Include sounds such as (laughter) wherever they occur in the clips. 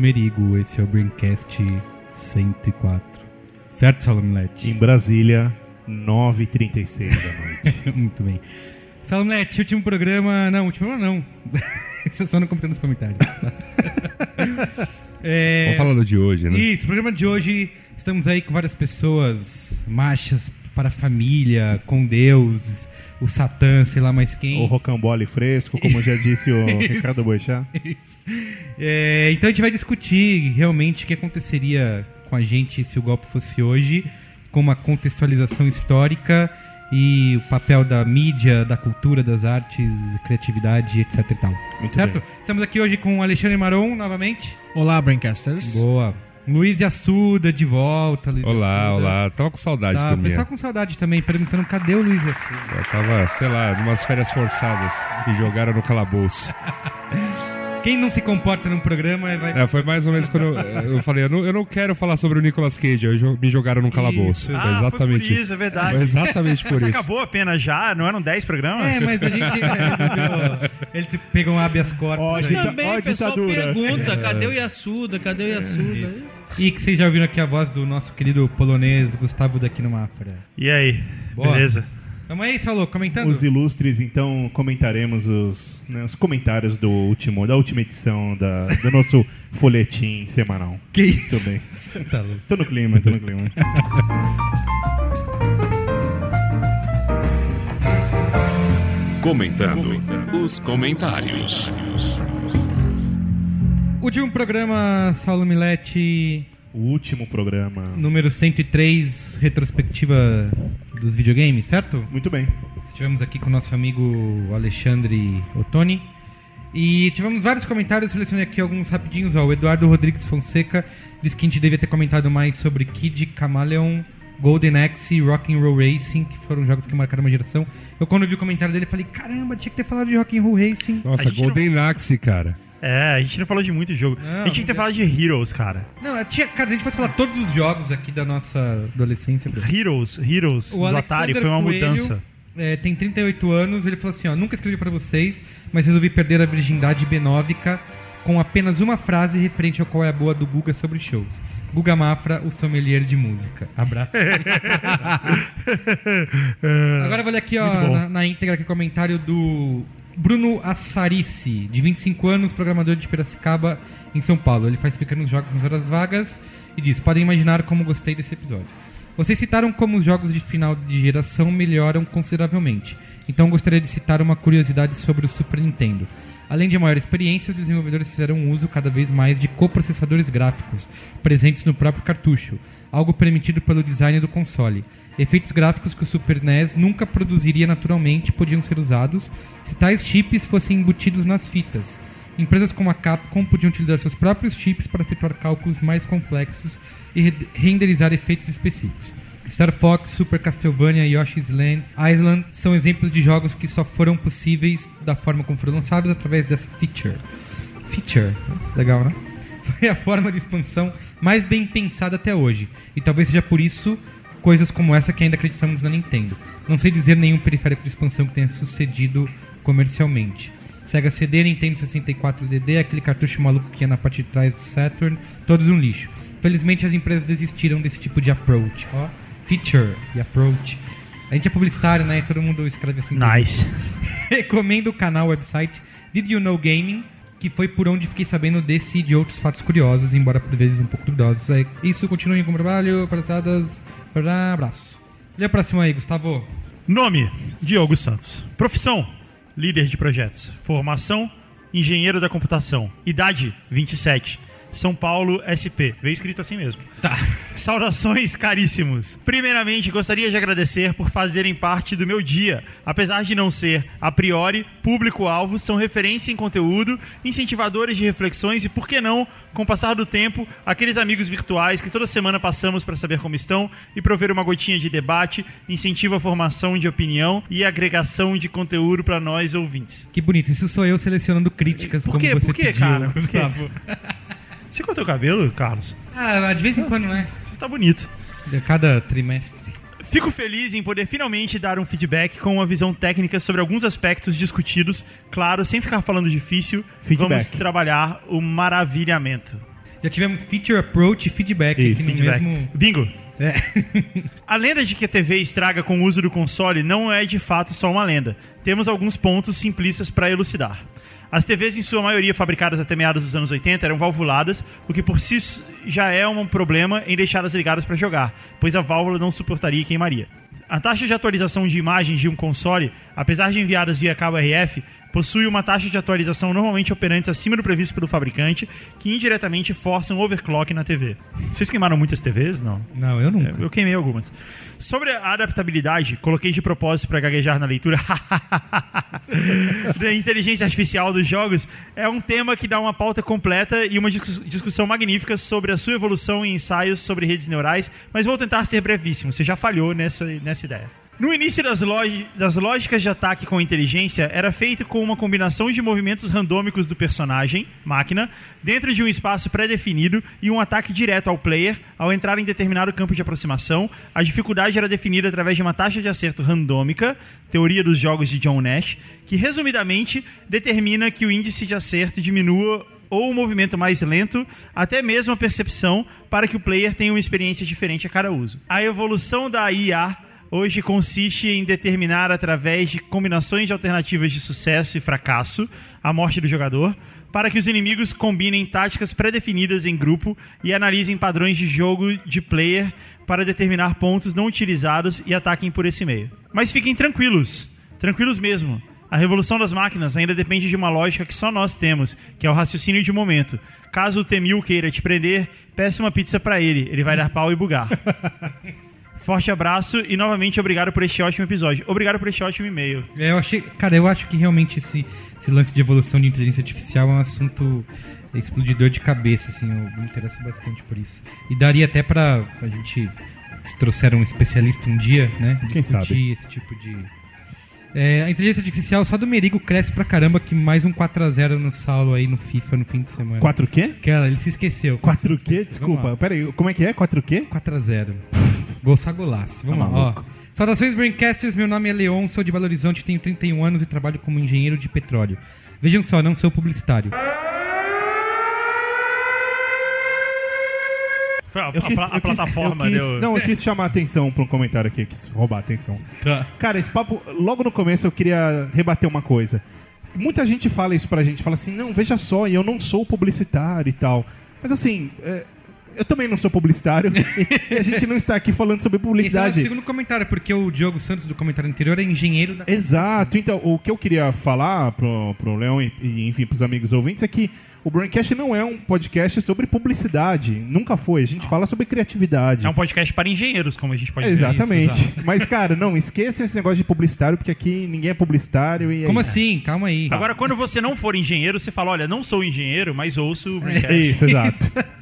Merigo, esse é o Braincast 104. Certo, Salomilete? Em Brasília, 9h36 da noite. (laughs) Muito bem. Salomilete, último programa... Não, último programa não. Isso (laughs) é só não comentando nos comentários. (laughs) é... Vamos falar do de hoje, né? Isso, programa de hoje, estamos aí com várias pessoas, marchas para a família, com Deus, o Satã, sei lá mais quem. o rocambole fresco, como já disse o (laughs) Isso. Ricardo Boixá. Isso. É, então a gente vai discutir realmente o que aconteceria com a gente se o golpe fosse hoje, com uma contextualização histórica e o papel da mídia, da cultura, das artes, criatividade, etc e tal. Muito certo? bem. Estamos aqui hoje com o Alexandre Maron novamente. Olá, Braincasters. Boa. Luiz Assuda de volta. Luiz Olá, Assuda. olá. Tava com saudade Tá, também. pessoal com saudade também, perguntando cadê o Luiz Assuda. Eu tava, sei lá, numas férias forçadas e jogaram no calabouço. (laughs) Quem não se comporta num programa vai. É, foi mais ou menos quando eu, eu falei, eu não, eu não quero falar sobre o Nicolas Cage, jo- me jogaram no calabouço. Ah, exatamente foi por isso, é verdade. Foi exatamente por Mas isso. acabou a pena já? Não eram 10 programas? É, mas a gente (laughs) resolveu. Ele pegou um habeas corpus. Ó, dita- Também ó, o pessoal ditadura. pergunta, cadê o Yasuda, cadê o Yasuda? E que vocês já ouviram aqui a voz do nosso querido polonês Gustavo daqui no Mafra. E aí? Boa. Beleza? Tamo aí, Saulo, comentando? Os ilustres, então, comentaremos os, né, os comentários do último, da última edição da, do nosso (laughs) folhetim semanal. Que isso? Muito bem. (laughs) Tá louco. Tô no clima, tô no clima. Comentando os comentários. Último programa, Saulo Milete, O último programa. número 103, retrospectiva dos videogames, certo? Muito bem. Estivemos aqui com o nosso amigo Alexandre Ottoni. E tivemos vários comentários, selecionei aqui alguns rapidinhos. Ó, o Eduardo Rodrigues Fonseca diz que a gente devia ter comentado mais sobre Kid Chameleon, Golden Axe e Rock'n'Roll Racing, que foram jogos que marcaram uma geração. Eu quando vi o comentário dele, falei, caramba, tinha que ter falado de Rock'n'Roll Racing. Nossa, Golden Axe, cara. É, a gente não falou de muito jogo. Não, a gente tinha que ter falado de Heroes, cara. Não, eu tinha, cara, a gente pode falar todos os jogos aqui da nossa adolescência. Heroes, Heroes O Atari foi uma Coelho, mudança. é, tem 38 anos, ele falou assim, ó, nunca escrevi pra vocês, mas resolvi perder a virgindade benóvica com apenas uma frase referente ao qual é a boa do Guga sobre shows. Guga Mafra, o sommelier de música. Abraço. (laughs) Agora eu vou ler aqui, ó, na, na íntegra aqui o comentário do Bruno Assarici, de 25 anos, programador de Piracicaba, em São Paulo. Ele faz pequenos jogos nas horas vagas e diz: Podem imaginar como gostei desse episódio. Vocês citaram como os jogos de final de geração melhoram consideravelmente. Então gostaria de citar uma curiosidade sobre o Super Nintendo. Além de maior experiência, os desenvolvedores fizeram uso cada vez mais de coprocessadores gráficos presentes no próprio cartucho, algo permitido pelo design do console. Efeitos gráficos que o Super NES nunca produziria naturalmente podiam ser usados se tais chips fossem embutidos nas fitas. Empresas como a Capcom podiam utilizar seus próprios chips para efetuar cálculos mais complexos e re- renderizar efeitos específicos. Star Fox, Super Castlevania Yoshi's Land Island são exemplos de jogos que só foram possíveis da forma como foram lançados através dessa feature. Feature, legal, né? (laughs) Foi a forma de expansão mais bem pensada até hoje, e talvez seja por isso coisas como essa que ainda acreditamos na Nintendo. Não sei dizer nenhum periférico de expansão que tenha sucedido comercialmente. Sega CD, Nintendo 64DD, aquele cartucho maluco que ia na parte de trás do Saturn, todos um lixo. Felizmente as empresas desistiram desse tipo de approach. Ó, feature e approach. A gente é publicitário, né? Todo mundo escreve assim. Nice. (laughs) Recomendo o canal, website Did You Know Gaming, que foi por onde fiquei sabendo desse e de outros fatos curiosos, embora por vezes um pouco duvidosos. É isso, continuem com o trabalho, palhaçadas, abraço. Lê a próxima aí, Gustavo. Nome: Diogo Santos. Profissão: líder de projetos. Formação: engenheiro da computação. Idade, 27. São Paulo, SP. Veio escrito assim mesmo. Tá. Saudações caríssimos. Primeiramente, gostaria de agradecer por fazerem parte do meu dia. Apesar de não ser, a priori, público-alvo, são referência em conteúdo, incentivadores de reflexões e, por que não, com o passar do tempo, aqueles amigos virtuais que toda semana passamos para saber como estão e prover uma gotinha de debate, incentivo a formação de opinião e agregação de conteúdo para nós ouvintes. Que bonito. Isso sou eu selecionando críticas Por como quê? você Por quê, pediu, cara? Por quê? (laughs) Você cortou o cabelo, Carlos? Ah, de vez em quando, né? Você tá bonito. De cada trimestre. Fico feliz em poder finalmente dar um feedback com uma visão técnica sobre alguns aspectos discutidos. Claro, sem ficar falando difícil, Feedback. vamos trabalhar o maravilhamento. Já tivemos feature approach e feedback Isso, aqui no Feedback. mesmo. Bingo! É. (laughs) (laughs) A lenda de que a TV estraga com o uso do console não é de fato só uma lenda. Temos alguns pontos simplistas para elucidar. As TVs, em sua maioria fabricadas até meados dos anos 80, eram valvuladas, o que por si já é um problema em deixá-las ligadas para jogar, pois a válvula não suportaria e queimaria. A taxa de atualização de imagens de um console, apesar de enviadas via cabo RF, possui uma taxa de atualização normalmente operante acima do previsto pelo fabricante, que indiretamente força um overclock na TV. Vocês queimaram muitas TVs? Não. Não, eu nunca. Eu queimei algumas. Sobre a adaptabilidade, coloquei de propósito para gaguejar na leitura. (laughs) da inteligência artificial dos jogos é um tema que dá uma pauta completa e uma discuss- discussão magnífica sobre a sua evolução em ensaios sobre redes neurais, mas vou tentar ser brevíssimo. Você já falhou nessa, nessa ideia. No início das, das lógicas de ataque com inteligência, era feito com uma combinação de movimentos randômicos do personagem, máquina, dentro de um espaço pré-definido e um ataque direto ao player ao entrar em determinado campo de aproximação. A dificuldade era definida através de uma taxa de acerto randômica, teoria dos jogos de John Nash, que resumidamente determina que o índice de acerto diminua ou o movimento mais lento, até mesmo a percepção, para que o player tenha uma experiência diferente a cada uso. A evolução da IA hoje consiste em determinar através de combinações de alternativas de sucesso e fracasso a morte do jogador, para que os inimigos combinem táticas pré-definidas em grupo e analisem padrões de jogo de player para determinar pontos não utilizados e ataquem por esse meio. Mas fiquem tranquilos, tranquilos mesmo. A revolução das máquinas ainda depende de uma lógica que só nós temos, que é o raciocínio de momento. Caso o Temil queira te prender, peça uma pizza pra ele, ele vai dar pau e bugar. (laughs) Forte abraço e novamente obrigado por este ótimo episódio. Obrigado por este ótimo e-mail. É, Eu achei, cara, eu acho que realmente esse, esse lance de evolução de inteligência artificial é um assunto explodidor de cabeça, assim, eu me interesso bastante por isso. E daria até pra a gente se trouxer um especialista um dia, né, Quem discutir sabe? esse tipo de É, a inteligência artificial só do Merigo cresce pra caramba que mais um 4x0 no Saulo aí no FIFA no fim de semana. 4 o quê? Cara, ele se esqueceu. 4 o Se quê? Desculpa. Pera aí, como é que é? 4 o quê? 4x0. (laughs) Gol golaço. Vamos Tá lá, ó. Saudações, Braincasters. Meu nome é Leon, sou de Belo Horizonte, tenho 31 anos e trabalho como engenheiro de petróleo. Vejam só, não sou publicitário. Foi A, a Eu quis- a eu quis- plataforma eu quis- deu. Não, eu quis chamar a atenção pra um comentário aqui, eu quis roubar a atenção. Tá. Cara, esse papo, logo no começo eu queria rebater uma coisa. Muita gente fala isso pra gente, fala assim, não, veja só, eu não sou publicitário e tal. Mas assim, é, eu também não sou publicitário (laughs) e a gente não está aqui falando sobre Esse é o publicidade. segundo comentário, porque o Diogo Santos do comentário anterior é engenheiro da. Exato, então o que eu queria falar pro, pro Leão e, e, enfim, pros amigos ouvintes é que o Braincast não é um podcast sobre publicidade, nunca foi. A gente fala sobre criatividade. É um podcast para engenheiros, como a gente pode ver. Exatamente. Isso, (laughs) Mas, cara, não, esqueçam esse negócio de publicitário, porque aqui ninguém é publicitário e. é Como isso. assim? Calma aí. Agora, quando você não for engenheiro, você fala: olha, não sou engenheiro, mas ouço o É Braincast. isso, exato. (laughs)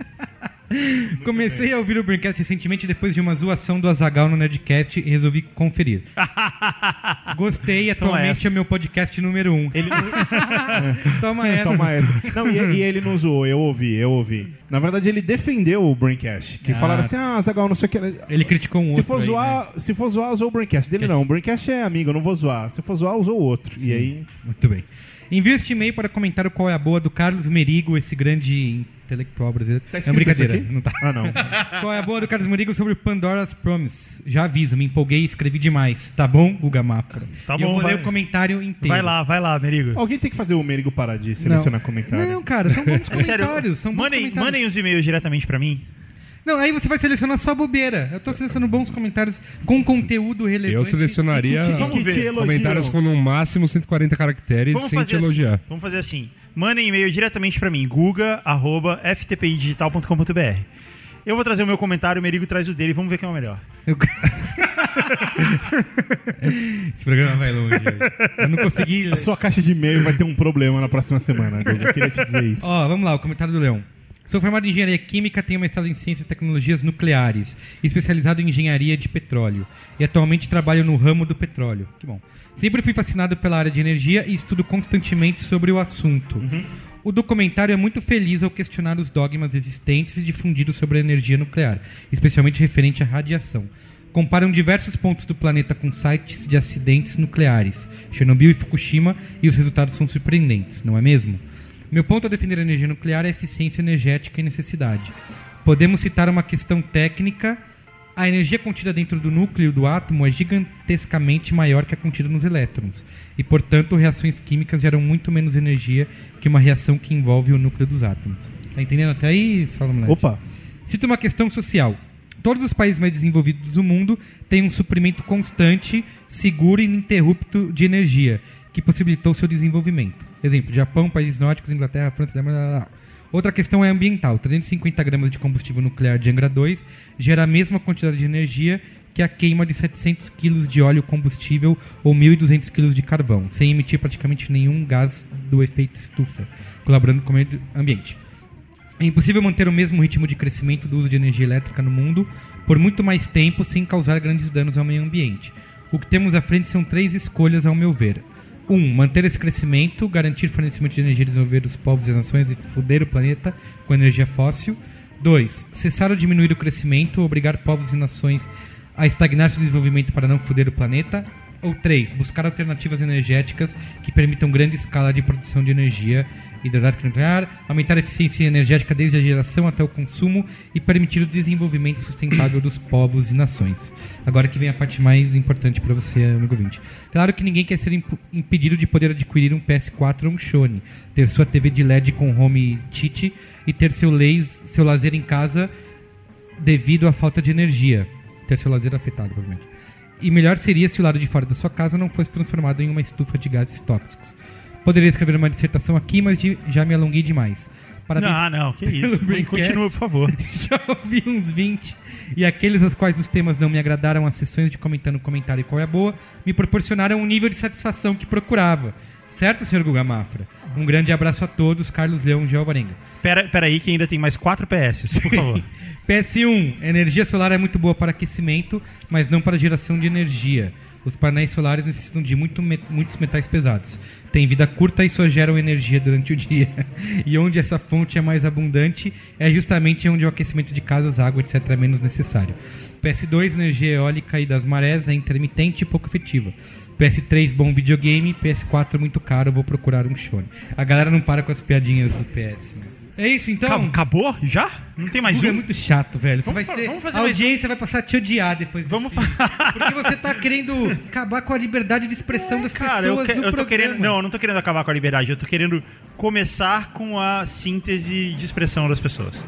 Comecei a ouvir o Braincast recentemente depois de uma zoação do Azagal no Nerdcast e resolvi conferir. (laughs) Gostei, atualmente é meu podcast número um. Ele. (laughs) Toma essa. Toma essa. Não, e, e ele não zoou, eu ouvi, eu ouvi. Na verdade, ele defendeu o Braincast. Que Ah. falaram assim, ah, Zagal, não sei o que. Ele criticou um Se outro. for, aí, zoar, se for zoar, usou o Braincast. Dele não, o Braincast é amigo, eu não vou zoar. Se for zoar, usou o outro. E aí... né? Muito bem. Envio este e-mail para comentar o qual é a boa do Carlos Merigo, esse grande intelectual brasileiro. Tá escrito brincadeira, isso aqui? não tá. Ah, não. (laughs) Qual é a boa do Carlos Merigo sobre Pandora's Promise? Já aviso, me empolguei e escrevi demais. Tá bom, Guga Mafra? Tá E eu bom, vou vai. ler o comentário inteiro. Vai lá, vai lá, Merigo. Alguém tem que fazer o Merigo parar de selecionar comentário. Não, cara, são bons Sério, comentários. são bons mandem, comentários. mandem os e-mails diretamente pra mim. Não, aí você vai selecionar só bobeira. Eu tô selecionando bons comentários com conteúdo relevante. Eu selecionaria Que te- Vamos que ver. te elogiam. comentários com no máximo 140 caracteres Vamos sem te fazer elogiar. Assim, vamos fazer assim. mandem e-mail diretamente pra mim, guga.ftpidigital.com.br. Eu vou trazer o meu comentário, o Merigo traz o dele, vamos ver quem é o melhor. Eu- (laughs) Esse programa vai longe. Eu não consegui. A sua caixa de e-mail vai ter um problema na próxima semana. Eu queria te dizer isso. Ó, vamos lá, o comentário do Leão. Sou formado em engenharia química, tenho mestrado em ciências e tecnologias nucleares, especializado em engenharia de petróleo. E atualmente trabalho no ramo do petróleo. Que bom. Sempre fui fascinado pela área de energia e estudo constantemente sobre o assunto. O documentário é muito feliz ao questionar os dogmas existentes e difundidos sobre a energia nuclear, especialmente referente à radiação. Comparam diversos pontos do planeta com sites de acidentes nucleares, Chernobyl e Fukushima, e os resultados são surpreendentes, não é mesmo? Meu ponto a defender a energia nuclear é eficiência energética e necessidade. Podemos citar uma questão técnica. A energia contida dentro do núcleo do átomo é gigantescamente maior que a contida nos elétrons. E, portanto, reações químicas geram muito menos energia que uma reação que envolve o núcleo dos átomos. Tá entendendo até aí, Moleque? Opa, Cito uma questão social. Todos os países mais desenvolvidos do mundo têm um suprimento constante, seguro e ininterrupto de energia, que possibilitou seu desenvolvimento. Exemplo, Japão, países nórdicos, Inglaterra, França, Alemanha... Outra questão é ambiental. 350 gramas de combustível nuclear de Angra 2 gera a mesma quantidade de energia que a queima de 700 kg de óleo combustível ou 1.200 kg de carvão, sem emitir praticamente nenhum gás do efeito estufa, colaborando com o meio ambiente. É impossível manter o mesmo ritmo de crescimento do uso de energia elétrica no mundo por muito mais tempo sem causar grandes danos ao meio ambiente. O que temos à frente são três escolhas, ao meu ver. 1. Um, manter esse crescimento, garantir fornecimento de energia e desenvolver os povos e as nações e foder o planeta com energia fóssil. 2. Cessar ou diminuir o crescimento, obrigar povos e nações a estagnar seu desenvolvimento para não foder o planeta. Ou 3. Buscar alternativas energéticas que permitam grande escala de produção de energia hidrelétrica nuclear, aumentar a eficiência energética desde a geração até o consumo e permitir o desenvolvimento sustentável dos povos e nações. Agora que vem a parte mais importante para você, amigo ouvinte. Claro que ninguém quer ser imp- impedido de poder adquirir um PS4 ou um Sony, ter sua TV de LED com home tite e ter seu, laser, seu lazer em casa devido à falta de energia. Ter seu lazer afetado, provavelmente. E melhor seria se o lado de fora da sua casa não fosse transformado em uma estufa de gases tóxicos. Poderia escrever uma dissertação aqui, mas de- já me alonguei demais. Parabéns Não, não, que isso. Continua, por favor. (laughs) Já ouvi uns 20 e aqueles aos quais os temas não me agradaram, as sessões de comentando comentário e qual é a boa, me proporcionaram um nível de satisfação que procurava. Certo, senhor Guga Mafra? Um grande abraço a todos, Carlos Leão de Alvarenga. Pera, pera aí que ainda tem mais 4 PS, por (laughs) favor. PS1. Energia solar é muito boa para aquecimento, mas não para geração de energia. Os painéis solares necessitam de muito muitos metais pesados. Têm vida curta e só geram energia durante o dia. (laughs) E onde essa fonte é mais abundante é justamente onde o aquecimento de casas, água, etc. é menos necessário. PS2, energia eólica e das marés é intermitente e pouco efetiva. PS3, bom videogame. PS4, muito caro, vou procurar um Sony. A galera não para com as piadinhas do PS. né? É isso então? Acab- Acabou? Já? Não tem mais Guga é um? muito chato, velho. Você Vamos vai ser, vamos fazer a um. audiência vai passar a te odiar depois desse. Vamos (laughs) Porque você tá querendo acabar com a liberdade de expressão das Cara, eu, pessoas que- no eu tô programa. querendo. Não, eu não tô querendo acabar com a liberdade. Eu tô querendo começar com a síntese de expressão das pessoas.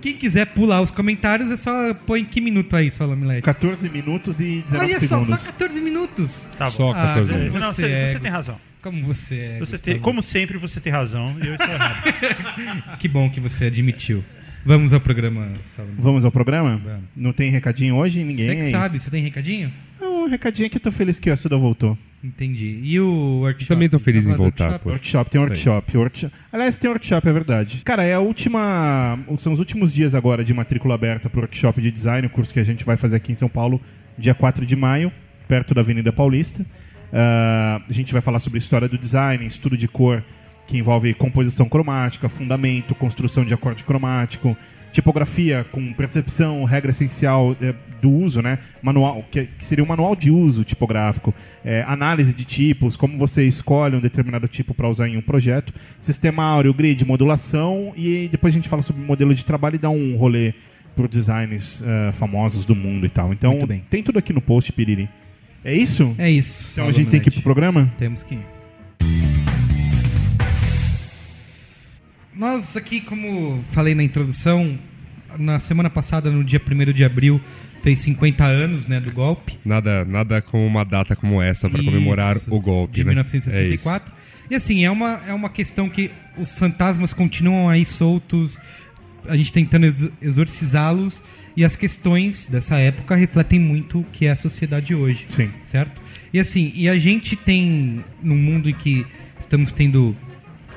Quem quiser pular os comentários, é só põe que minuto aí, Sola Milete. 14 minutos e 19 Olha só, segundos. só 14 minutos. Tá bom. Só Ah, 14 velho. minutos. Não, Você você, é, tem razão. Como você é. Você tem, como sempre, você tem razão e eu estou errado. (laughs) Que bom que você admitiu. Vamos ao programa, Milete. Vamos ao programa? Vamos. Não tem recadinho hoje? Ninguém Você que é sabe, isso. você tem recadinho? Não, um recadinho que eu tô feliz que o Assuda voltou. Entendi. E o workshop? também tô feliz em voltar, workshop? Workshop, tem workshop, workshop. Aliás, tem workshop, é verdade. Cara, é a última. São os últimos dias agora de matrícula aberta pro workshop de design, o curso que a gente vai fazer aqui em São Paulo, dia 4 de maio, perto da Avenida Paulista. Ah, a gente vai falar sobre história do design, estudo de cor, que envolve composição cromática, fundamento, construção de acorde cromático, tipografia com percepção, regra essencial eh, do uso, né? Manual, que, que seria um manual de uso tipográfico, eh, análise de tipos, como você escolhe um determinado tipo para usar em um projeto, sistema áureo, grid, modulação e depois a gente fala sobre modelo de trabalho e dá um rolê por designs eh, famosos do mundo e tal. Então tem tudo aqui no post, Piriri. É isso? É isso. Então a gente tem que ir pro programa? Temos que ir. Nós aqui, como falei na introdução, na semana passada, no dia 1 de abril, fez 50 anos né, do golpe. Nada, nada como uma data como essa pra comemorar o golpe, De né? 1964. E assim, é uma, é uma questão que os fantasmas continuam aí soltos, a gente tentando ex- exorcizá-los, e as questões dessa época refletem muito o que é a sociedade hoje. Sim. Certo? E assim, e a gente tem, num mundo em que estamos tendo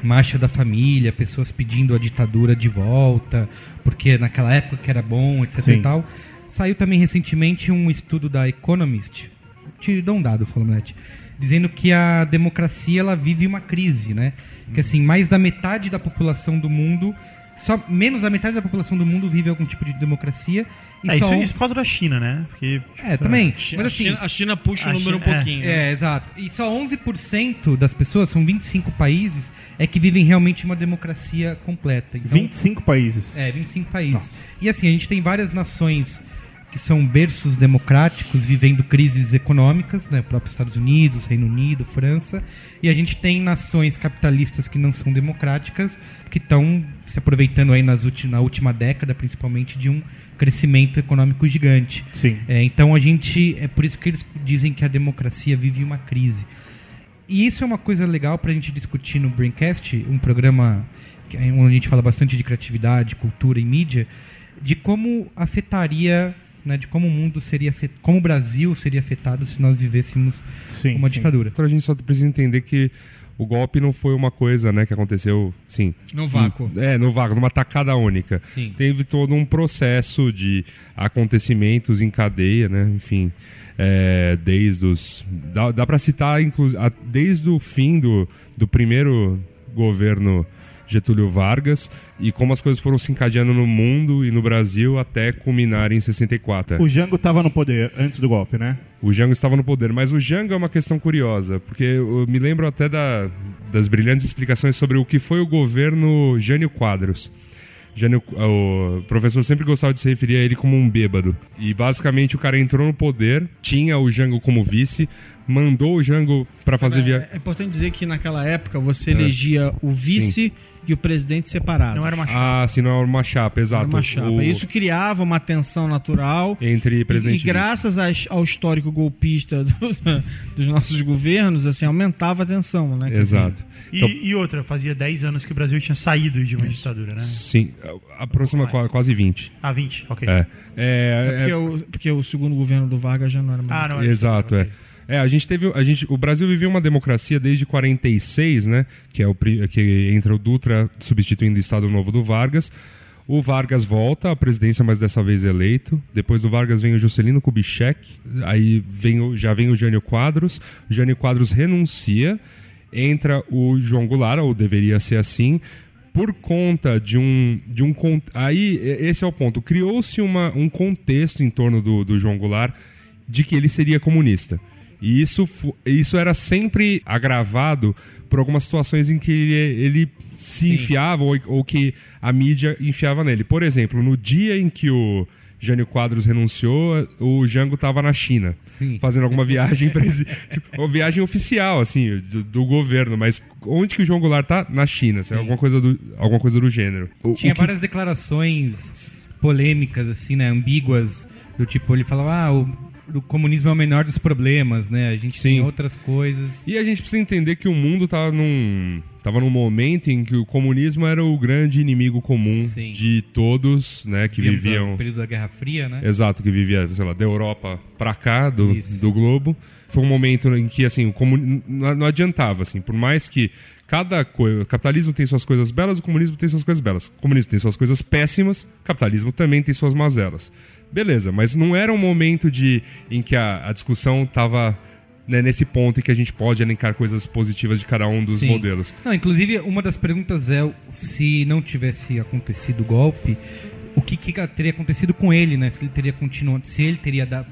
marcha da família, pessoas pedindo a ditadura de volta, porque naquela época que era bom, etc Sim. e tal. Saiu também recentemente um estudo da Economist, te dou um dado, Salomete, dizendo que a democracia ela vive uma crise, né? Que assim, mais da metade da população do mundo, só menos da metade da população do mundo vive algum tipo de democracia e É, só isso, um- isso por causa da China, né? Porque, É, também. Chi- Mas a, assim, China, a China puxa a o número China- um pouquinho. né? é, exato. E só 11% das pessoas, são 25 países, é que vivem realmente uma democracia completa. Então, 25 países. É, 25 países. E assim, a gente tem várias nações que são berços democráticos vivendo crises econômicas, né? O próprio Estados Unidos, Reino Unido, França. E a gente tem nações capitalistas que não são democráticas, que estão se aproveitando aí nas ulti- na última década, principalmente, de um crescimento econômico gigante. Sim. É, então a gente. É por isso que eles dizem que a democracia vive uma crise. E isso é uma coisa legal para a gente discutir no Braincast, um programa que- onde a gente fala bastante de criatividade, cultura e mídia, de como afetaria, né, de como o mundo seria, afe- como o Brasil seria afetado se nós vivêssemos Sim, uma sim. ditadura. Então a gente só precisa entender que o golpe não foi uma coisa, né, que aconteceu, sim. No vácuo. É, no vácuo, numa tacada única. Sim. Teve todo um processo de acontecimentos em cadeia, né, enfim, é, desde os... Dá, dá para citar, inclusive, desde o fim do, do primeiro governo Getúlio Vargas e como as coisas foram se encadeando no mundo e no Brasil até culminar em 64. O Jango tava no poder antes do golpe, né? O Jango estava no poder, mas o Jango é uma questão curiosa, porque eu me lembro até da- das brilhantes explicações sobre o que foi o governo Jânio Quadros. Jânio, o professor sempre gostava de se referir a ele como um bêbado. E basicamente o cara entrou no poder, tinha o Jango como vice, mandou o Jango para fazer via... É, é importante dizer que naquela época você elegia o vice e o presidente separados. não era uma chapa. Ah, se não era uma chapa, Era exato. uma chapa. O- Isso criava uma tensão natural. Entre E, presidente e graças às- ao histórico golpista (laughs) do- dos nossos governos, assim, aumentava a tensão, né? e. Exato. E, Então- e outra, fazia 10 anos que o Brasil tinha saído de uma ditadura, né? Sim, aproxima mais. quase 20. Ah, 20, ok. É. dizer, É, porque, é- o, porque o segundo governo do Vargas já não era mais. Ah, não era Exato, é. ok. É, a gente teve. A gente, o Brasil viveu uma democracia desde 46, né? Que é o que entra o Dutra substituindo o Estado Novo do Vargas. O Vargas volta à presidência, mas dessa vez eleito. Depois do Vargas vem o Juscelino Kubitschek. Aí vem já vem o Jânio Quadros. O Jânio Quadros renuncia. Entra o João Goulart, ou deveria ser assim, por conta de um. De um aí, esse é o ponto. Criou-se um contexto em torno do, do João Goulart de que ele seria comunista. E isso, isso era sempre agravado por algumas situações em que ele, ele se enfiava ou, ou que a mídia enfiava nele. Por exemplo, no dia em que o Jânio Quadros renunciou, o Jango estava na China, Sim. fazendo alguma viagem, (laughs) tipo, viagem oficial, assim, do, do governo. Mas onde que o João Goulart tá? Na China, assim, alguma, coisa do, alguma coisa do gênero. O- Tinha o que- várias declarações polêmicas, assim, né? Ambíguas, do tipo, ele falava, ah, o, o comunismo é o menor dos problemas, né? A gente tem Sim. outras coisas. E a gente precisa entender que o mundo tava num, tava num momento em que o comunismo era o grande inimigo comum Sim. de todos, né, que Vivíamos viviam... no período da Guerra Fria, né? Exato, que vivia, sei lá, da Europa pra cá, do, Isso. do globo. Foi um momento em que, assim, o não, não adiantava, assim, por mais que cada coisa... O capitalismo tem suas coisas belas, o comunismo tem suas coisas belas. O comunismo tem suas coisas péssimas, o capitalismo também tem suas mazelas. Beleza, mas não era um momento de, em que a, a discussão estava nesse ponto em que a gente pode elencar coisas positivas de cada um dos Sim. modelos. Não, inclusive, uma das perguntas é se não tivesse acontecido o golpe, o que, que teria acontecido com ele, né? Se ele teria continuado, se ele teria dado...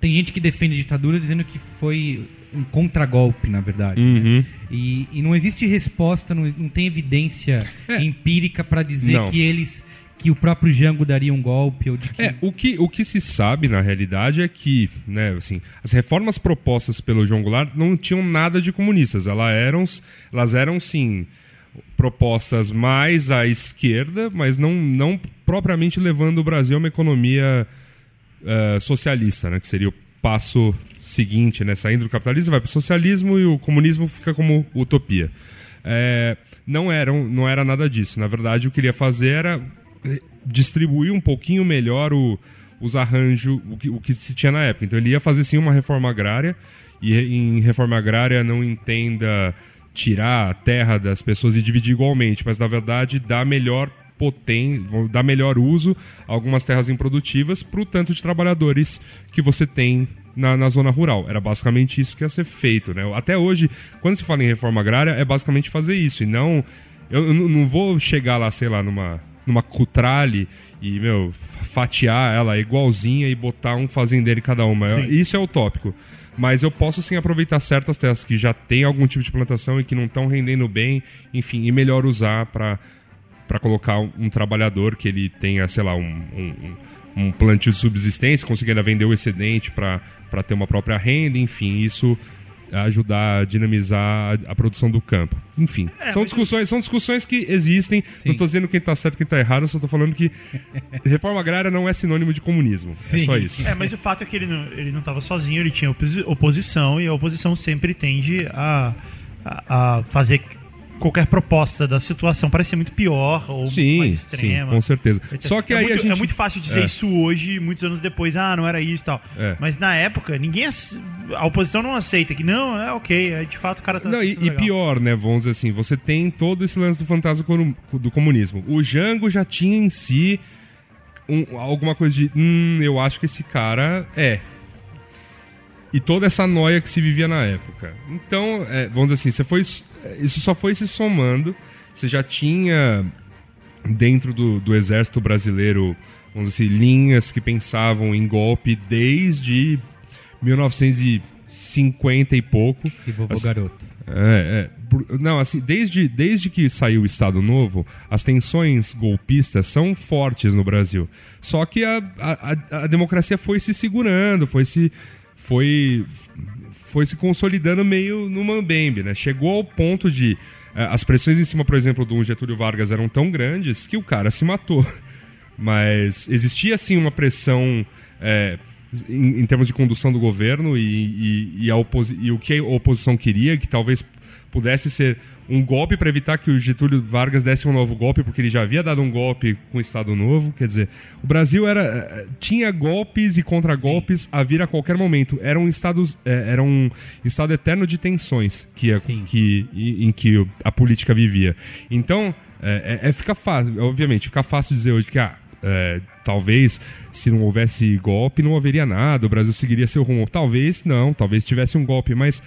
Tem gente que defende a ditadura dizendo que foi um contragolpe, na verdade. né? Uhum. E, e não existe resposta, não, não tem evidência É. empírica para dizer Não. que eles que o próprio Jango daria um golpe ou de que É, o que, o que se sabe, na realidade, é que né, assim, as reformas propostas pelo João Goulart não tinham nada de comunistas. Elas eram, elas eram sim, propostas mais à esquerda, mas não, não propriamente levando o Brasil a uma economia eh, socialista, né, que seria o passo seguinte, né, saindo do capitalismo vai para o socialismo e o comunismo fica como utopia. é, não, eram, não era nada disso. Na verdade, o que ele ia fazer era distribuir um pouquinho melhor o, os arranjos, o que, o que se tinha na época. Então ele ia fazer sim uma reforma agrária, e em reforma agrária não entenda tirar a terra das pessoas e dividir igualmente, mas na verdade dar melhor potência, dar melhor uso a algumas terras improdutivas para o tanto de trabalhadores que você tem na, na, zona rural. Era basicamente isso que ia ser feito. Né? Até hoje, quando se fala em reforma agrária, é basicamente fazer isso. E não. Eu, eu não vou chegar lá, sei lá, numa, numa cutrale e, meu, fatiar ela igualzinha e botar um fazendeiro em cada uma. Sim. Isso é utópico. Mas eu posso sim aproveitar certas terras que já tem algum tipo de plantação e que não estão rendendo bem, enfim, e melhor usar para para colocar um, um, trabalhador que ele tenha, sei lá, um, um, um plantio de subsistência, conseguir ainda vender o excedente para ter uma própria renda, enfim, isso ajudar a dinamizar a, a produção do campo. Enfim, É, são mas- discussões, são discussões que existem. Não estou dizendo quem está certo e quem está errado, eu só estou falando que reforma agrária não é sinônimo de comunismo. É Sim. só isso. É, mas o fato é que ele não, ele não tava sozinho, ele tinha oposi- oposição, e a oposição sempre tende a, a, a fazer qualquer proposta da situação parecer muito pior ou muito Sim, mais sim, extrema. com certeza. Etc. Só que é aí muito, a gente é muito fácil dizer É. isso hoje, muitos anos depois, ah, não era isso e tal. É. Mas na época, ninguém. A oposição não aceita que não, é ok, é, de fato o cara tá. Não, e, e pior, né? Vamos dizer assim, você tem todo esse lance do fantasma do comunismo. O Jango já tinha em si um- alguma coisa de. Hum, eu acho que esse cara é. E toda essa noia que se vivia na época. Então, é, vamos dizer assim, você foi, isso só foi se somando. Você já tinha dentro do, do exército brasileiro, vamos dizer assim, linhas que pensavam em golpe desde 1950 e pouco. E vovô Assim, garoto. É, é. Não, assim, desde, desde que saiu o Estado Novo, as tensões golpistas são fortes no Brasil. Só que a, a- a democracia foi se segurando, foi se. Foi, foi se consolidando meio no mambembe, né? Chegou ao ponto de. eh, as pressões em cima, por exemplo, do Getúlio Vargas eram tão grandes que o cara se matou. (laughs) Mas existia, sim, uma pressão é, em, em termos de condução do governo e, e- e e o que a oposição queria, que talvez pudesse ser um golpe para evitar que o Getúlio Vargas desse um novo golpe, porque ele já havia dado um golpe com o Estado Novo. Quer dizer, o Brasil era eh, tinha golpes e contragolpes a vir a qualquer momento. Era um estado, eh, era um estado eterno de tensões que, a- que em que a política vivia. Então, é, é, é- fica fácil, obviamente, fica fácil dizer hoje que ah, é, talvez se não houvesse golpe não haveria nada, o Brasil seguiria seu rumo. Talvez não, talvez tivesse um golpe, mas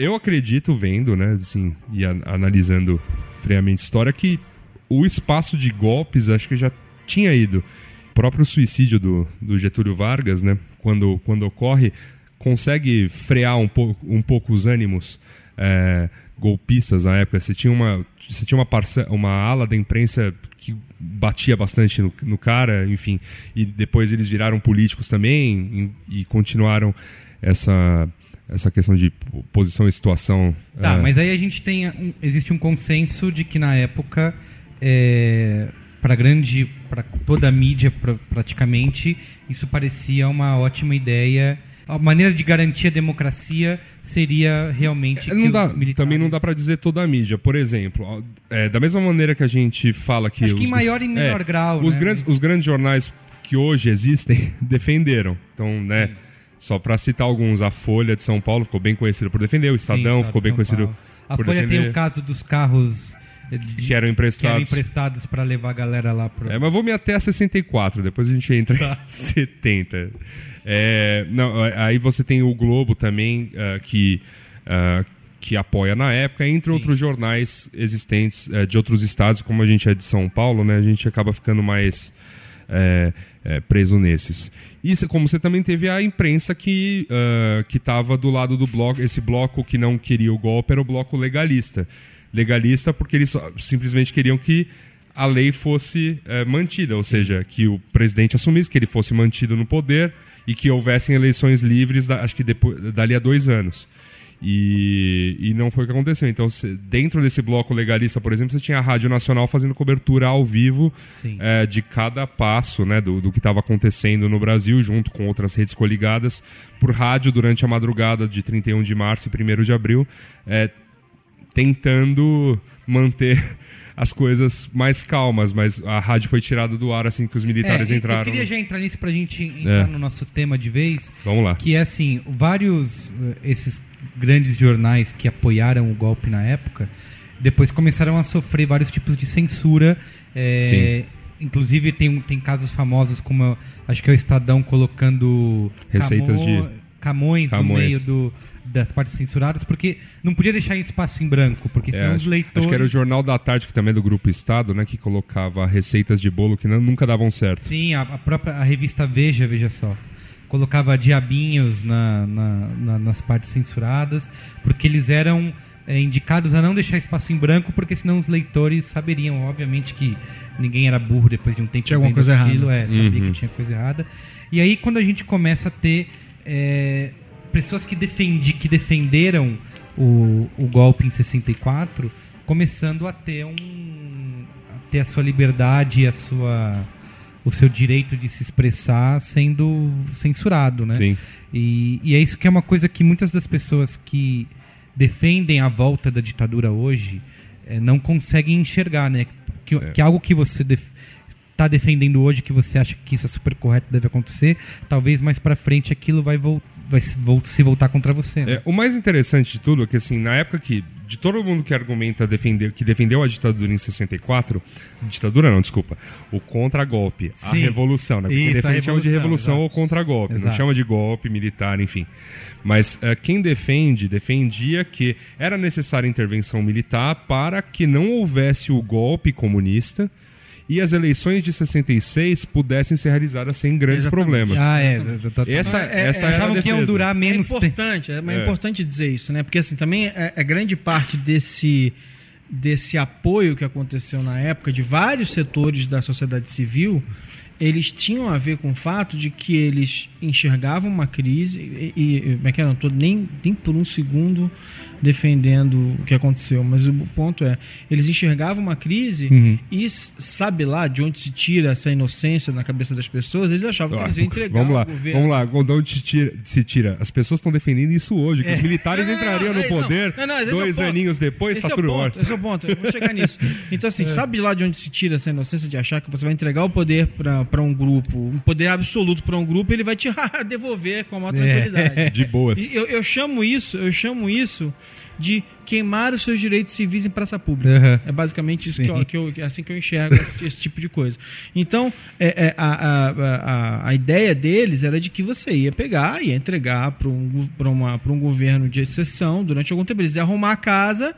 eu acredito vendo, né, assim, e a- analisando friamente a história que o espaço de golpes acho que já tinha ido. O próprio suicídio do, do Getúlio Vargas, né, quando, quando ocorre, consegue frear um pouco, um pouco os ânimos é, golpistas na época. Você tinha uma, você tinha uma, parce- uma ala da imprensa que batia bastante no, no cara, enfim, e depois eles viraram políticos também e, e continuaram essa, essa questão de po- posição e situação. Tá, é, mas aí a gente tem. um- existe um consenso de que na época, é, para grande. para toda a mídia pra- praticamente, isso parecia uma ótima ideia. A maneira de garantir a democracia seria realmente. É, não dá- militares- Também não dá pra dizer toda a mídia. Por exemplo, é, da mesma maneira que a gente fala que. Acho que em os- maior e menor é, grau, Os, né? grandes, os grandes jornais que hoje existem (laughs) defenderam. Então, né. Só pra citar alguns, a Folha de São Paulo ficou bem conhecida por defender, o Sim, Estadão Estado ficou bem São conhecido Paulo. A por Folha defender. tem o caso dos carros eh, de- Que eram emprestados. que eram emprestados para levar a galera lá pro. É, mas vou me até a 64, depois a gente entra Tá. em (laughs) 70. É, não, aí você tem o Globo também, ah, que, ah, que apoia na época, entre outros jornais existentes eh, de outros estados, como a gente é de São Paulo, né, a gente acaba ficando mais é, é, preso nesses. Cê- como você também teve a imprensa que ah, que estava do lado do bloco, esse bloco que não queria o golpe era o bloco legalista. Legalista porque eles simplesmente queriam que a lei fosse mantida, ou seja, que o presidente assumisse, que ele fosse mantido no poder e que houvessem eleições livres, da- acho que depois, dali a dois anos. E, e não foi o que aconteceu. Então, dentro desse bloco legalista, por exemplo, você tinha a Rádio Nacional fazendo cobertura ao vivo eh, de cada passo né, do, do que estava acontecendo no Brasil, junto com outras redes coligadas, por rádio durante a madrugada de 31 de março e 1 de abril. eh, tentando manter (laughs) as coisas mais calmas, mas a rádio foi tirada do ar assim que os militares É, entraram. Eu queria já entrar nisso pra gente entrar É. no nosso tema de vez. Vamos lá. Que é assim, vários eh, esses grandes jornais que apoiaram o golpe na época, depois começaram a sofrer vários tipos de censura. eh, inclusive tem, tem casos famosos como acho que é o Estadão colocando Receitas de- Camões, no Camões. meio do, das partes censuradas, porque não podia deixar espaço em branco, porque É, senão os acho, leitores. acho que era o Jornal da Tarde, que também é do Grupo Estado, né? Que colocava receitas de bolo que não- nunca davam certo. Sim, a, a própria a revista Veja, veja só. Colocava diabinhos na, na- na- nas partes censuradas, porque eles eram é, indicados a não deixar espaço em branco, porque senão os leitores saberiam, obviamente, que ninguém era burro depois de um tempo Tinha alguma coisa aquilo, errada. É, sabia Uhum. que tinha coisa errada. E aí, quando a gente começa a ter é, pessoas que, defendi, que defenderam o, o golpe em 64, começando a ter um a ter a sua liberdade e a sua o seu direito de se expressar sendo censurado, né? Sim. E, e é isso que é uma coisa que muitas das pessoas que defendem a volta da ditadura hoje eh, não conseguem enxergar, né? Que, que algo que você está defendendo hoje, que você acha que isso é super correto, deve acontecer, talvez mais pra frente aquilo vai, vai se, se voltar contra você. Né? É, o mais interessante de tudo é que, assim, na época que, de todo mundo que argumenta defender, que defendeu a ditadura em 64, ditadura não, desculpa, o contra-golpe, a revolução, né? Porque Isso, defende chama de revolução, exato. ou contra-golpe, não chama de golpe militar, enfim. Mas eh, quem defende, defendia que era necessária intervenção militar para que não houvesse o golpe comunista e as eleições de 66 pudessem ser realizadas sem grandes Exatamente. problemas. Ah, é. tá- tá- Essa, É, é, essa achavam que iam durar É menos tempo. importante, é, mas é É. importante dizer isso, né? Porque assim, também é, é grande parte desse, desse apoio que aconteceu na época de vários setores da sociedade civil, eles tinham a ver com o fato de que eles enxergavam uma crise e, e como é que é? não estou nem, nem por um segundo defendendo o que aconteceu, mas o ponto é, eles enxergavam uma crise Uhum. e sabe lá de onde se tira essa inocência na cabeça das pessoas, eles achavam que Ah, eles iam entregar vamos lá, o governo. vamos lá, de onde se tira, se tira? As pessoas estão defendendo isso hoje, que os militares Não, entrariam não, no poder não, é dois ponto. aninhos depois, Esse tá é o tudo ponto, esse é o ponto, eu vou chegar nisso. Então, assim, (laughs) sabe de lá de onde se tira essa inocência de achar que você vai entregar o poder para um grupo, um poder absoluto para um grupo, ele vai te (laughs) devolver com a maior tranquilidade. De boas. E eu, eu chamo isso, eu chamo isso de queimar os seus direitos civis em praça pública. Uhum. É basicamente isso que eu, que eu- é assim que eu enxergo esse, esse tipo de coisa. Então, é, é, a, a, a, a ideia deles era de que você ia pegar e ia entregar para um, pra uma- pra um governo de exceção durante algum tempo. Eles iam arrumar a casa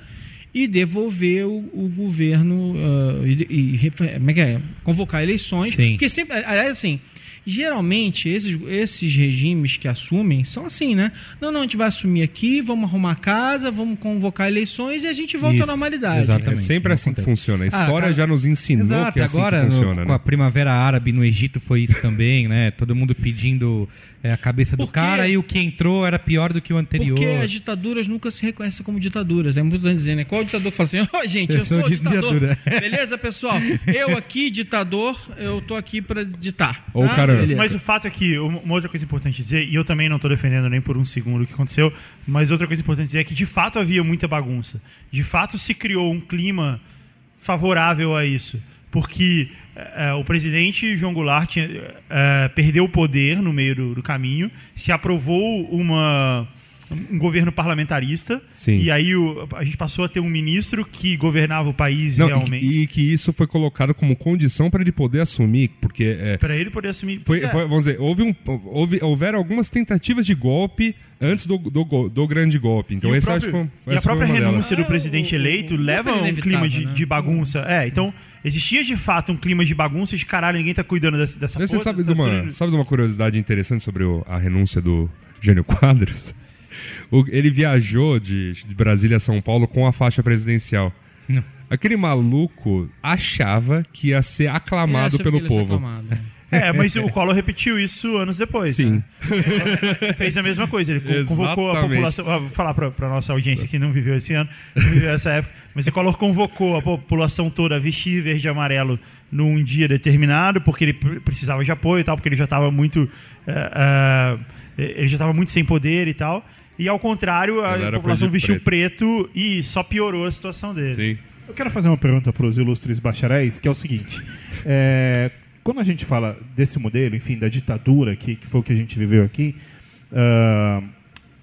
e devolver o, o governo ah, e, e é que é? convocar eleições. Sim. Porque sempre, aliás, assim, geralmente esses, esses regimes que assumem são assim, né? Não, não, a gente vai assumir aqui, vamos arrumar casa, vamos convocar eleições e a gente volta à Isso, normalidade. É exatamente. sempre não assim que acontece. funciona. A história cara, já nos ensinou Exato, que é assim agora que no- funciona. com né? a Primavera Árabe no Egito foi isso também, né? Todo mundo pedindo é, a cabeça do Porque- cara e o que entrou era pior do que o anterior. Porque as ditaduras nunca se reconhecem como ditaduras. É muito importante dizer, né? Qual ditador que fala assim, ó, (laughs) gente, eu, Eu sou sou ditador. ditadura. (laughs) Beleza, pessoal? Eu aqui, ditador, eu tô aqui pra ditar. Ou cara- Beleza. Mas o fato é que, uma uma outra coisa importante dizer, e eu também não estou defendendo nem por um segundo o que aconteceu, mas outra coisa importante dizer é que de fato havia muita bagunça. De fato se criou um clima favorável a isso. Porque eh, o presidente João Goulart tinha, eh, perdeu o poder no meio do, do caminho, se aprovou uma, um governo parlamentarista, Sim. e aí o- a gente passou a ter um ministro que governava o país Não, e, realmente. que- e que isso foi colocado como condição para ele poder assumir, porque é, Para ele poder assumir. foi, é. foi- vamos dizer, houve um, houve, houveram algumas tentativas de golpe antes do, do, do grande golpe. Então E esse próprio- acho que foi, e a própria renúncia do Ah, presidente o- eleito o- leva o a um clima de, né? de bagunça. É, então existia de fato um clima de bagunça de caralho, ninguém tá cuidando dessa, dessa Você porra, sabe tá de, uma, tudo- sabe de uma curiosidade interessante sobre o- a renúncia do Jânio Quadros? O- ele viajou de, de Brasília a São Paulo com a faixa presidencial. Não. Aquele maluco achava que ia ser aclamado pelo povo. aclamado. É, mas o Collor repetiu isso anos depois. Sim. né? Fez a mesma coisa. Ele co- convocou a Exatamente. população. ah, Vou falar pra, pra nossa audiência que não viveu esse ano, não viveu essa época. Mas o Collor convocou a população toda a vestir verde e amarelo num dia determinado, porque ele pre- precisava de apoio e tal, porque ele já estava muito. eh, eh, ele já estava muito sem poder e tal. E ao contrário, a Galera população vestiu preto. e só piorou a situação dele. Sim. Eu quero fazer uma pergunta para os ilustres bacharéis, que é o seguinte: é, quando a gente fala desse modelo, enfim, da ditadura, que, que foi o que a gente viveu aqui, ah,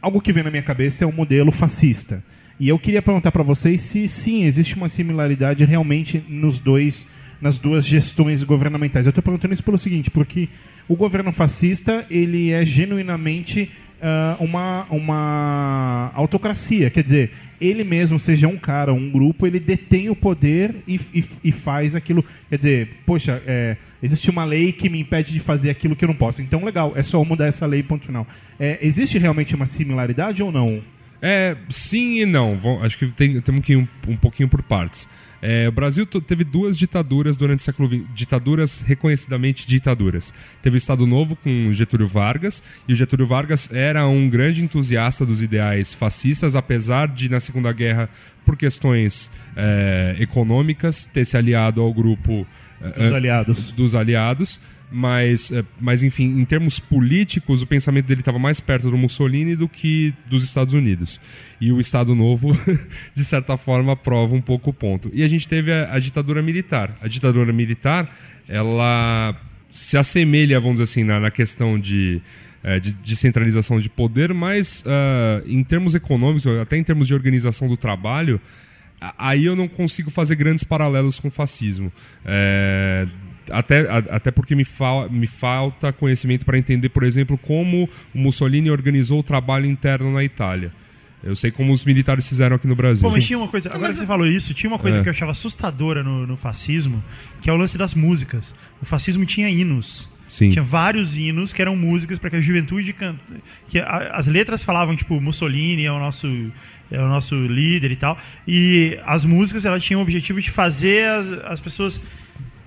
algo que vem na minha cabeça é o modelo fascista. E eu queria perguntar para vocês se sim existe uma similaridade realmente nos dois, nas duas gestões governamentais. Eu estou perguntando isso pelo seguinte, porque o governo fascista ele é genuinamente ah, uma, uma autocracia, quer dizer, ele mesmo, seja um cara ou um grupo, ele detém o poder e, e, e faz aquilo. Quer dizer, poxa, é, existe uma lei que me impede de fazer aquilo que eu não posso. Então, legal, é só mudar essa lei, ponto final. É, existe realmente uma similaridade ou não? É, sim e não. Vão- acho que tem, temos que ir um, um pouquinho por partes. É, o Brasil teve duas ditaduras durante o século XX, ditaduras reconhecidamente ditaduras. Teve o Estado Novo com Getúlio Vargas, e o Getúlio Vargas era um grande entusiasta dos ideais fascistas, apesar de, na Segunda Guerra, por questões é, econômicas, ter se aliado ao grupo é, Dos aliados. dos aliados, mas, eh, mas enfim, em termos políticos, o pensamento dele estava mais perto do Mussolini do que dos Estados Unidos. E o Estado Novo, (laughs) de certa forma, prova um pouco o ponto. E a gente teve a, a ditadura militar. A ditadura militar, ela se assemelha, vamos dizer assim, na, na questão de, eh, de, de de poder, mas ah, em termos econômicos, até em termos de organização do trabalho, aí eu não consigo fazer grandes paralelos com o fascismo. É, até, a- até porque me, fal, me falta conhecimento para entender, por exemplo, como o Mussolini organizou o trabalho interno na Itália. Eu sei como os militares fizeram aqui no Brasil. Pô, mas tinha uma coisa, agora que você falou isso, tinha uma coisa É. que eu achava assustadora no, no fascismo, que é o lance das músicas. O fascismo tinha hinos. Sim. Tinha vários hinos que eram músicas para que a juventude canta. Que a- as letras falavam, tipo, Mussolini é o nosso é o nosso líder e tal. E as músicas elas tinham o objetivo de fazer as, as pessoas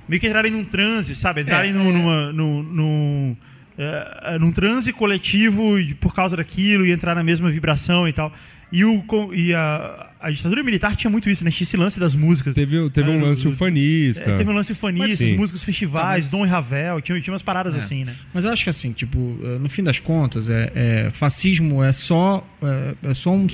meio que entrarem num transe, sabe? Entrarem É, num, é. numa- num, num, é, num transe coletivo por causa daquilo e entrar na mesma vibração e tal. E, o, e a, a ditadura militar tinha muito isso, né? Tinha esse lance das músicas. Teve, teve um Ah, lance o- ufanista. É, teve um lance Mas fanista, sim. músicos festivais, mas- Dom e Ravel, tinha, tinha umas paradas É. assim, né? Mas eu acho que assim, tipo, eh, no fim das contas, é, é, fascismo é só, é, é só um,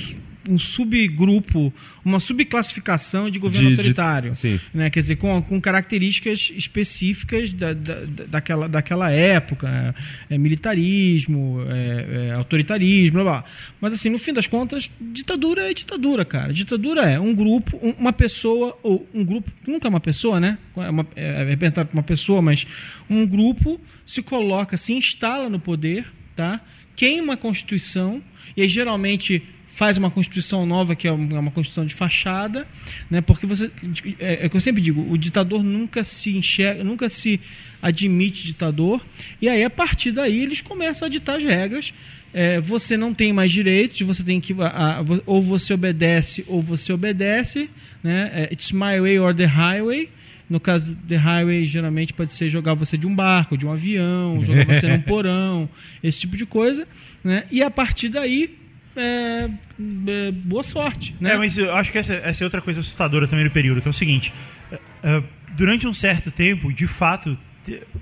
um subgrupo, uma subclassificação de governo De- de- autoritário. sim. né? Quer dizer, com, com características específicas da, da- da- daquela, daquela época. É, é militarismo, é, é autoritarismo, blá, blá. Mas assim, no fim das contas, ditadura é ditadura, cara. Ditadura é um grupo, um- uma pessoa, ou um grupo, nunca é uma pessoa, né? É, uma, é, é representado por uma pessoa, mas um grupo se coloca, se instala no poder, tá? queima a Constituição, e aí geralmente faz uma Constituição nova, que é uma é uma Constituição de fachada, né? Porque você. É, é o que eu sempre digo, o ditador nunca se enxerga, nunca se admite ditador, e aí a partir daí eles começam a ditar as regras. É, você não tem mais direitos, você tem que. a- a- ou você obedece ou você obedece. Né? É, It's my way or the highway. No caso The Highway, geralmente pode ser jogar você de um barco, de um avião, jogar você num (laughs) porão, esse tipo de coisa. Né? E a partir daí, é, é, boa sorte. Né? É, mas eu acho que essa, essa é outra coisa assustadora também no período, que é o seguinte: é, é, durante um certo tempo, de fato,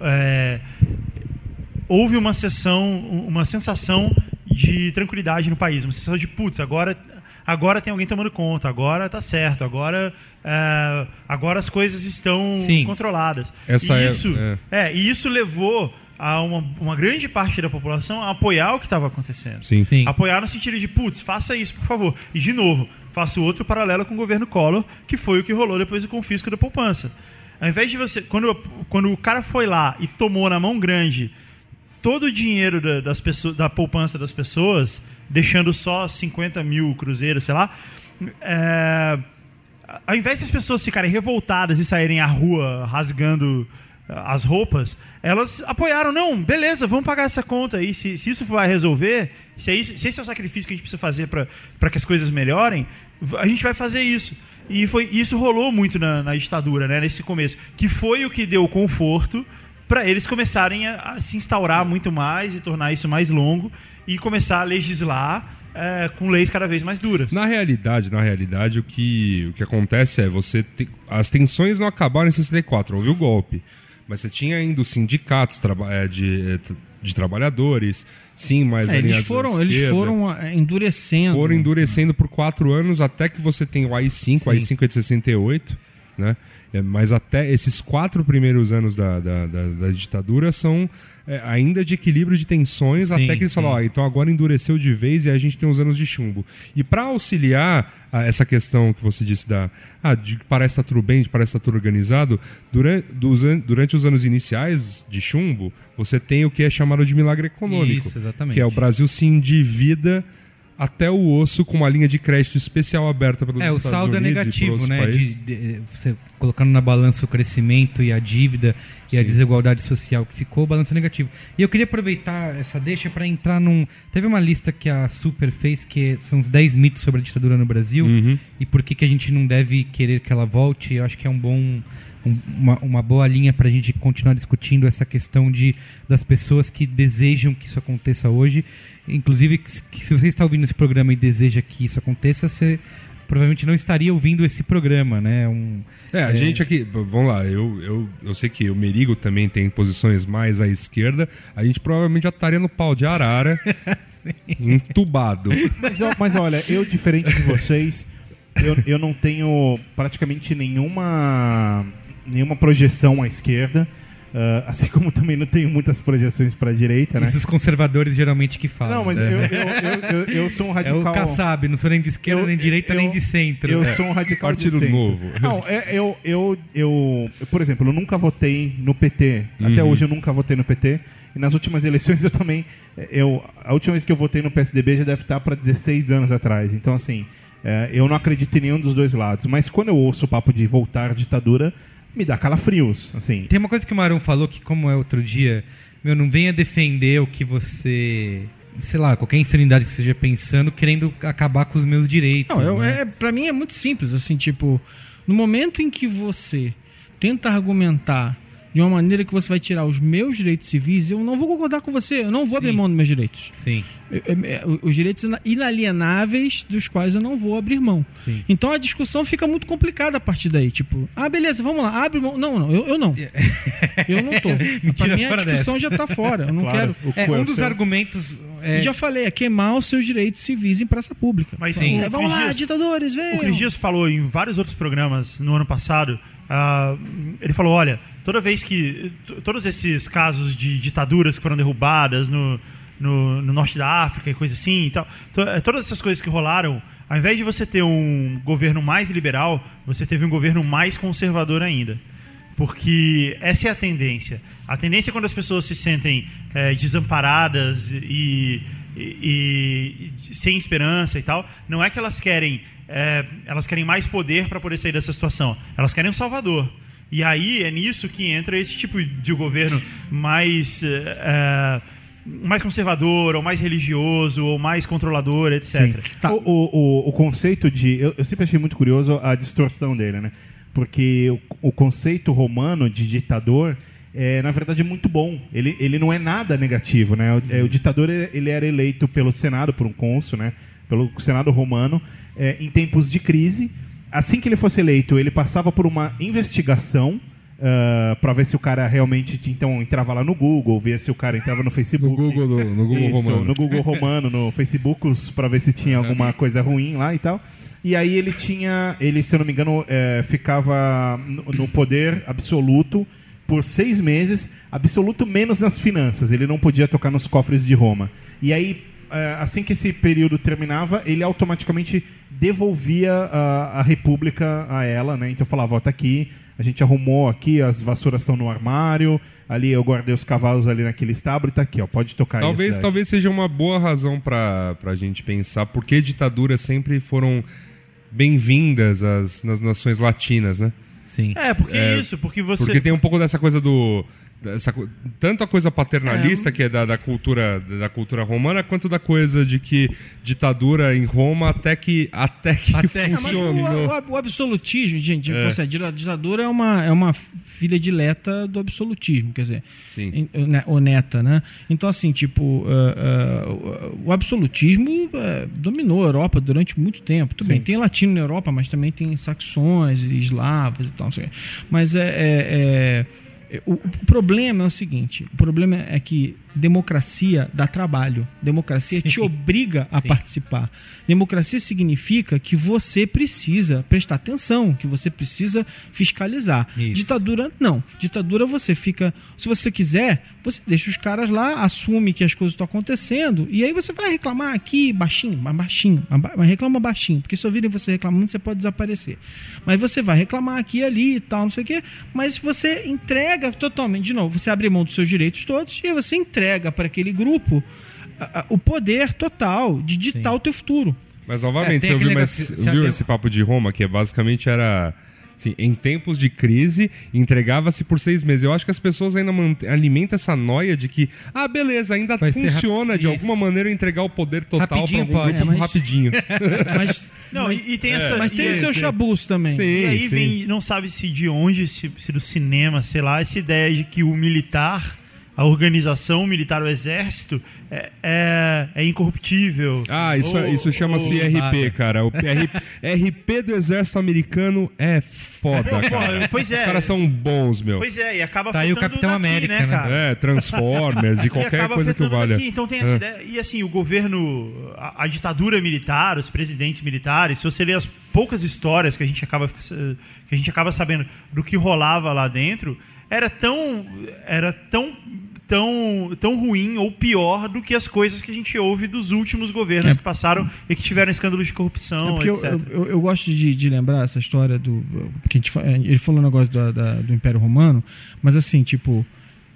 é, houve uma sessão, uma sensação de tranquilidade no país, uma sensação de putz, agora, agora tem alguém tomando conta, agora tá certo, agora, é, agora as coisas estão Sim. controladas. Essa e é- isso, é. é, e isso levou a uma, uma grande parte da população a apoiar o que estava acontecendo. Sim. Sim. Apoiar no sentido de, putz, faça isso, por favor. E, de novo, faço outro paralelo com o governo Collor, que foi o que rolou depois do confisco da poupança. Ao invés de você. Quando, quando o cara foi lá e tomou na mão grande todo o dinheiro da, das pessoas, da poupança das pessoas, deixando só 50 mil cruzeiros, sei lá. é, ao invés das pessoas ficarem revoltadas e saírem à rua rasgando as roupas, elas apoiaram, não, beleza, vamos pagar essa conta aí. Se, se isso vai resolver, se, é isso- se esse é o sacrifício que a gente precisa fazer para que as coisas melhorem, a gente vai fazer isso. E foi, isso rolou muito na, na ditadura, né, nesse começo, que foi o que deu conforto para eles começarem a, a se instaurar muito mais e tornar isso mais longo e começar a legislar eh, com leis cada vez mais duras. Na realidade, na realidade, o que, o que acontece é você te- as tensões não acabaram em 64, houve o golpe, mas você tinha ainda os sindicatos eh, de, t- de trabalhadores, sim, mais É, eles foram, eles foram ah, endurecendo. foram endurecendo por quatro anos até que você tem o AI-5, o AI-5 é de 68, né? É, mas até esses quatro primeiros anos da, da, da- da ditadura são é, ainda de equilíbrio de tensões, Sim, até que eles sim. falam, ó, então agora endureceu de vez e a gente tem os anos de chumbo. E para auxiliar a essa questão que você disse da ah, de que parece estar tudo bem, de parece estar tudo organizado, durante, dos an- durante os anos iniciais de chumbo, você tem o que é chamado de milagre econômico. Isso, exatamente. Que é o Brasil se endivida até o osso com uma linha de crédito especial aberta pelos É, o Estados saldo é Unidos por negativo, né? De- de- você colocando na balança o crescimento e a dívida e a Sim. desigualdade social que ficou, o balanço é negativo. E eu queria aproveitar essa deixa para entrar num. Teve uma lista que a Super fez que são os 10 mitos sobre a ditadura no Brasil Uhum. e por que, que a gente não deve querer que ela volte. Eu acho que é um bom. Um- uma, uma boa linha para a gente continuar discutindo essa questão de, das pessoas que desejam que isso aconteça hoje. Inclusive, que, se- que se você está ouvindo esse programa e deseja que isso aconteça, você provavelmente não estaria ouvindo esse programa, né? Um, É, a gente aqui, vamos lá, eu, eu, eu sei que o Merigo também tem posições mais à esquerda, a gente provavelmente já estaria no pau de arara, (laughs) entubado. Mas, mas olha, eu, diferente de vocês, eu, eu não tenho praticamente nenhuma, nenhuma projeção à esquerda. ah, assim (laughs) como também não tenho muitas projeções para a direita, né? Esses conservadores geralmente que falam. Não, mas né? eu, eu, (laughs) eu, eu, eu sou um É radical. o Kassab, não sou nem de esquerda, Eu- nem de direita, eu- nem de centro. Eu É. sou um radical de Partido centro. Novo. (laughs) Não, é, eu, eu, eu, por exemplo, eu nunca votei no PT. Até Uhum. hoje eu nunca votei no PT. E nas últimas eleições eu também. Eu, a última vez que eu votei no PSDB já deve estar para 16 anos atrás. Então, assim, é, eu não acredito em nenhum dos dois lados. Mas quando eu ouço o papo de voltar à ditadura, me dá calafrios. Assim, Tem uma coisa que o Marão falou que, como é outro dia, meu, não venha defender o que você. Sei lá, qualquer insanidade que você esteja pensando, querendo acabar com os meus direitos. Não, eu, né? é, pra mim é muito simples, assim, tipo, no momento em que você tenta argumentar de uma maneira que você vai tirar os meus direitos civis, eu não vou concordar com você, eu não vou abrir Sim. mão dos meus direitos. Sim, Eu- eu- eu- Os direitos ina- inalienáveis dos quais eu não vou abrir mão. sim. Então a discussão fica muito complicada a partir daí. Tipo, ah, beleza, vamos lá, abre mão. Não, não, eu, eu não. (laughs) Eu não tô. (laughs) Pra mim a discussão dessa. já tá fora. Eu não Claro, quero. o É, é um o dos seu. argumentos. É, Eu já falei, é queimar os seus direitos civis em praça pública. Mas Sim. o É, vamos Cris lá, Dias- ditadores, O venham. Cris Dias falou em vários outros programas no ano passado. ah, ele falou: olha, toda vez que. Todos esses casos de ditaduras que foram derrubadas no, no, no norte da África e coisa assim e tal. to- eh, todas essas coisas que rolaram, ao invés de você ter um governo mais liberal, você teve um governo mais conservador ainda. Porque essa é a tendência. A tendência é quando as pessoas se sentem eh, desamparadas e, e- e sem esperança e tal, não é que elas querem eh, elas querem mais poder para poder sair dessa situação. Elas querem um salvador. E aí é nisso que entra esse tipo de governo mais eh, eh, mais conservador, ou mais religioso, ou mais controlador, etc. Tá. O, o, o, o conceito de. Eu, eu sempre achei muito curioso a distorção dele, né? Porque o, o conceito romano de ditador é, na verdade, muito bom. Ele, ele não é nada negativo, né? O, é, o ditador ele ele era eleito pelo Senado, por um cônsul, né? Pelo Senado romano, é, em tempos de crise. Assim que ele fosse eleito, ele passava por uma investigação. para ver se o cara realmente então entrava lá no Google, ver se o cara entrava no No Facebook. Google, do- no Google Isso, Romano. No Google Romano, no Facebook, para ver se tinha alguma coisa ruim lá e tal. E aí ele tinha, ele, se eu não me engano, é, ficava no, no poder absoluto por seis meses, absoluto menos nas finanças. Ele não podia tocar nos cofres de Roma. E aí, é, assim que esse período terminava, ele automaticamente devolvia a, a república a ela, né? Então falava, ó, tá aqui, a gente arrumou aqui, as vassouras estão no armário, ali eu guardei os cavalos ali naquele estábulo e tá aqui, ó, pode tocar a Talvez, talvez seja uma boa razão pra pra gente pensar por que ditaduras sempre foram bem-vindas às- nas nações latinas, né? Sim. É, porque É, isso, porque você. Porque tem um pouco dessa coisa do. Dessa co- tanto a coisa paternalista, que é da, da cultura, da cultura romana, quanto da coisa de que ditadura em Roma até que, até que Até- É, mas funcione. o, o- o absolutismo, gente, É. você, a dita- ditadura é uma, é uma filha dileta do absolutismo, quer dizer, Sim. ou neta, né? Então, assim, tipo, ah, ah, o- absolutismo ah, dominou a Europa durante muito tempo. Tudo bem, tem latino na Europa, mas também tem saxões, e eslavos e tal. Mas é, é- é- o, o problema é o seguinte: o problema é que democracia dá trabalho. Democracia te obriga a Sim. participar. Democracia significa que você precisa prestar atenção, que você precisa fiscalizar. Isso. Ditadura, não. Ditadura você fica. Se você quiser, você deixa os caras lá, assume que as coisas estão acontecendo, e aí você vai reclamar aqui baixinho, mas baixinho, mas reclama baixinho, porque se ouvirem você reclamando, você pode desaparecer. Mas você vai reclamar aqui e ali e tal, não sei o quê, mas você entrega totalmente, de novo, você abre mão dos seus direitos todos e aí você entrega para aquele grupo a- a- o poder total de ditar Sim. o teu futuro. Mas É, novamente, tem você ouviu, mas, viu esse papo de Roma, que é, basicamente era. Assim, em tempos de crise, entregava-se por seis meses. Eu acho que as pessoas ainda alimentam essa noia de que, ah, beleza, ainda Vai funciona de alguma maneira entregar o poder total para algum pode. grupo É, mas- rapidinho. (laughs) Mas, (laughs) Não, mas, e, e tem essa. mas e tem o esse- seu chabus também. Sim. E aí sim. vem, não sabe se de onde, se, se do cinema, sei lá, essa ideia de que o militar, a organização militar, o exército, é, é, é incorruptível. Ah, isso, Ou- isso chama-se RP, cara. O R- RP (laughs) do Exército Americano é foda, cara. pois é. Os caras são bons, meu. Pois é, e acaba Tá aí o Capitão daqui, América, né, né? cara? É, Transformers (laughs) e E qualquer acaba coisa que valha. daqui. Então tem essa É. ideia. E assim, o governo, a, a ditadura militar, os presidentes militares, se você ler as poucas histórias que a gente acaba que a gente acaba sabendo do que rolava lá dentro, era tão era tão tão tão ruim ou pior do que as coisas que a gente ouve dos últimos governos É. que passaram e que tiveram escândalos de É corrupção, eu, etc. eu, eu- eu gosto de, de lembrar essa história do. Porque gente, fa- ele falou um negócio da- da- do Império Romano, mas assim, tipo,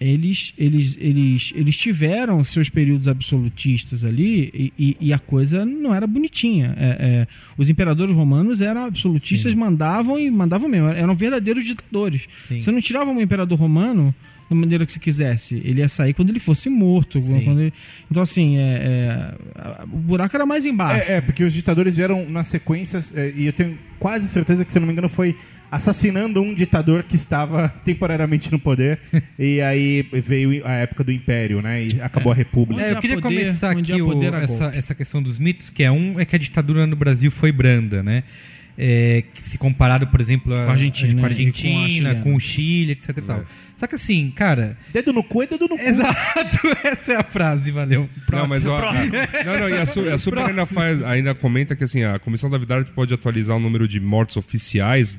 eles, eles, eles, eles tiveram seus períodos absolutistas ali e, e- e a coisa não era bonitinha. É, é, os imperadores romanos eram absolutistas, Sim. mandavam e mandavam mesmo, eram verdadeiros ditadores. Sim. Você não tirava um imperador romano da maneira que você quisesse. Ele ia sair quando ele fosse morto. Quando ele- Então, assim, é, é, o buraco era mais embaixo. É, é, porque os ditadores vieram nas sequências, é, e eu tenho quase certeza que, se não me engano, foi assassinando um ditador que estava (laughs) temporariamente no poder, (laughs) e aí veio a época do Império, né? E acabou a República. É, eu queria poder, começar aqui o- essa, essa questão dos mitos, que é um é que a ditadura no Brasil foi branda, né? É, que se comparado, por exemplo, a, Com a Argentina, com a né? E com a Argentina, chilena. com, o Chile, etc tal. Só que assim, cara, Dedo no cu é dedo no cu. exato, (laughs) essa é a frase, valeu. Não, mas ó, a, (laughs) não, não, e a, Su, a Super ainda, faz, ainda comenta que assim, a Comissão da Verdade pode atualizar o número de mortos oficiais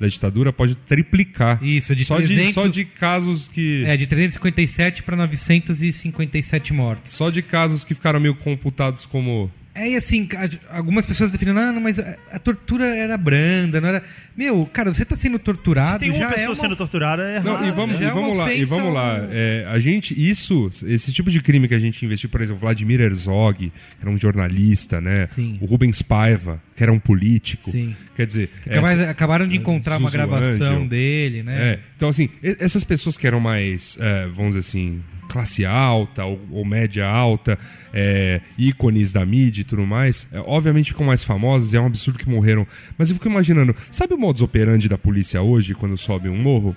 da ditadura, pode triplicar. Isso, de só, 300 de, só de casos que. É, de 357 para 957 mortos. Só de casos que ficaram meio computados como. É, e assim, algumas pessoas definindo, ah, não, mas a, a tortura era branda, não era. Meu, cara, você tá sendo torturado, Se tem uma já pessoa é uma... sendo torturada, é Não, errado. e vamos, já e é uma vamos lá, e vamos lá. É, a gente, isso, esse tipo de crime que a gente investiu, por exemplo, Vladimir Herzog, que era um jornalista, né? Sim. O Rubens Paiva, que era um político. Sim. Quer dizer, Acabaram, essa- acabaram de encontrar uma Suzu gravação Angel. dele, né? É, então, assim, essas pessoas que eram mais, é, vamos dizer assim, classe alta ou, ou média alta, é, ícones da mídia e tudo mais, é, obviamente ficam mais famosas e é um absurdo que morreram. Mas eu fico imaginando, sabe o modus operandi da polícia hoje, quando sobe um morro?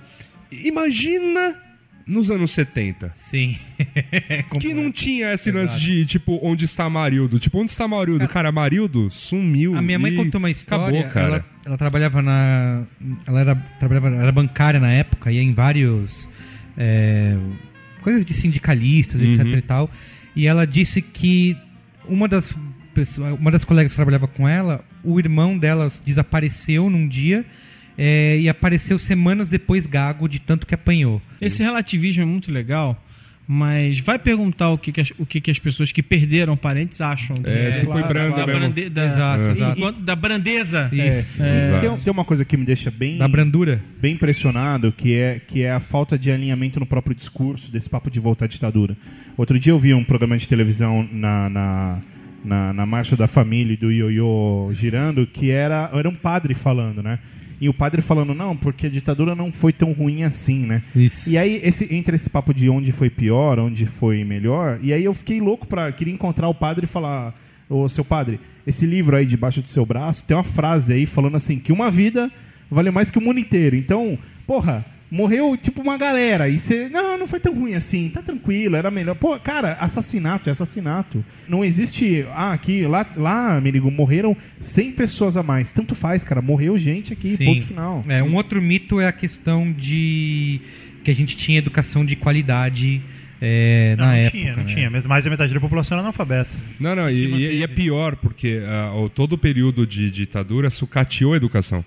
Imagina nos anos 70. Sim. (laughs) Que não tinha esse Exato. lance de, tipo, onde está Marildo? Tipo, onde está Marildo? Cara, Marildo sumiu. A minha mãe contou uma história. Acabou, cara. Ela, ela trabalhava na. Ela era, trabalhava, era bancária na época, ia em vários. é, coisas de sindicalistas, etc Uhum. e tal. E ela disse que uma das, pessoas, uma das colegas que trabalhava com ela, o irmão dela desapareceu num dia. é, e apareceu semanas depois gago de tanto que apanhou. Esse relativismo é muito legal, mas vai perguntar o que, que as, o que, que as pessoas que perderam parentes acham. É, se foi branda da, mesmo. brande- da, Exato, e- exato. enquanto- da brandeza. Isso. É, Exato. tem, tem uma coisa que me deixa bem, Da brandura. bem impressionado, que é, que é a falta de alinhamento no próprio discurso desse papo de voltar à ditadura. Outro dia eu vi um programa de televisão na, na, na, na Marcha da Família e do Ioiô girando, que era, era um padre falando, né? E o padre falando, não, porque a ditadura não foi tão ruim assim, né? Isso. E aí, esse, entre esse papo de onde foi pior, onde foi melhor, e aí eu fiquei louco pra. Queria encontrar o padre e falar: Ô seu padre, esse livro aí debaixo do seu braço tem uma frase aí falando assim: que uma vida vale mais que o mundo inteiro. Então, porra, morreu tipo uma galera. E você. Não, não foi tão ruim assim, tá tranquilo, era melhor. Pô, cara, assassinato é assassinato. Não existe. Ah, aqui, lá, lá, amigo, morreram 100 pessoas a mais. Tanto faz, cara, morreu gente aqui, Sim. ponto final. É, um outro mito é a questão de que a gente tinha educação de qualidade é, Não, na não época. tinha, não né? tinha. Mais da metade da população era analfabeta. Não, não, e, e é pior, porque o- todo o período de ditadura sucateou a educação.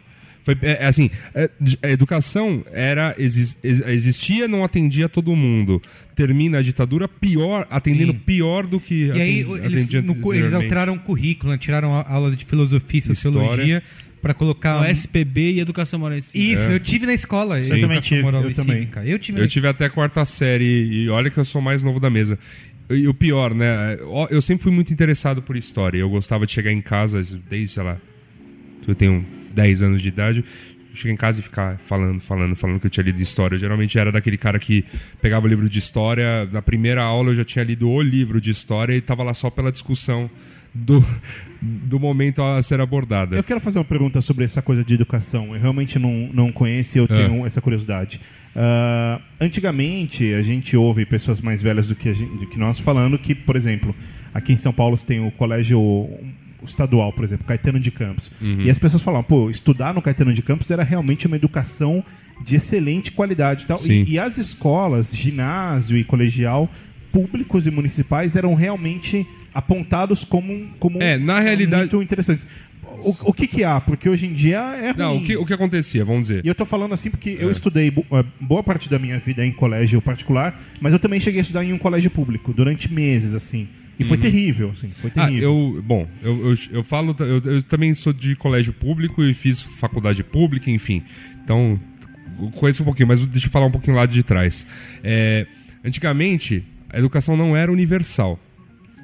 Foi, é, é assim, é, a educação era exis- ex- existia, não atendia todo mundo. Termina a ditadura pior, atendendo Sim. pior do que E aí eles, atendia no eles alteraram o currículo, né? tiraram a- aulas de filosofia e sociologia para colocar. O SPB e Educação Moral e Cívica. Isso, É. eu tive na escola. Sim. Eu também tive, moral eu também. cívica. Eu tive. Eu tive até a quarta série e olha que eu sou mais novo da mesa. E o pior, né? Eu sempre fui muito interessado por história. Eu gostava de chegar em casa desde, sei lá, eu tenho 10 anos de idade. Chegar em casa e ficar falando, falando, falando que eu tinha lido história. Eu, geralmente era daquele cara que pegava o livro de história. Na primeira aula eu já tinha lido o livro de história e tava lá só pela discussão do, do momento a ser abordada. Eu quero fazer uma pergunta sobre essa coisa de educação. Eu realmente não, não conheço e eu tenho essa curiosidade. Ah, antigamente, a gente ouve pessoas mais velhas do que, gente- do que nós falando que, por exemplo, aqui em São Paulo você tem o colégio estadual, por exemplo, Caetano de Campos. E as pessoas falam, pô, estudar no Caetano de Campos era realmente uma educação de excelente qualidade e tal. E, as escolas, ginásio e colegial, públicos e municipais, eram realmente apontados como, como É, na realidade- muito interessantes. O, o que que há? Porque hoje em dia é ruim. Não, o que, o que acontecia, vamos dizer. E eu tô falando assim porque eu É. estudei bo- eh, boa parte da minha vida em colégio particular, mas eu também cheguei a estudar em um colégio público durante meses, assim. E foi terrível, assim, foi Ah, terrível. eu, bom, eu, eu, eu falo, eu, eu também sou de colégio público e fiz faculdade pública, enfim. Então, conheço um pouquinho, mas deixa eu falar um pouquinho lá de trás. É, antigamente, a educação não era universal.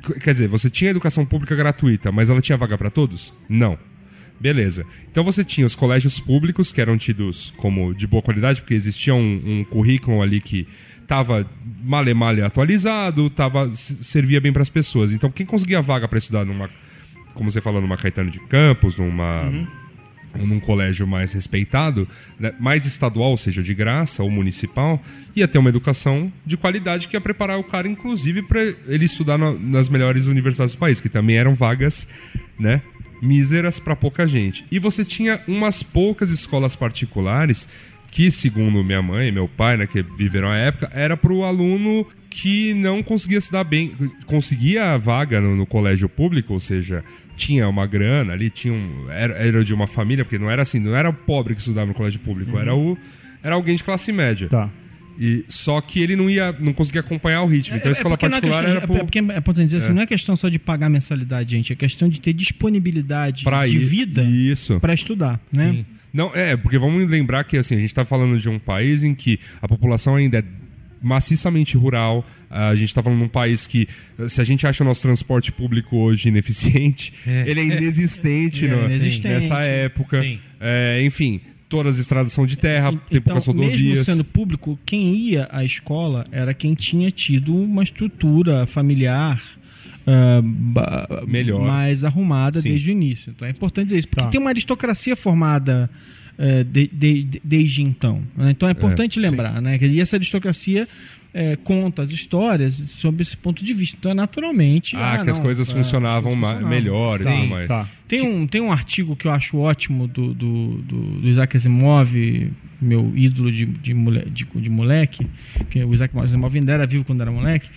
Qu- Quer dizer, você tinha educação pública gratuita, mas ela tinha vaga para todos? Não. Beleza. Então você tinha os colégios públicos, que eram tidos como de boa qualidade, porque existia um, um currículo ali que estava male male atualizado, tava, servia bem para as pessoas. Então quem conseguia vaga para estudar numa, como você falou, numa Caetano de Campos, numa ou num colégio mais respeitado, né, mais estadual, ou seja, de graça ou municipal, ia ter uma educação de qualidade que ia preparar o cara, inclusive, para ele estudar na- nas melhores universidades do país, que também eram vagas, né? Míseras para pouca gente. E você tinha umas poucas escolas particulares que, segundo minha mãe e meu pai, né, que viveram a época, era para o aluno que não conseguia se dar bem, conseguia a vaga no, no colégio público, ou seja, tinha uma grana ali, tinha um, era, era de uma família, porque não era assim, não era o pobre que estudava no colégio público, era o era alguém de classe média. Tá. E só que ele não ia, não conseguia acompanhar o ritmo. Então a escola porque não é particular questão era de- pro, é porque é importante dizer assim, não é questão só de pagar mensalidade, gente, é questão de ter disponibilidade pra de ir- vida para estudar, né? Não, é, porque vamos lembrar que assim, a gente está falando de um país em que a população ainda é maciçamente rural. A gente está falando de um país que, se a gente acha o nosso transporte público hoje ineficiente, (laughs) É. ele é inexistente, É no- inexistente. nessa época. Sim. É, enfim, todas as estradas são de terra, E- tem poucas então, mesmo rodovias. sendo público, quem ia à escola era quem tinha tido uma estrutura familiar ah, ba- Melhor. mais arrumada Sim. desde o início. Então é importante dizer isso, porque Tá. tem uma aristocracia formada eh, de- de- de- desde então. né? Então é importante lembrar, né? que- E essa aristocracia eh, conta as histórias sob esse ponto de vista. Então é naturalmente. Ah, que as não, coisas ah, funcionavam as coisas melhor e Tá, tudo mais. tá. tem um, tem um artigo que eu acho ótimo do, do, do, do Isaac Asimov, meu ídolo de, de, mole, de, de moleque, que o Isaac Asimov ainda era vivo quando era moleque,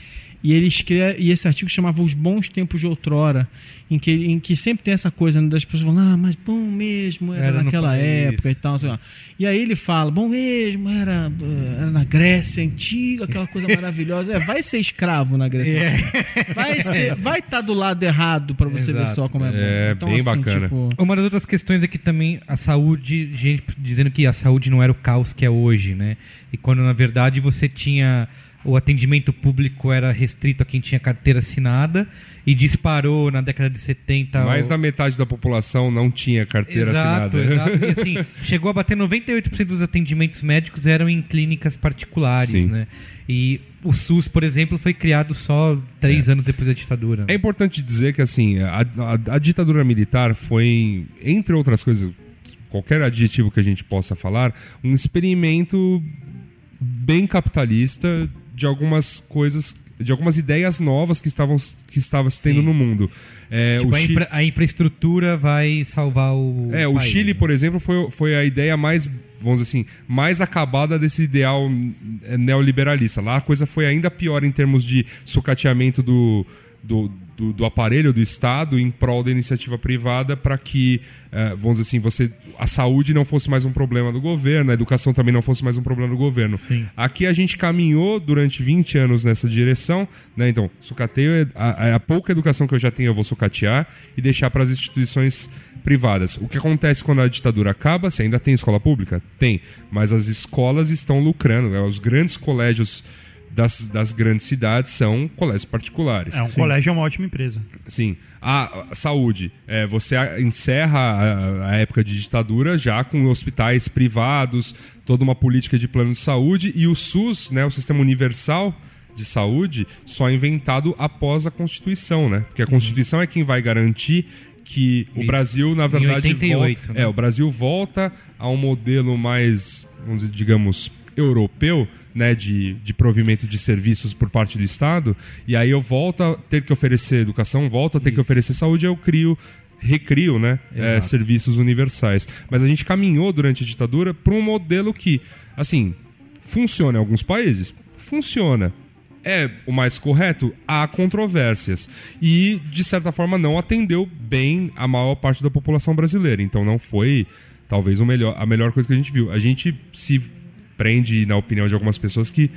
e ele escreve, e esse artigo chamava Os Bons Tempos de Outrora, em que, em que sempre tem essa coisa né, das pessoas falando, ah, mas bom mesmo, era, Era naquela país. época e tal. sei lá. E aí ele fala, bom mesmo, era, era na Grécia antiga, aquela coisa maravilhosa. É, vai ser escravo na Grécia antiga. Vai ser, vai estar do lado errado para você ver Exato. só como é bom. É, bem bacana. tipo, Uma das outras questões é que também a saúde, gente dizendo que a saúde não era o caos que é hoje, né? E quando na verdade você tinha o atendimento público era restrito a quem tinha carteira assinada e disparou na década de 70. Mais o- da metade da população não tinha carteira Exato, assinada. exato. (laughs) E assim, chegou a bater 98% dos atendimentos médicos eram em clínicas particulares, Sim. né? E o SUS, por exemplo, foi criado só três anos depois da ditadura. É importante dizer que assim, a, a- a ditadura militar foi, entre outras coisas, qualquer adjetivo que a gente possa falar, um experimento bem capitalista de algumas coisas de algumas ideias novas que estavam que estava se tendo Sim. no mundo. É, Tipo, o a, infra- a infraestrutura vai salvar o. é, o país, Chile, né? por exemplo, foi, foi a ideia mais, vamos dizer assim, mais acabada desse ideal eh, neoliberalista. Lá a coisa foi ainda pior em termos de sucateamento do, do, do, do aparelho do Estado em prol da iniciativa privada para que, eh, vamos dizer assim, você, a saúde não fosse mais um problema do governo, a educação também não fosse mais um problema do governo. Sim. Aqui a gente caminhou durante 20 anos nessa direção, né? Então, sucateio, a, a pouca educação que eu já tenho eu vou sucatear e deixar para as instituições privadas. O que acontece quando a ditadura acaba? Você ainda tem escola pública? Tem. Mas as escolas estão lucrando. né? Os grandes colégios das, das grandes cidades são colégios particulares. É, um colégio é uma ótima empresa. Sim. A, a saúde. É, você encerra a, a época de ditadura já com hospitais privados, toda uma política de plano de saúde e o SUS, né, o Sistema Universal de Saúde, só inventado após a Constituição, né? Porque a Constituição é quem vai garantir que o. Brasil, na verdade, 88, volta, né? é, o Brasil volta a um modelo mais, vamos dizer, digamos, europeu, né, de, de provimento de serviços por parte do Estado, e aí eu volto a ter que oferecer educação, volto a ter que Isso. oferecer saúde, eu crio, recrio, né, é, serviços universais. Mas a gente caminhou durante a ditadura para um modelo que, assim, funciona em alguns países, funciona. É o mais correto? Há controvérsias. E, de certa forma, não atendeu bem a maior parte da população brasileira. Então não foi, talvez, o melhor, a melhor coisa que a gente viu. A gente se prende, na opinião de algumas pessoas, que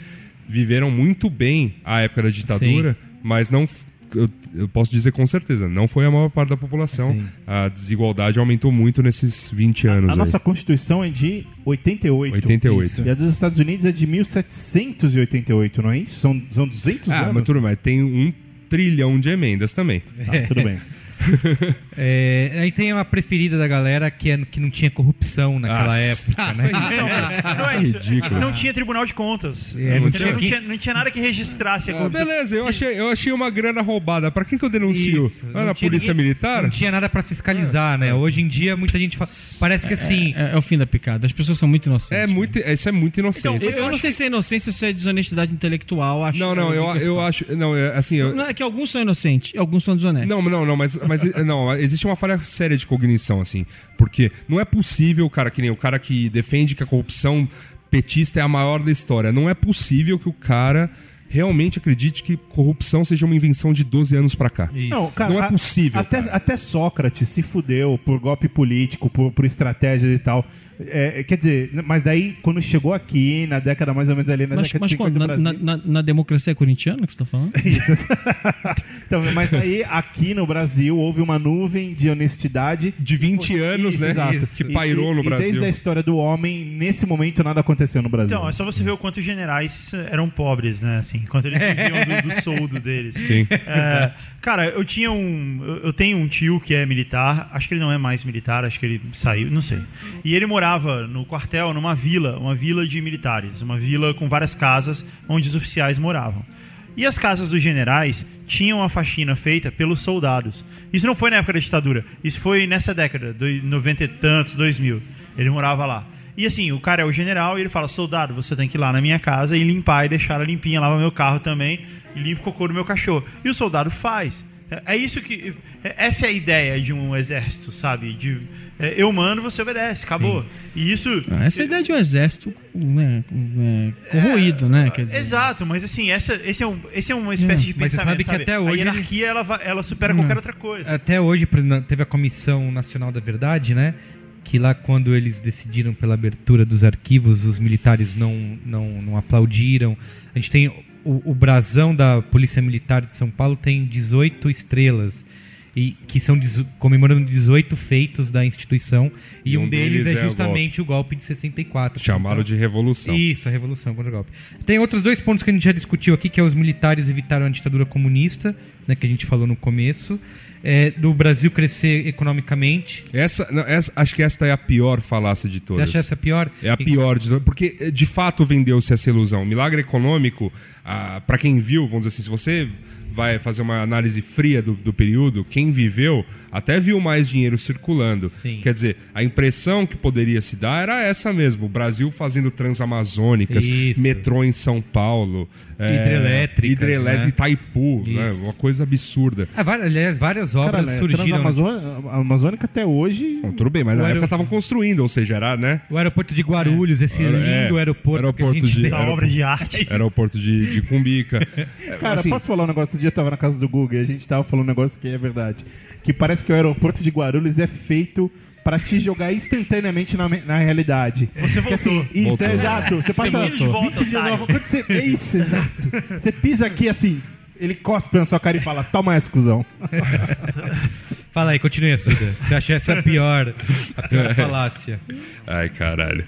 viveram muito bem a época da ditadura, mas não. Eu, eu posso dizer com certeza, não foi a maior parte da população. Sim. A desigualdade aumentou muito nesses 20 anos. A aí. nossa Constituição é de 88. 88. Isso. E a dos Estados Unidos é de 1788, não é isso? São, são 200 Ah, anos. mas tudo bem, tem um trilhão de emendas também. Tá, tudo bem. (laughs) É, aí tem uma preferida da galera que, é, que não tinha corrupção naquela Ah, época, né? Não, (laughs) não é Isso é ridículo. Não tinha tribunal de contas. É, não, não tinha, não, tinha, não tinha nada que registrasse a Ah, corrupção. beleza, eu achei, eu achei uma grana roubada. Pra que, que eu denuncio? Isso, Ah, não na tinha polícia ninguém- militar? Não tinha nada pra fiscalizar, né? Hoje em dia muita gente fala. Parece que assim. É, é o fim da picada. As pessoas são muito inocentes. É muito, isso é muito inocente. Eu, eu não sei se é inocência ou se é desonestidade intelectual. Acho, não, não, eu, eu papo. acho. Não, é, assim, eu, Não, é que alguns são inocentes, alguns são desonestos. Não, não, não, mas, mas (laughs) não, existe uma falha séria de cognição, assim. Porque não é possível, cara, que nem o cara que defende que a corrupção petista é a maior da história. Não é possível que o cara realmente acredite que corrupção seja uma invenção de 12 anos pra cá. Isso. Não, cara, Não é a- possível, Até, cara. até Sócrates se fudeu por golpe político, por, por estratégias e tal. É, quer dizer, mas daí, quando chegou aqui, na década mais ou menos ali, na Mas, década mas de 50 quando? do Na, Brasil... na- na- na democracia corintiana que você tá falando? (laughs) Isso. (laughs) então, mas daí, aqui no Brasil, houve uma nuvem de honestidade. De 20 anos, Isso, né? Exato. Que E- pairou e- no e Brasil. desde a história do homem, nesse momento, nada aconteceu no Brasil. Então, é só você ver o quanto os generais eram pobres, né? Assim, quanto eles (laughs) viviam do, do soldo deles. Sim. É, cara, eu tinha um. Eu tenho um tio que é militar, acho que ele não é mais militar, acho que ele saiu, não sei. E ele morava no quartel, numa vila, uma vila de militares, uma vila com várias casas onde os oficiais moravam. E as casas dos generais tinham a faxina feita pelos soldados. Isso não foi na época da ditadura, isso foi nessa década, de 90 e tantos, 2000. Ele morava lá. E assim, o cara é o general e ele fala: soldado, você tem que ir lá na minha casa e limpar e deixar ela limpinha, lava meu carro também e limpa o cocô do meu cachorro. E o soldado faz. É- É isso que. é- Essa é a ideia de um exército, sabe? De, é, eu mando, você obedece, acabou. E isso. Ah, essa é a ideia de um exército né, é, corroído, né? Quer dizer, Exato, mas assim, essa, esse, é um, esse é uma espécie de Mas você pensamento. sabe que até hoje A ele- hierarquia ela, va- ela supera qualquer outra coisa. Até hoje teve a Comissão Nacional da Verdade, né? Que lá quando eles decidiram pela abertura dos arquivos, os militares não, não, não aplaudiram. A gente tem o, o brasão da Polícia Militar de São Paulo tem 18 estrelas. E que são comemorando 18 feitos da instituição. E, um, deles, é o justamente o golpe de 64. Chamaram de revolução. Isso, a revolução contra o golpe. Tem outros dois pontos que a gente já discutiu aqui, que é os militares evitaram a ditadura comunista né, que a gente falou no começo, é, do Brasil crescer economicamente. Essa, não, essa- acho que esta é a pior falácia de Você todas. acha essa pior? É a pior de todas, porque eh, de fato vendeu-se essa ilusão. Milagre econômico, ah, para quem viu, vamos dizer assim, se você vai fazer uma análise fria do, do período, quem viveu até viu mais dinheiro circulando. Sim. Quer dizer, a impressão que poderia se dar era essa mesmo: o Brasil fazendo transamazônicas, Isso. metrô em São Paulo, eh, Hidrelétricas, hidrelétrica né? Itaipu, né? Uma coisa absurda. Várias- aliás, várias obras Cara, né, surgiram. Transamazônica- a Amazônica até hoje. Bom, tudo bem, mas na época estavam construindo, ou seja, era, né? O aeroporto de Guarulhos, esse É, lindo aeroporto, aeroporto que a gente de- tem. Essa Era- obra de arte. Aeroporto de, de Cumbica. (laughs) Cara, Assim, posso falar um negócio? Um dia eu tava na casa do Google e a gente tava falando um negócio que é verdade. Que parece que o aeroporto de Guarulhos é feito pra te jogar instantaneamente na, na realidade. Você assim, voltou. isso, Voltou. é exato. Você passa de volta, 20 dias otário. nova. Quando você. É isso, exato. Você pisa aqui assim, ele cospe na sua cara e fala: toma essa, cuzão. (laughs) Fala aí, continue, Suda. Você acha essa a pior, a pior (laughs) falácia? Ai, caralho.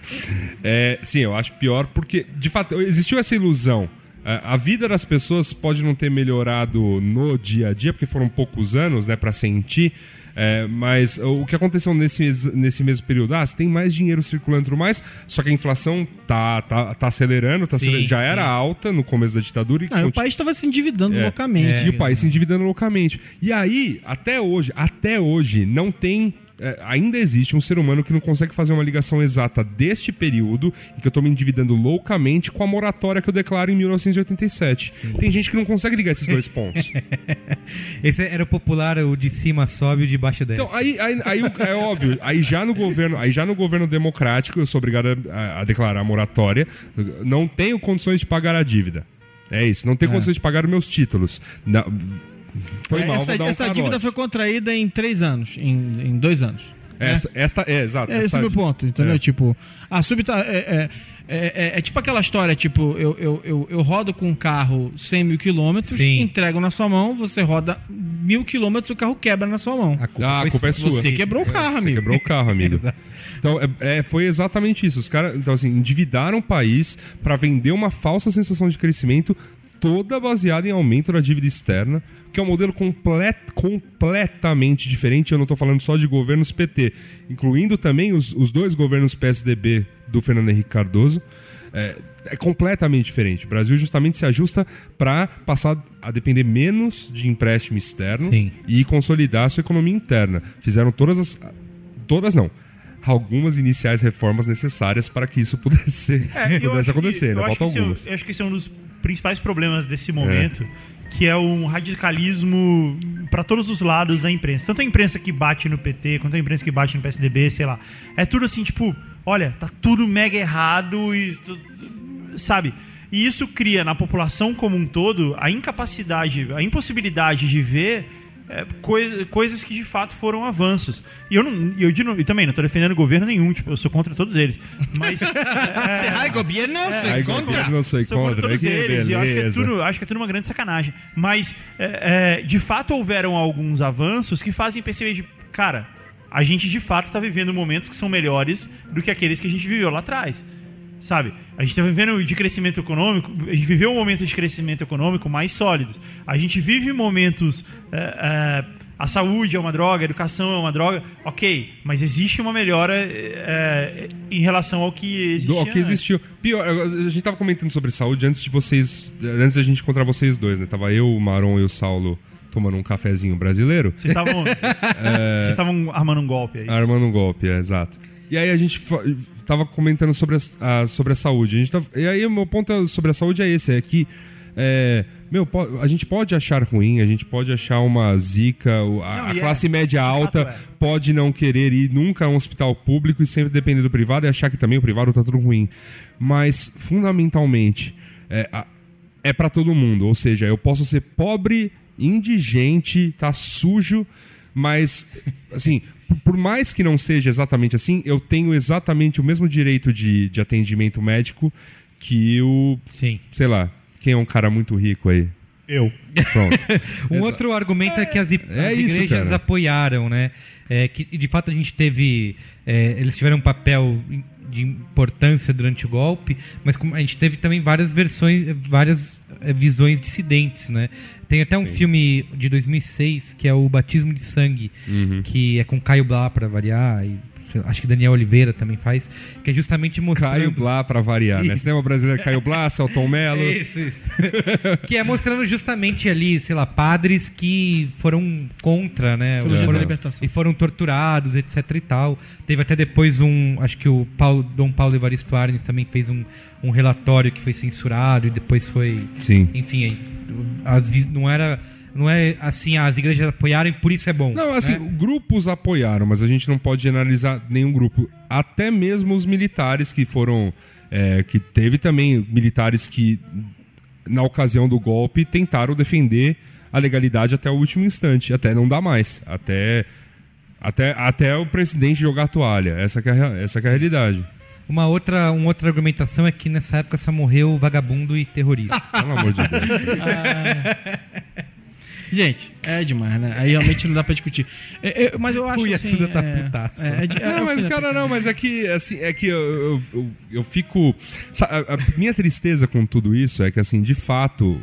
É, sim, eu acho pior porque, de fato, existiu essa ilusão. A a vida das pessoas pode não ter melhorado no dia a dia, porque foram poucos anos, né, pra sentir. é, mas o que aconteceu nesse, nesse mesmo período? Ah, você tem mais dinheiro circulando tudo mais, só que a inflação tá, tá, tá acelerando, tá Sim, acelerando- já sim. era alta no começo da ditadura e Ah, o continua- país estava se endividando É. loucamente. e o país se endividando loucamente. E aí, até hoje, até hoje, não tem. É, ainda existe um ser humano que não consegue fazer uma ligação exata deste período e que eu tô me endividando loucamente com a moratória que eu declaro em 1987. Tem gente que não consegue ligar esses dois pontos. (laughs) Esse era o popular, o de cima sobe e o de baixo desce. Então, aí, aí, aí é óbvio, aí já no governo, aí já no governo democrático, eu sou obrigado a, a declarar a moratória, não tenho condições de pagar a dívida. É isso, não tenho condições de pagar os meus títulos. Não, foi É, mal, essa dar um essa dívida foi contraída em três anos, em, em dois anos. né? Essa, esta, é, exato. É esse meu ponto, entendeu? É. Tipo, a súbita. É, é, é, é- é tipo aquela história, tipo, eu, eu, eu, eu rodo com um carro 100 mil quilômetros, entrego na sua mão, você roda mil quilômetros e o carro quebra na sua mão. A culpa, Ah, a culpa é sua. Você quebrou o carro, Você amigo. quebrou o carro, amigo. (laughs) Então, é, é, foi exatamente isso. Os caras, então, assim, endividaram o país para vender uma falsa sensação de crescimento, toda baseada em aumento da dívida externa, que é um modelo complet, completamente diferente. Eu não estou falando só de governos PT, incluindo também os, os dois governos PSDB do Fernando Henrique Cardoso. É, é completamente diferente. O Brasil justamente se ajusta para passar a depender menos de empréstimo externo Sim. e consolidar a sua economia interna. Fizeram todas as. Todas não. Algumas iniciais reformas necessárias para que isso pudesse, (laughs) É, pudesse que- acontecer, né? que esse é um- algumas. eu acho que esse é um dos principais problemas desse momento, que é um radicalismo para todos os lados da imprensa. Tanto a imprensa que bate no PT, quanto a imprensa que bate no PSDB, sei lá. É tudo assim, tipo, olha, tá tudo mega errado e. Sabe? E isso cria na população como um todo a incapacidade, a impossibilidade de ver é, coi- coisas que de fato foram avanços. E eu, não, e eu, de novo- e também não estou defendendo governo nenhum, tipo, eu sou contra todos eles. Mas. (laughs) (laughs) Você, ai, governo, você Aí, contra. não sei Sou contra contra. todos Que eles. E eu acho que, é tudo, acho que é tudo uma grande sacanagem. Mas, é, é, de fato, houveram alguns avanços que fazem perceber de. Cara, a gente de fato está vivendo momentos que são melhores do que aqueles que a gente viveu lá atrás. Sabe? A gente está vivendo de crescimento econômico, a gente viveu um momento de crescimento econômico mais sólidos. A gente vive momentos. é, é, a saúde é uma droga, a educação é uma droga, ok, mas existe uma melhora é, em relação ao que existia. Do, ao que existiu. Pior, a gente tava comentando sobre saúde antes de vocês. Antes da gente encontrar vocês dois, né? Tava eu, o Maron e o Saulo tomando um cafezinho brasileiro. Vocês estavam (laughs) vocês estavam armando um golpe aí. Armando um golpe, é, exato. E aí a gente fa- tava comentando sobre a, a- sobre a saúde. A gente tava- e aí o meu ponto sobre a saúde é esse, é que é, meu, a gente pode achar ruim, a gente pode achar uma zica, a, Não, a é. classe média alta é. pode não querer ir nunca a um hospital público e sempre depender do privado e achar que também o privado tá tudo ruim. Mas, fundamentalmente, é, é para todo mundo. Ou seja, eu posso ser pobre, indigente, tá sujo, mas, assim, por- mais que não seja exatamente assim, eu tenho exatamente o mesmo direito de, de atendimento médico que o, Sim. sei lá, quem é um cara muito rico aí? Eu. Pronto. (laughs) Um outro argumento é que as, é as isso, igrejas cara. apoiaram, né? É, que de fato a gente teve. é, eles tiveram um papel de importância durante o golpe, mas como a gente teve também várias versões, várias é, visões dissidentes, né? Tem até um filme de 2006 que é o Batismo de Sangue, Uhum. que é com Caio Blá pra variar, e acho que Daniel Oliveira também faz, que é justamente mostrando... Caio Blá pra variar, né? Isso. Cinema brasileiro Caio Blá, (laughs) Celton Mello. Isso, isso. que é mostrando justamente ali, sei lá, padres que foram contra, né? Foram- libertação. E foram torturados, etc e tal. Teve até depois um, acho que o Paulo, Dom Paulo Evaristo Arnes também fez um, um relatório que foi censurado e depois foi... Sim. Enfim, aí, não era... Não é assim, as igrejas apoiaram e por isso é bom. Não, assim, né? grupos apoiaram, mas a gente não pode generalizar nenhum grupo. Até mesmo os militares que foram. é, que teve também militares que, na ocasião do golpe, tentaram defender a legalidade até o último instante. Até não dá mais. Até. Até, até o presidente jogar a toalha. Essa é, essa é a realidade. Uma outra, uma outra argumentação é que nessa época só morreu vagabundo e terrorista. Pelo amor de Deus. (laughs) Gente, é demais, né? Aí realmente não dá pra discutir. É, é, mas eu acho O assim... Tá é, putaço. é, é de- é Não, mas cara, não, mas é que, assim, é que eu, eu, eu, eu fico. A, a minha tristeza com tudo isso é que, assim, de fato,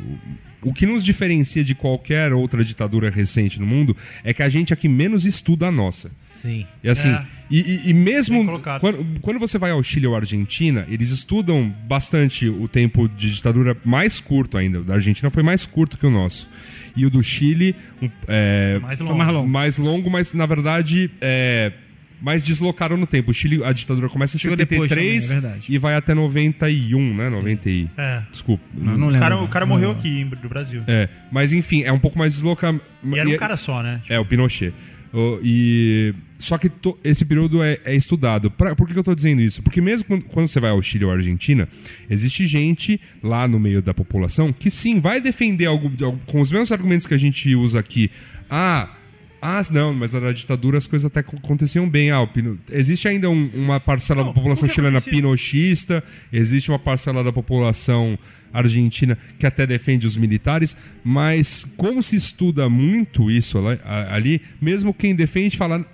o que nos diferencia de qualquer outra ditadura recente no mundo é que a gente aqui menos estuda a nossa. Sim. E assim, É. e, e- e mesmo quando, quando você vai ao Chile ou à Argentina, eles estudam bastante o tempo de ditadura mais curto ainda. O da Argentina foi mais curto que o nosso. E o do Chile, um, é, Mais Foi longo. mais longo. mais longo, mas na verdade é mais deslocado no tempo. O Chile, a ditadura começa em Chegou depois 73 também, é e vai até 91, né? 90 e... É. Desculpa. Não, não O lembro. cara, o cara Não morreu lembro. aqui do Brasil. É, mas enfim, é um pouco mais deslocado. E era um cara só, né? É, o Pinochet. O- e só que to- esse período é, é estudado. Pra- por que, que eu tô dizendo isso? Porque mesmo quando, quando você vai ao Chile ou à Argentina, existe gente lá no meio da população que sim vai defender algo, com os mesmos argumentos que a gente usa aqui. Ah, ah, não, mas na ditadura as coisas até co- aconteciam bem. Ah, Pino- Existe ainda um- uma parcela Não, da população chilena pinochista, existe uma parcela da população argentina que até defende os militares, mas como se estuda muito isso ali, mesmo quem defende fala,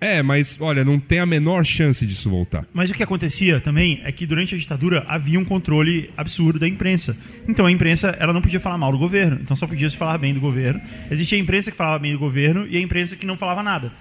é, mas olha, não tem a menor chance disso voltar. Mas o que acontecia também é que durante a ditadura havia um controle absurdo da imprensa. Então a imprensa ela não podia falar mal do governo, então só podia se falar bem do governo. Existia a imprensa que falava bem do governo e a imprensa que não falava nada.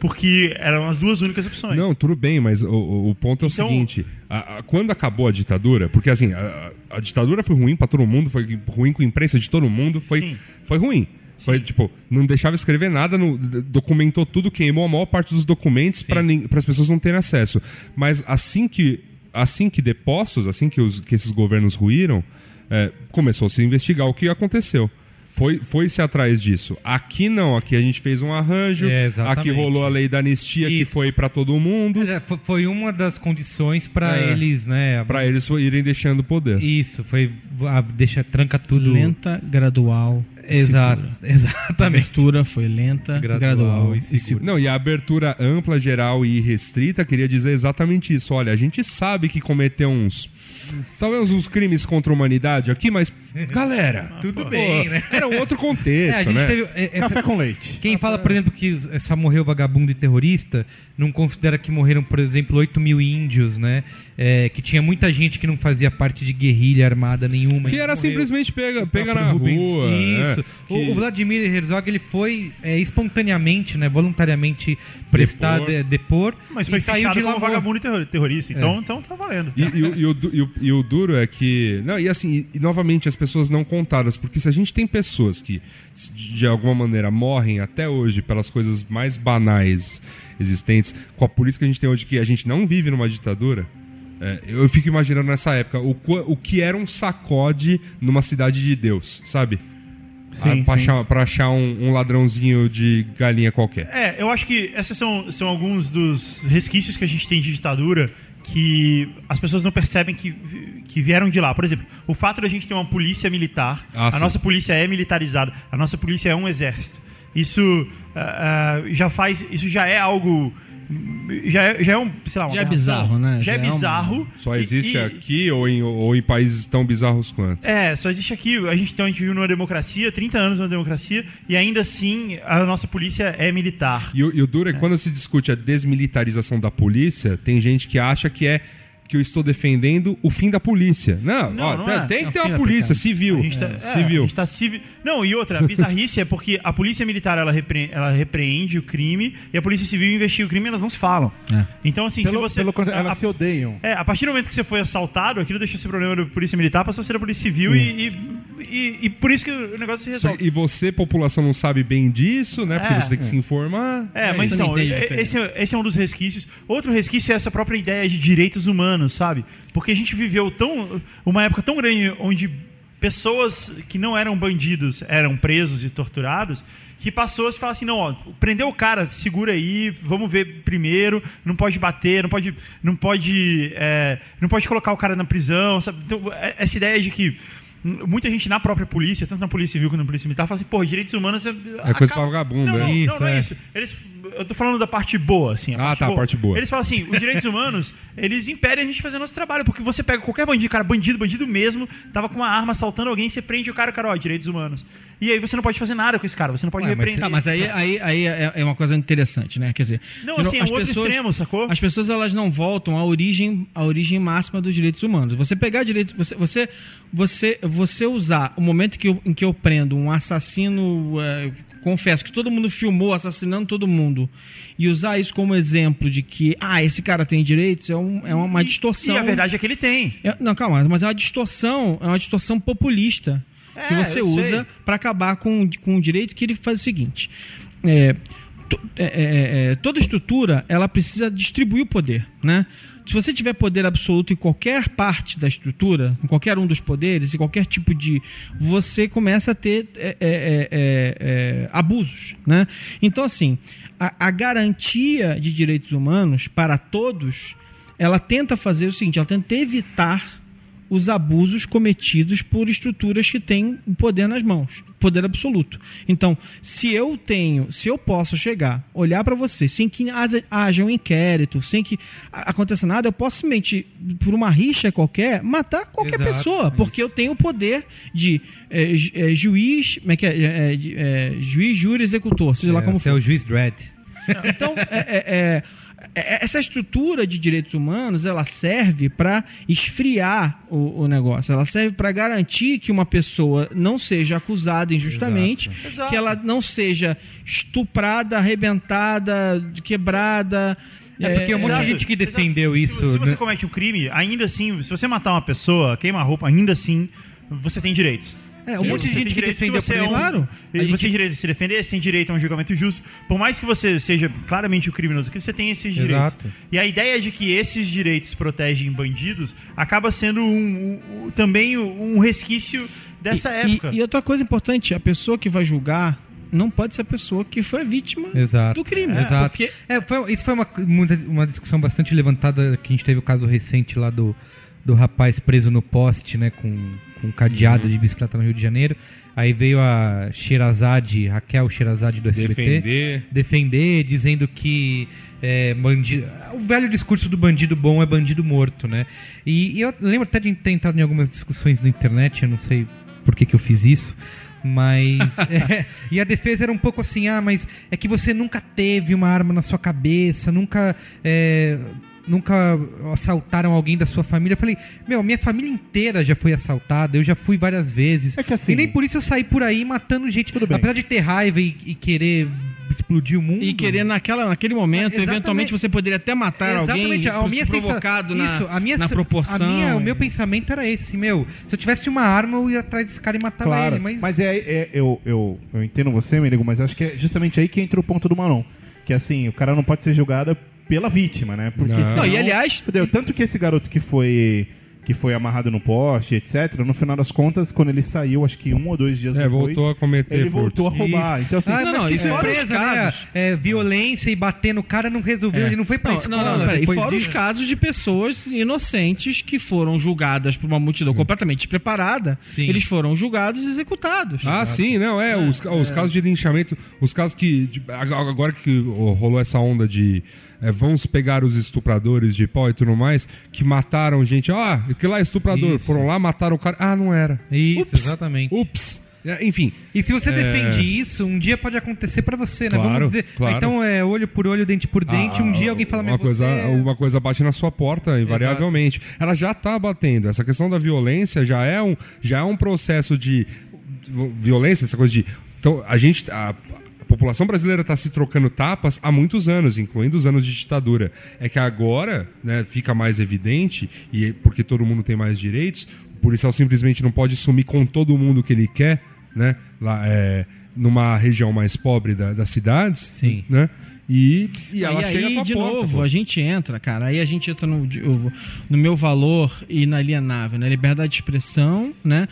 Porque eram as duas únicas opções. Não, tudo bem, mas o, o- ponto é o Então- seguinte: a- a- quando acabou a ditadura, porque assim, a, a- ditadura foi ruim pra todo mundo, foi ruim com a imprensa de todo mundo, foi, Sim. foi ruim. Foi tipo, não deixava escrever nada, não- documentou tudo, queimou a maior parte dos documentos para as pessoas não terem acesso. Mas assim que, assim que depostos, assim que, os, que esses governos ruíram, é, começou a se investigar o que aconteceu. Foi, foi-se atrás disso. Aqui não, aqui a gente fez um arranjo, É, exatamente. aqui rolou a lei da anistia que Isso. foi para todo mundo. É, fo- Foi uma das condições para É. eles, né? Pra eles irem deixando o poder. Isso, foi. a- deixa, tranca tudo. Lenta, gradual. e Exato, segura. (laughs) A exatamente. abertura foi lenta, Gradual gradual, e e segura. Não, e a abertura ampla, geral e restrita queria dizer exatamente isso. Olha, a gente sabe que cometeu uns. Talvez uns crimes contra a humanidade aqui, mas. Galera, Tudo pô, bem, né? Era um outro É, contexto, a gente né? teve. é, essa- Café com leite. Quem fala, por exemplo, que só morreu vagabundo e terrorista, não considera que morreram, por exemplo, 8 mil índios, né? É, que tinha muita gente que não fazia parte de guerrilha armada nenhuma. Que e era morreu. simplesmente pega, O pega na Rubens- rua. Isso. né? O, Que- o Vladimir Herzog ele foi é, espontaneamente, né, voluntariamente prestar Depor. de- depor Mas e foi saiu fechado de lá vagabundo e terror- terrorista. Então, então tá valendo. E, e o- e o, e o- e o duro é que. Não, e assim, e, e novamente as pessoas não contadas, porque se a gente tem pessoas que de alguma maneira morrem até hoje pelas coisas mais banais existentes, com a polícia que a gente tem hoje, que a gente não vive numa ditadura. É, eu fico imaginando nessa época o, o que era um sacode numa cidade de Deus, sabe? Sim, Ah, pra, achar, pra achar um, um ladrãozinho de galinha qualquer. É, eu acho que esses são, são alguns dos resquícios que a gente tem de ditadura que as pessoas não percebem que, que vieram de lá. Por exemplo, o fato da gente ter uma polícia militar, Ah, a sim. nossa polícia é militarizada, a nossa polícia é um exército. Isso ah, ah, já faz, isso já é algo já é, já é um, sei lá, uma Já é bizarro, né? Já, Já é é uma- bizarro. Só existe e- aqui ou em, ou em países tão bizarros quanto. É, só existe aqui. A gente, então, a gente vive numa democracia, 30 anos numa democracia, e ainda assim a nossa polícia é militar. E, o- e o duro é que quando se discute a desmilitarização da polícia, tem gente que acha que é que eu estou defendendo o fim da polícia. Não, Não, ó, não tem- é. tem Não, que ter uma polícia civil. A gente tá, é, civil. a gente tá civi- Não, e outra, a bizarrice é porque a polícia militar ela, repre- ela repreende o crime e a polícia civil investiga o crime e elas não se falam. É. Então, assim, Pelo, se você. pelo contrário, a- elas se odeiam. É, a partir do momento que você foi assaltado, aquilo deixou esse problema da polícia militar, passou a ser a polícia civil e, e, e- e por isso que o negócio se resolve. e você, população, não sabe bem disso, né? Porque É. você tem que se informar. É, mas então, esse, é- esse é um dos resquícios. Outro resquício é essa própria ideia de direitos humanos, sabe? Porque a gente viveu tão, uma época tão grande onde pessoas que não eram bandidos eram presos e torturados, que passou a falar assim, não, ó, prendeu o cara, segura aí, vamos ver primeiro, não pode bater, não pode, não pode, é, não pode colocar o cara na prisão, sabe? Então, é- essa ideia de que muita gente na própria polícia, tanto na polícia civil quanto na polícia militar, fala assim, pô, direitos humanos é, coisa pra vagabundo, não, é. não, Isso, não, não é é. isso. Eles, eu tô falando da parte boa, assim. Ah, tá, a parte boa. Eles falam assim, os direitos humanos, eles impedem a gente fazer nosso trabalho, porque você pega qualquer bandido, cara, bandido, bandido mesmo, tava com uma arma assaltando alguém, você prende o cara, cara, ó, direitos humanos. E aí você não pode fazer nada com esse cara, você não pode Ué, mas repreender. Tá, mas aí, aí, aí é é uma coisa interessante, né? Quer dizer, Não, assim, é um outro extremo, sacou? As pessoas elas não voltam à origem, à origem máxima dos direitos humanos. Você pegar direito, você, você, você, você usar o momento que eu- em que eu prendo um assassino, é, confesso que todo mundo filmou assassinando todo mundo e usar isso como exemplo de que ah esse cara tem direitos é, um, é uma distorção. E a verdade é que ele tem. É- não, calma, mas é uma distorção, é uma distorção populista que É, você eu usa para acabar com, com o direito que ele faz o seguinte. é, to- é, é, é, toda estrutura ela precisa distribuir o poder, né? Se você tiver poder absoluto em qualquer parte da estrutura, em qualquer um dos poderes, em qualquer tipo de, você começa a ter é, é, é, é, é, abusos, né? Então assim, a, a garantia de direitos humanos para todos, ela tenta fazer o seguinte, ela tenta evitar os abusos cometidos por estruturas que têm o poder nas mãos, poder absoluto. Então, se eu tenho, se eu posso chegar, olhar para você, sem que haja, um inquérito, sem que aconteça nada, eu posso simplesmente, por uma rixa qualquer, matar qualquer Exato, pessoa, porque eu tenho o poder de eh, ju- eh, juiz, como é que é? Eh, de- eh, juiz, júri, executor, seja lá como Você é for. o juiz Dredd. Então, é- é- é- é- essa estrutura de direitos humanos, ela serve para esfriar o, o negócio. Ela serve para garantir que uma pessoa não seja acusada injustamente, Exato. que ela não seja estuprada, arrebentada, quebrada. É porque um monte de Exato, gente que exato. defendeu Se- isso. Se, você né? comete um crime, ainda assim, se você matar uma pessoa, queima a roupa, ainda assim, você tem direitos. É, um monte de gente que direito defendeu, você é um- Claro. e a Você gente- tem direito de se defender, você tem direito a um julgamento justo. Por mais que você seja claramente o criminoso, que você tem esses direitos. Exato. E a ideia de que esses direitos protegem bandidos acaba sendo um- um- também um resquício dessa E- época. E, e outra coisa importante, a pessoa que vai julgar não pode ser a pessoa que foi a vítima Exato. do crime. Exato. Porque É, foi- isso foi uma, uma discussão bastante levantada que a gente teve o caso recente lá do, do rapaz preso no poste, né, com, com um cadeado de bicicleta no Rio de Janeiro. Aí veio a Sherazade, Raquel Sherazade do SBT, Defender. defender, dizendo que é, bandi- o velho discurso do bandido bom é bandido morto, né? E, e eu lembro até de ter entrado em algumas discussões na internet, eu não sei por que, que eu fiz isso, mas. (laughs) é, e a defesa era um pouco assim: ah, mas é que você nunca teve uma arma na sua cabeça, nunca. é, Nunca assaltaram alguém da sua família. Eu falei, meu, minha família inteira já foi assaltada, eu já fui várias vezes. É que assim- E nem por isso eu saí por aí matando gente. Tudo bem. Apesar de ter raiva e, e querer explodir o mundo. E querer naquela, naquele momento, Exatamente. eventualmente você poderia até matar alguém a minha sensa- provocado na, Isso, a minha na proporção. a minha- o meu pensamento era esse, assim, meu. Se eu tivesse uma arma, eu ia atrás desse cara e matava Claro, ele. Mas, é, é- eu, eu, eu entendo você, Merigo, mas acho que é justamente aí que entra o ponto do Manon. Que assim, o cara não pode ser julgado pela vítima, né? Porque Não. senão, Não, e aliás- Entendeu? Tanto que esse garoto que foi que foi amarrado no poste, etc., no final das contas, quando ele saiu, acho que um ou dois dias É, depois... voltou a cometer Ele furtos. voltou a roubar. Então, assim, Ah, Não, não, isso fora os né? casos. É, violência e bater no cara não resolveu. É. Ele não foi pra Não, escola. não, não, peraí. E fora os disso. casos de pessoas inocentes que foram julgadas por uma multidão completamente despreparada, Sim. eles foram julgados e executados. Ah, sim, não, é. os os casos de linchamento, os casos que. agora que rolou essa onda de. É, vamos pegar os estupradores de pau e tudo mais, que mataram gente. Ah, que lá é estuprador. Isso. Foram lá, mataram o cara. Ah, não era. Isso, Ups. exatamente. Ups. É, Enfim. E se você É. defende isso, um dia pode acontecer pra você, né? Claro, Vamos dizer, claro. ah, então é olho por olho, dente por dente, um Ah, dia alguém fala, uma coisa, você... uma coisa bate na sua porta, invariavelmente. Ela já está batendo. Essa questão da violência já é um, já é um processo de violência, essa coisa de. Então, a gente. A população brasileira está se trocando tapas há muitos anos, incluindo os anos de ditadura. É que agora né, fica mais evidente, e porque todo mundo tem mais direitos, o policial simplesmente não pode sumir com todo mundo que ele quer, né? Lá, é, numa região mais pobre da- das cidades. Sim. Né? E, e ela e chega aí, com a de porta, novo, pô. a gente entra, cara. Aí a gente entra no, no meu valor inalienável, né? Liberdade de expressão, né?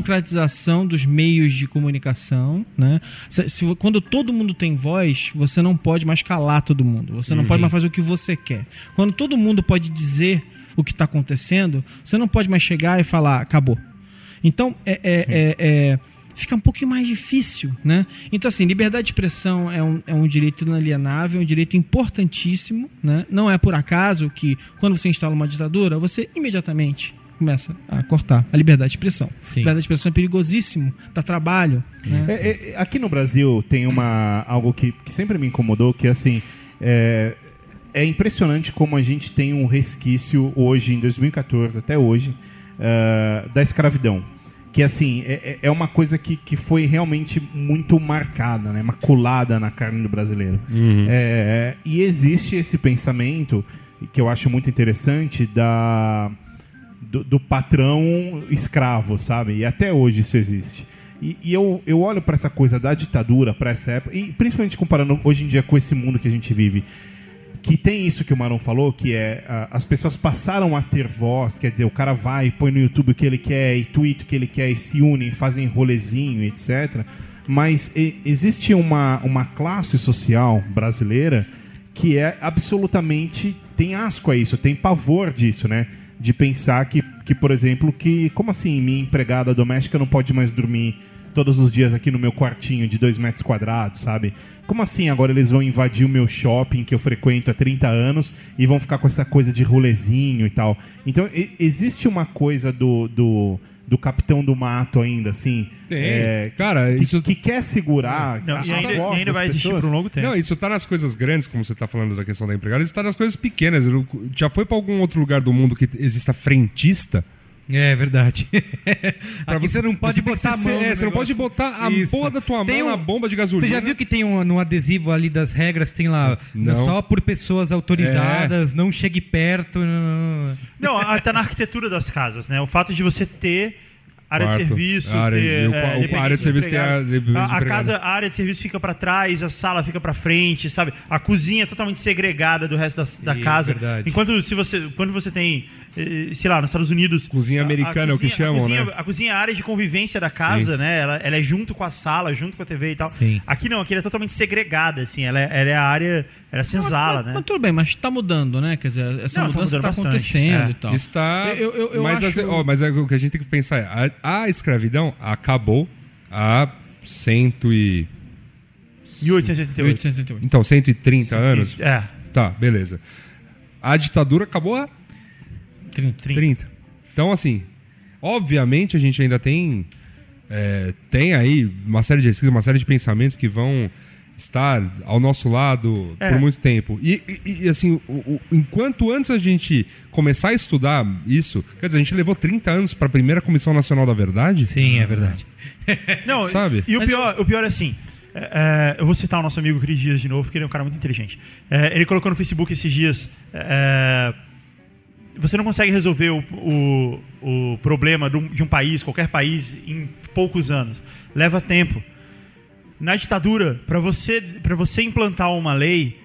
Democratização dos meios de comunicação, né? Se- se- quando todo mundo tem voz, você não pode mais calar todo mundo. Você não pode mais fazer o que você quer. Quando todo mundo pode dizer o que está acontecendo, você não pode mais chegar e falar, acabou. Então, é, é- é- é- fica um pouquinho mais difícil, né? Então, assim, liberdade de expressão é um, é um direito inalienável, é um direito importantíssimo, né? Não é por acaso que, quando você instala uma ditadura, você imediatamente começa a cortar a liberdade de expressão. Sim. Liberdade de expressão é perigosíssimo, dá trabalho, né? É, é, aqui no Brasil tem uma algo que, que sempre me incomodou, que assim é, é impressionante como a gente tem um resquício hoje, em 2014 até hoje, ah, da escravidão. Que assim, é, é- é uma coisa que, que foi realmente muito marcada, né? maculada na carne do brasileiro. É, e existe esse pensamento que eu acho muito interessante da do, do patrão escravo, sabe? E até hoje isso existe. E, e eu, eu olho para essa coisa da ditadura, para essa época, e principalmente comparando hoje em dia com esse mundo que a gente vive, que tem isso que o Marão falou, que é a- as pessoas passaram a ter voz, quer dizer, o cara vai, põe no YouTube o que ele quer, e tweet o que ele quer, e se unem, fazem rolezinho, etc. Mas e- existe uma, uma classe social brasileira que é absolutamente tem asco a isso, tem pavor disso, né? De pensar que, que por exemplo, que como assim minha empregada doméstica não pode mais dormir todos os dias aqui no meu quartinho de dois metros quadrados, sabe? Como assim agora eles vão invadir o meu shopping que eu frequento há 30 anos e vão ficar com essa coisa de rolezinho e tal? Então e- existe uma coisa do, do, do capitão do mato ainda, assim. Tem. é, Cara, que, isso- que quer segurar Não, a, e ainda, voz e ainda das vai existir pessoas. por um longo tempo. Não, isso tá nas coisas grandes, como você tá falando da questão da empregada, isso tá nas coisas pequenas. Eu- Já foi pra algum outro lugar do mundo que exista frentista? É verdade. (laughs) Pra Aqui você não pode que botar a mão é, você não pode botar a Isso. porra da tua Tem mão um- na bomba de gasolina. Você já viu que tem um, no adesivo ali das regras, tem lá Não. só por pessoas autorizadas, não chegue perto. não- Não, até na arquitetura das casas, né? O fato de você ter área Quarto, de serviço, área de- ter, o- é, o- a dependente área de serviço tem a- a, a casa, a área de serviço fica pra trás, a sala fica pra frente, sabe? A cozinha é totalmente segregada do resto da, da Sim, casa. verdade. Enquanto se você, quando você tem, sei lá, nos Estados Unidos, Cozinha a- a americana é o que cozinha- chamam, a cozinha, né? A cozinha é a área de convivência da casa, né? Ela, ela é junto com a sala, junto com a TV e tal. Sim. Aqui não, aqui ela é totalmente segregada, assim. Ela é, ela é a área, ela é senzala, mas, né? mas tudo bem, mas tá mudando, né? Quer dizer, essa Não, tá mudança tá, bastante, acontecendo é. e tal. Está. Eu- eu- eu mas, acho- assim, ó, mas é o que a gente tem que pensar é: a, a escravidão acabou há cento e. 1868. 1868. Então, 130 anos? É. Tá, beleza. A ditadura acabou há 30. 30. Então, assim, obviamente a gente ainda tem é, tem aí uma série de escritos, uma série de pensamentos que vão estar ao nosso lado É. por muito tempo. E, e- e, assim, o- o- enquanto antes a gente começar a estudar isso, quer dizer, a gente levou 30 anos para a primeira Comissão Nacional da Verdade? Sim, é verdade. (laughs) Não, Sabe? E o pior, o pior é assim. é, é, eu vou citar o nosso amigo Cris Dias de novo, porque ele é um cara muito inteligente. É, ele colocou no Facebook esses dias. Você não consegue resolver o, o, o problema de um, de um país, qualquer país, em poucos anos. Leva tempo. Na ditadura, para você, você implantar uma lei,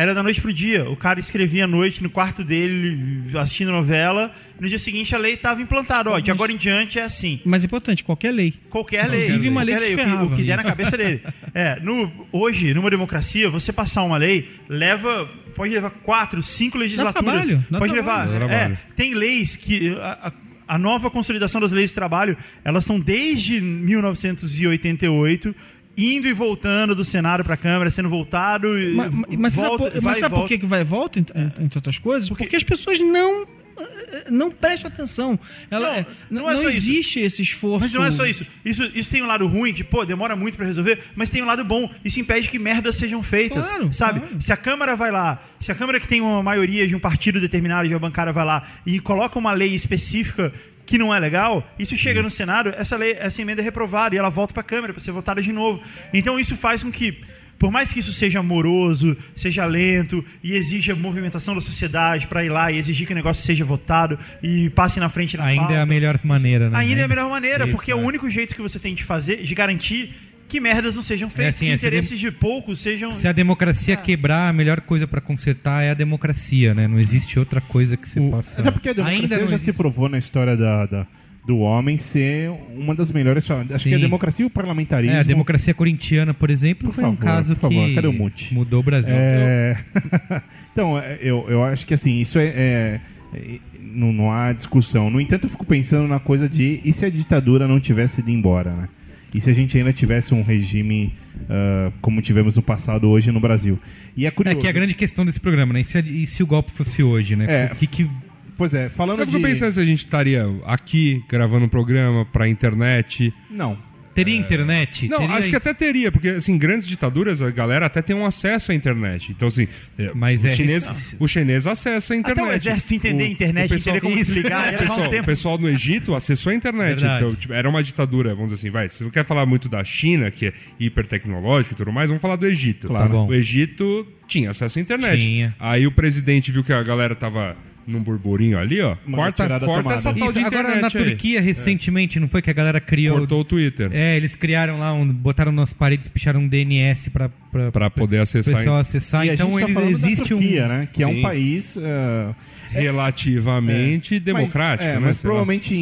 era da noite pro dia. O cara escrevia à noite no quarto dele, assistindo novela. No dia seguinte a lei estava implantada. Ó, de agora em diante é assim. Mas é importante, qualquer lei. Qualquer lei. Inclusive uma qualquer lei que o que, o que der na cabeça dele. (laughs) É, no, hoje, numa democracia, você passar uma lei leva. Pode levar quatro, cinco legislaturas. trabalho, dá pode trabalho. levar. Dá é, tem leis que. A, a- a nova consolidação das leis de trabalho, elas estão desde 1988. Indo e voltando do Senado para a Câmara, sendo voltado. e Mas, mas volta, sabe, mas sabe por que que vai e volta, ent- entre outras coisas? Porque, as pessoas não eh, não preste atenção. Ela, Não, é- não não, é isso. existe esse esforço. Mas não é só isso. isso. Isso tem um lado ruim, que, pô, demora muito pra resolver, mas tem um lado bom. Isso impede que merdas sejam feitas. Claro, sabe? claro. Se a Câmara vai lá, se a Câmara que tem uma maioria de um partido determinado, de uma bancada, vai lá e coloca uma lei específica que não é legal, isso chega no Senado, essa lei, essa emenda é reprovada e ela volta pra Câmara pra ser votada de novo. Então isso faz com que. Por mais que isso seja moroso, seja lento e exija movimentação da sociedade para ir lá e exigir que o negócio seja votado e passe na frente na Ainda pauta, é a melhor maneira, né? Ainda é a melhor maneira, Isso, porque é o é. único jeito que você tem de fazer, de garantir que merdas não sejam feitas, assim, que é, se interesses de poucos sejam. Se a democracia quebrar, a melhor coisa pra consertar é a democracia, né? Não existe outra coisa que você O- possa. Até porque a democracia Ainda já se existe. provou na história da, da- do homem ser uma das melhores. Acho Sim. que a democracia e o parlamentarismo. É, a democracia corintiana, por exemplo, Por foi um favor, caso por favor, que cadê o Monte? mudou o Brasil. É... (laughs) então, é, eu, eu acho que assim, isso é. é- é- não, não há discussão. No entanto, eu fico pensando na coisa de e se a ditadura não tivesse ido embora, né? E se a gente ainda tivesse um regime ah, como tivemos no passado hoje no Brasil? E é É curioso. que é a grande questão desse programa, né? E se, e se o golpe fosse hoje, né? É. O que que... Pois é, falando Eu fico de. pensando se a gente estaria aqui gravando um programa pra internet. Não. Teria internet? Não, Teria- acho que até teria, porque assim, grandes ditaduras, a galera até tem um acesso à internet. Então, assim, é, Mas o, é chinês, o chinês acessa a internet. Até o exército entender a internet, entender como Isso. desligar, o pessoal, o pessoal no Egito acessou a internet. Verdade. Então, tipo, era uma ditadura, vamos dizer assim, vai. Se não quer falar muito da China, que é hipertecnológica e tudo mais, vamos falar do Egito. Claro. Tá bom. O Egito tinha acesso à internet. Tinha. Aí o presidente viu que a galera tava num burburinho ali, ó. Mandou Corta, corta essa tal Isso, de agora internet na aí. Turquia, recentemente, não foi que a galera criou... Cortou o Twitter. É, eles criaram lá, um, botaram nas paredes, picharam um DNS pra, pra, Pra poder o acessar pessoal acessar. e a Então gente tá eles, falando existe da Turquia, um... né? Que é um Sim. país. ah, relativamente democrático, mas, é, né? mas Sei provavelmente em,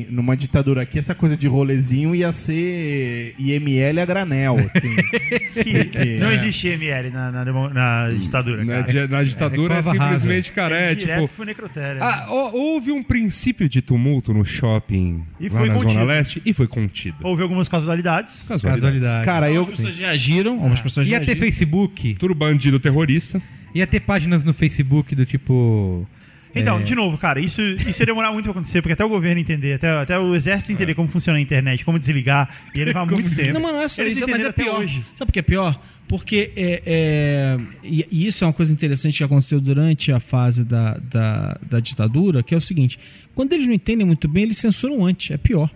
em- numa ditadura aqui, essa coisa de rolezinho ia ser IML a granel, assim. (laughs) Não existe ML na, na, na ditadura. Na, na ditadura é, É simplesmente, cara, é, tipo. pro necrotério. Ah, hó- houve um princípio de tumulto no shopping E lá foi na contido. Zona Leste e foi contido. Houve algumas casualidades. Casualidade. Casualidade. Cara, eu. As pessoas reagiram, algumas pessoas Ia ter. Facebook, Tudo bandido terrorista. ia ter páginas no Facebook do tipo... Então, é, de novo, cara, isso, isso ia demorar muito pra acontecer, porque até o governo entender, até, até o exército entender como funciona a internet, como desligar, ia levar muito tempo. Não, mas não é só Eles isso, mas é pior. hoje. Sabe por que é pior? Porque é, é- e, e isso é uma coisa interessante que aconteceu durante a fase da, da, da ditadura, que é o seguinte: quando eles não entendem muito bem, eles censuram antes, é pior.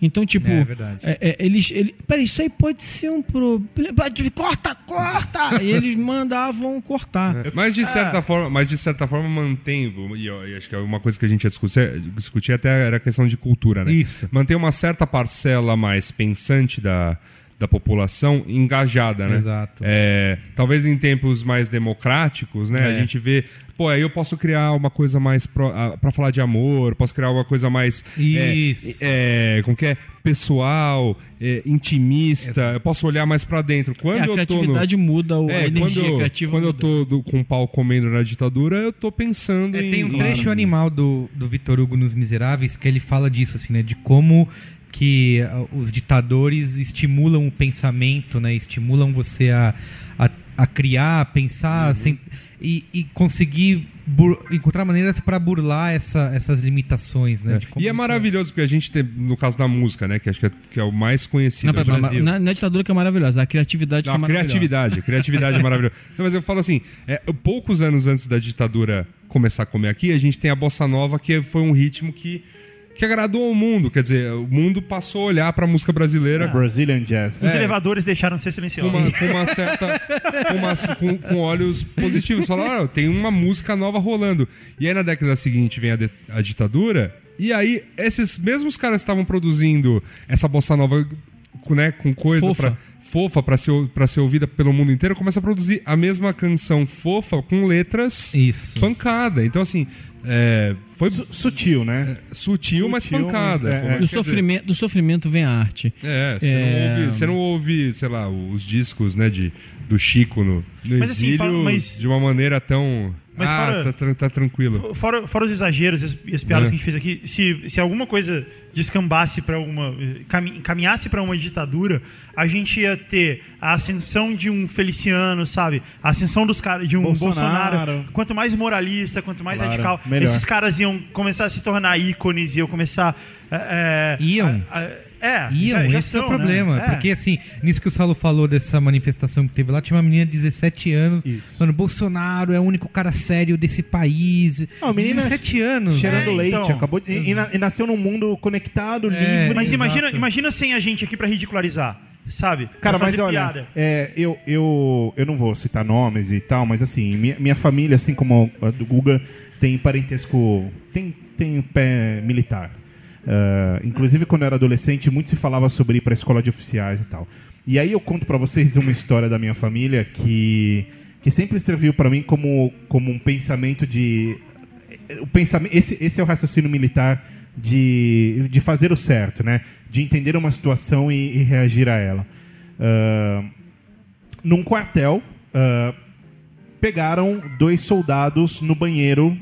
Então, tipo, É, é, é, eles, ele, peraí, isso aí pode ser um problema. Corta, corta! e eles (laughs) mandavam cortar. Mas de Ah. certa forma, mas de certa forma mantém, e eu- e acho que é uma coisa que a gente ia discutir, discutir até era a questão de cultura, né? Isso. Mantém uma certa parcela mais pensante da, da população engajada, né? Exato. É, talvez em tempos mais democráticos, né? A É. gente vê, pô, aí eu posso criar uma coisa mais para falar de amor, posso criar uma coisa mais é, Isso. é, como que é pessoal, é, intimista. Eu posso olhar mais pra dentro. Quando É, a eu tô no criatividade muda, o- a é, energia quando, eu, criativa quando eu muda. tô do- com o pau comendo na ditadura, eu tô pensando É, em. tem um trecho animal do, do Vitor Hugo nos Miseráveis que ele fala disso, assim, né? De como que ah, os ditadores estimulam o pensamento, né? Estimulam você a, a, a criar, a pensar sem- e, e conseguir bur- encontrar maneiras para burlar essa, essas limitações, né? É. E é isso maravilhoso, porque a gente tem, no caso da música, né? Que acho que é, que é o mais conhecido. Não, pera, mas- na, na ditadura que é maravilhosa, a criatividade que é Não, maravilhosa. criatividade, criatividade é maravilhosa. (laughs) Não, mas eu falo assim, é, poucos anos antes da ditadura começar a comer aqui, a gente tem a bossa nova, que foi um ritmo que, que agradou ao mundo. Quer dizer, o mundo passou a olhar pra música brasileira Brazilian Jazz. Os elevadores deixaram de ser com silenciosos. uma, com uma certa. com, uma- com- com olhos positivos. Falaram, "Ah, tem uma música nova rolando. E aí na década seguinte vem a, de- a ditadura. E aí, esses mesmos caras que estavam produzindo essa bossa nova com, né, com coisa Fofa. pra, fofa pra ser, ser ouvida pelo mundo inteiro, começa a produzir a mesma canção fofa com letras Isso. pancada. Então, assim, é, foi Su- Sutil, né? sutil, mas Sutil, pancada. mas- é, Como é. quer Do dizer, sofrimento, do sofrimento vem a arte. É, você, É. Não ouve, você não ouve, sei lá, os discos, né, de, do Chico no, no Mas assim, exílio fala- mas- de uma maneira tão. Mas ah, fora- tá, tá tranquilo. Fora, fora os exageros e as, e as piadas É. que a gente fez aqui, se, se alguma coisa descambasse para uma. cami- caminhasse para uma ditadura, a gente ia ter a ascensão de um Feliciano, sabe? A ascensão dos caras de um Bolsonaro. Bolsonaro. Quanto mais moralista, quanto mais Claro, radical, melhor. esses caras iam começar a se tornar ícones, iam começar. é, é, Iam. a- a- é, Iam, já- já esse é o são, né? problema. É. Porque, assim, nisso que o Saulo falou dessa manifestação que teve lá, tinha uma menina de 17 anos Isso. falando: Bolsonaro é o único cara sério desse país. Não, a menina 17 anos. Cheirando É, leite, então. acabou de- e, e na- nasceu num mundo conectado, É, livre. Mas imagina, Exato. imagina sem a gente aqui para ridicularizar, sabe? Cara, mas fazer olha, piada. é, eu, eu, eu não vou citar nomes e tal, mas assim, minha, minha família, assim como a do Guga, tem parentesco, tem, tem pé militar. Ah, inclusive, quando eu era adolescente, muito se falava sobre ir pra escola de oficiais e tal. E aí eu conto pra vocês uma história da minha família que, que sempre serviu pra mim como, como um pensamento de... O pensamento, esse, esse é o raciocínio militar de, de fazer o certo, né? De entender uma situação e, e reagir a ela. Ah, num quartel, ah, pegaram dois soldados no banheiro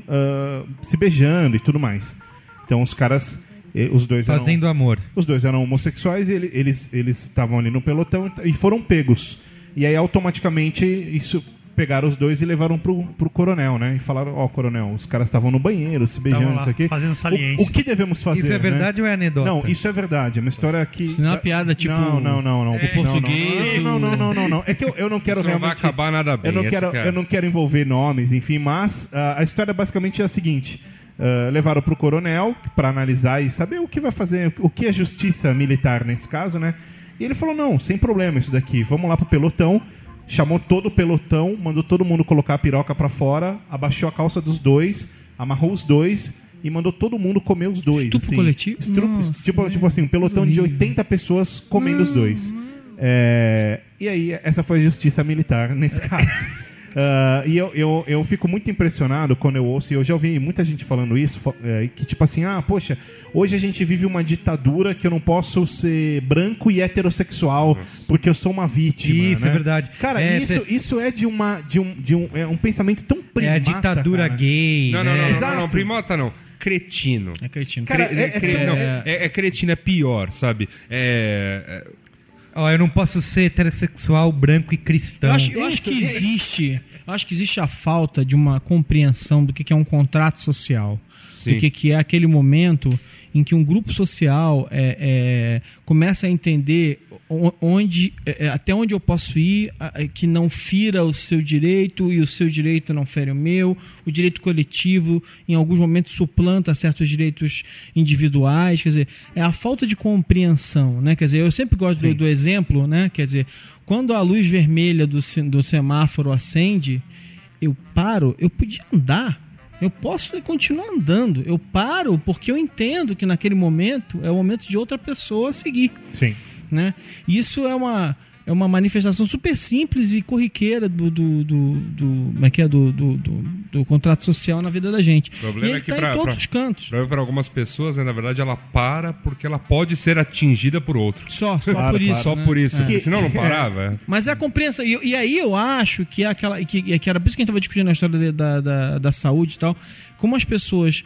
se beijando e tudo mais. Então os caras, eh, os dois eram- Fazendo amor. os dois eram homossexuais e ele- eles eles estavam ali no pelotão e foram pegos. E aí automaticamente isso pegaram os dois e levaram pro, pro coronel, né? E falaram, ó, coronel, os caras estavam no banheiro, se beijando, lá, isso aqui. fazendo saliência. O, o que devemos fazer? Isso é né? verdade ou é anedota? Não, isso é verdade. É uma história que. Isso não é uma piada, tipo, Não, não, não. não. o português, Não, não, não, não, não, não. É que eu, eu não quero Isso não vai realmente. acabar nada bem. Eu não, quero, que é- eu não quero envolver nomes, enfim, mas ah, a história basicamente é a seguinte: ah, levaram para o coronel para analisar e saber o que vai fazer, o que é justiça militar nesse caso, né? E ele falou: não, sem problema isso daqui, vamos lá pro pelotão. Chamou todo o pelotão, mandou todo mundo colocar a piroca para fora, abaixou a calça dos dois, amarrou os dois e mandou todo mundo comer os dois. Estupro assim. coletivo? Estupro- Nossa, tipo, é. tipo assim, um pelotão de 80 pessoas comendo os dois. É, e aí, essa foi a justiça militar nesse (laughs) caso. Ah, e eu, eu, eu fico muito impressionado quando eu ouço, e eu já ouvi muita gente falando isso, é, que tipo assim, ah, poxa, hoje a gente vive uma ditadura que eu não posso ser branco e heterossexual porque eu sou uma vítima. Isso, né? é verdade. Cara, É, isso, te- isso é de uma de um, de um, é um pensamento tão É a primata, ditadura cara. gay. Não, não, né? não, não, não, Exato. não, primota não. Cretino. É cretino. Cara, Cre- é- cre- é- não, é- é, é cretino, é pior, sabe? É, Ó, eu não posso ser heterossexual, branco e cristão. Eu acho, eu acho que existe, eu acho que existe a falta de uma compreensão do que que é um contrato social, Sim. do que que é aquele momento em que um grupo social é, é, começa a entender onde, é, até onde eu posso ir, é, que não fira o seu direito e o seu direito não fere o meu, o direito coletivo em alguns momentos suplanta certos direitos individuais, quer dizer, é a falta de compreensão, né? Quer dizer, eu sempre gosto do, do exemplo, né? Quer dizer, quando a luz vermelha do, do semáforo acende, eu paro, eu podia andar. Eu posso continuar andando. Eu paro porque eu entendo que naquele momento é o momento de outra pessoa seguir Sim. né? Isso é uma é uma manifestação super simples e corriqueira do do, do, do, como é que é? do, do, do, do contrato social na vida da gente. problema e ele é que tá pra- em todos pra- os cantos. Para algumas pessoas, né, na verdade, ela para porque ela pode ser atingida por outro. Só, só Claro, por isso. claro. Só né? por isso. É. senão não parava. é. Mas é a compreensão. E, e aí eu acho que é aquela. Que, que era por isso que a gente estava discutindo a história da, da, da saúde e tal. Como as pessoas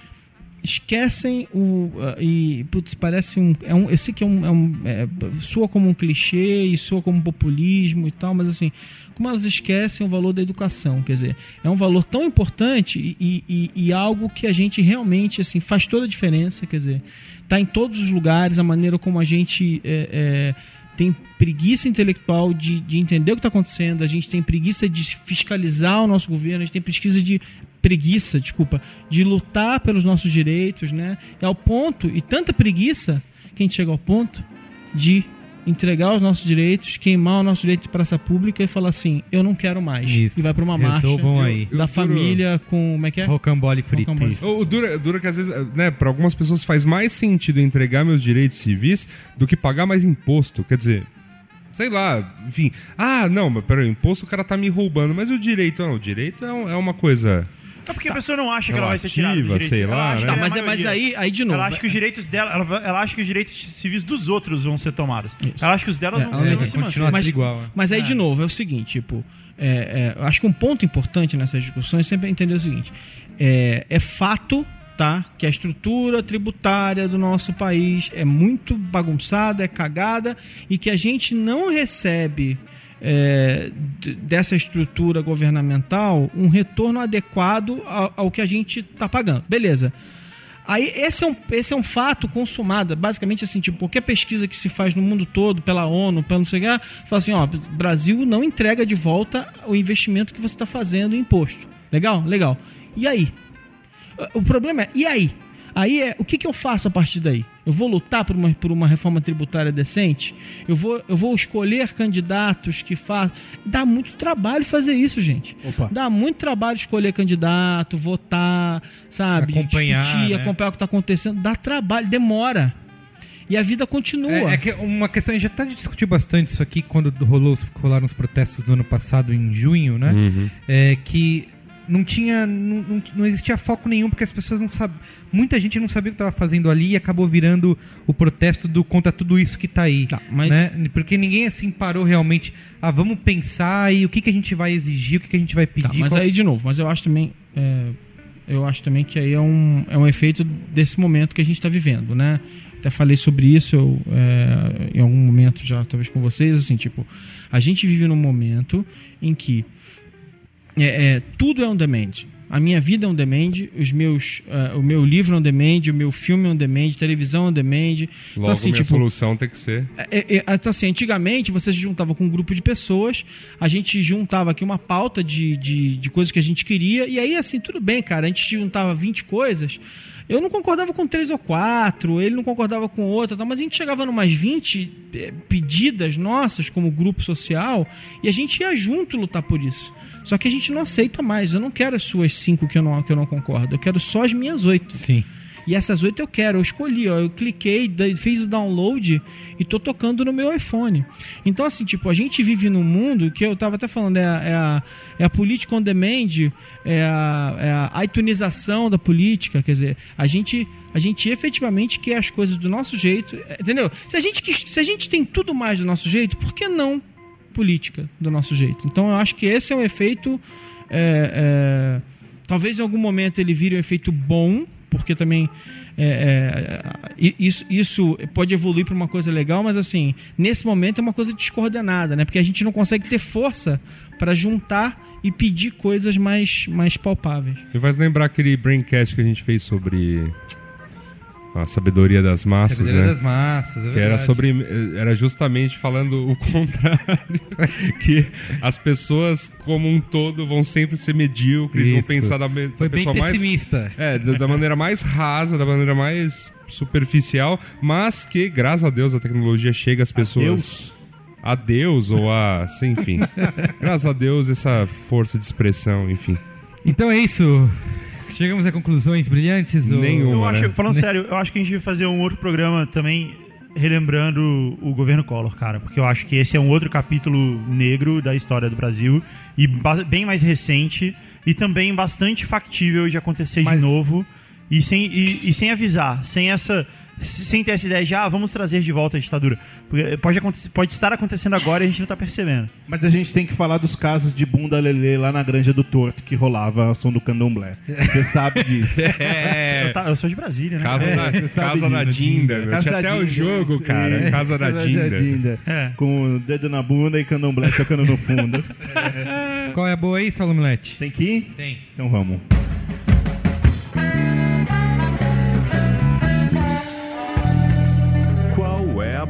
esquecem o. ah, e, putz, parece um. É um eu sei que é um. É um é, soa como um clichê e soa como um populismo e tal, mas assim. Como elas esquecem o valor da educação, quer dizer, é um valor tão importante e, e, e algo que a gente realmente assim faz toda a diferença, quer dizer, tá em todos os lugares, a maneira como a gente é, é, tem preguiça intelectual de, de entender o que está acontecendo, a gente tem preguiça de fiscalizar o nosso governo, a gente tem preguiça de preguiça, desculpa, de lutar pelos nossos direitos, né? É ao ponto e tanta preguiça que a gente chega ao ponto de entregar os nossos direitos, queimar o nosso direito de praça pública e falar assim, eu não quero mais. Isso. E vai para uma marcha Resolvam aí. da Eu- família com, como é que é? Rocambole frito. Rocambole. O, o dura, o dura que às vezes, né, para algumas pessoas faz mais sentido entregar meus direitos civis do que pagar mais imposto. Quer dizer, sei lá, enfim. Ah, não, mas peraí, imposto o cara tá me roubando, mas o direito, não, o direito é, um- é uma coisa. É porque a pessoa não acha que ela vai ser tirada dos Relativa, direitos. sei Ela lá, acha né? que Tá, é a mas, é- mas maioria. aí, aí de novo. Ela acha que os direitos dela, ela, ela acha que os direitos civis dos outros vão ser tomados. Ela acha que os delas É, vão ser vão se continuar manter. Mas- tudo igual, é. Mas aí, É. de novo, é o seguinte, tipo, é, é, eu acho que um ponto importante nessas discussões sempre é entender o seguinte: é, é fato, tá? Que a estrutura tributária do nosso país é muito bagunçada, é cagada, e que a gente não recebe. É, dessa estrutura governamental um retorno adequado ao, ao que a gente está pagando. Beleza. Aí, esse é, um, esse é um fato consumado. Basicamente, assim, tipo, qualquer pesquisa que se faz no mundo todo, pela ONU, pelo não sei o que, fala assim, ó, Brasil não entrega de volta o investimento que você está fazendo em imposto. Legal? Legal. E aí? O problema é, e aí? Aí é, o que, que eu faço a partir daí? Eu vou lutar por uma, por uma reforma tributária decente? Eu vou, eu vou escolher candidatos que façam. Dá muito trabalho fazer isso, gente. Opa. Dá muito trabalho escolher candidato, votar, sabe? Acompanhar, discutir, né? acompanhar o que está acontecendo. Dá trabalho, demora. E a vida continua. É, é que uma questão, a gente já até discutiu bastante isso aqui quando rolou, rolaram os protestos do ano passado, em junho, né? Uhum. É que não tinha. Não, não, não existia foco nenhum, porque as pessoas não sabiam. Muita gente não sabia o que estava fazendo ali e acabou virando o protesto do contra tudo isso que tá aí. Tá, mas- né? Porque ninguém assim parou realmente. Ah, vamos pensar e o que, que a gente vai exigir, o que, que a gente vai pedir. Tá, mas qual- aí, de novo, mas eu acho também. é, eu acho também que aí é um, é um efeito desse momento que a gente está vivendo, né? Até falei sobre isso eu, é, em algum momento já, talvez com vocês, assim, tipo, a gente vive num momento em que é, é, tudo é on demand. A minha vida é on demand, os meus, é, o meu livro é on demand, o meu filme é on demand, televisão é on demand. Logo, então, assim, minha tipo, solução tem que ser. é, é, então, assim, antigamente você se juntava com um grupo de pessoas, a gente juntava aqui uma pauta de, de, de coisas que a gente queria, e aí, assim, tudo bem, cara, a gente juntava 20 coisas. Eu não concordava com três ou quatro, ele não concordava com outra, tal, mas a gente chegava numas 20 eh, pedidas nossas como grupo social e a gente ia junto lutar por isso. Só que a gente não aceita mais. Eu não quero as suas cinco que eu não, que eu não concordo. Eu quero só as minhas oito. Sim. E essas oito eu quero, eu escolhi, ó, eu cliquei, fiz o download e tô tocando no meu iPhone. Então, assim, tipo, a gente vive num mundo que eu tava até falando, é a, é a, é a política on demand, é a, é a iTunização da política, quer dizer, a gente, a gente efetivamente quer as coisas do nosso jeito, entendeu? Se a gente, se a gente tem tudo mais do nosso jeito, por que não política do nosso jeito? Então, eu acho que esse é um efeito. é, é, talvez em algum momento ele vire um efeito bom, porque também é, é, i- isso, isso pode evoluir para uma coisa legal, mas assim, nesse momento é uma coisa descoordenada, né? Porque a gente não consegue ter força para juntar e pedir coisas mais, mais palpáveis. Me faz lembrar aquele braincast que a gente fez sobre a sabedoria das massas, Sabedoria né? das massas, é Que era sobre. Era justamente falando o (laughs) contrário. que as pessoas, como um todo, vão sempre ser medíocres, vão Isso. pensar da, da Foi bem pessoa mais. pessimista. É, da, da maneira mais rasa, da maneira mais superficial, mas que, graças a Deus, a tecnologia chega às pessoas. Deus. A Deus ou a. Enfim. (laughs) graças a Deus, essa força de expressão, enfim. Então é isso. Chegamos a conclusões brilhantes? ou- Nenhuma. Eu acho, né? falando sério, eu acho que a gente vai fazer um outro programa também relembrando o governo Collor, cara, porque eu acho que esse é um outro capítulo negro da história do Brasil e bem mais recente e também bastante factível de acontecer Mas- de novo e sem, e, e sem avisar, sem essa sem ter essa ideia de, ah, vamos trazer de volta a ditadura. Porque pode, acontecer, pode estar acontecendo agora e a gente não tá percebendo. Mas a gente tem que falar dos casos de bunda lelê lá na Granja do Torto, que rolava ao som do candomblé. Você sabe disso. (laughs) É. Eu, tá- eu sou de Brasília, né? Casa, da, você sabe casa da disso. Dinda, meu. Casa Tinha da até o Dinda, jogo, isso, cara. é. Casa da Dinda. É. Com o dedo na bunda e candomblé tocando no fundo. (laughs) Qual é a boa aí, Salomilete? Tem que ir? Tem. Então vamos.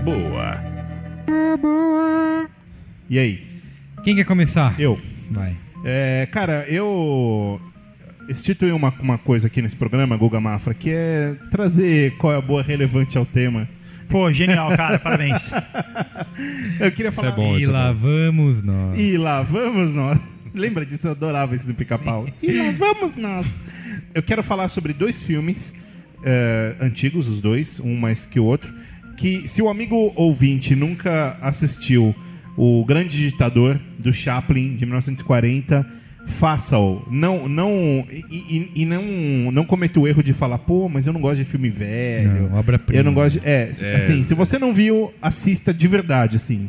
Qual é boa? E aí? Quem quer começar? Eu. Vai. É, cara, eu instituí uma, uma coisa aqui nesse programa, Guga Mafra, que é trazer qual é a boa relevante ao tema. Pô, genial, cara, parabéns. (laughs) Eu queria Isso falar. é bom, E isso é lá bom. vamos nós. E lá vamos nós. (laughs) Lembra disso? Eu adorava esse do pica-pau. E lá vamos nós. Eu quero falar sobre dois filmes eh, antigos, os dois, um mais que o outro. Que se o amigo ouvinte nunca assistiu O Grande Ditador, do Chaplin, de 1940, faça-o. Não, não, e, e- e não, não cometa o erro de falar, pô, mas eu não gosto de filme velho. Não, obra-prima. Eu não gosto de. É, É. assim, se você não viu, assista de verdade, assim.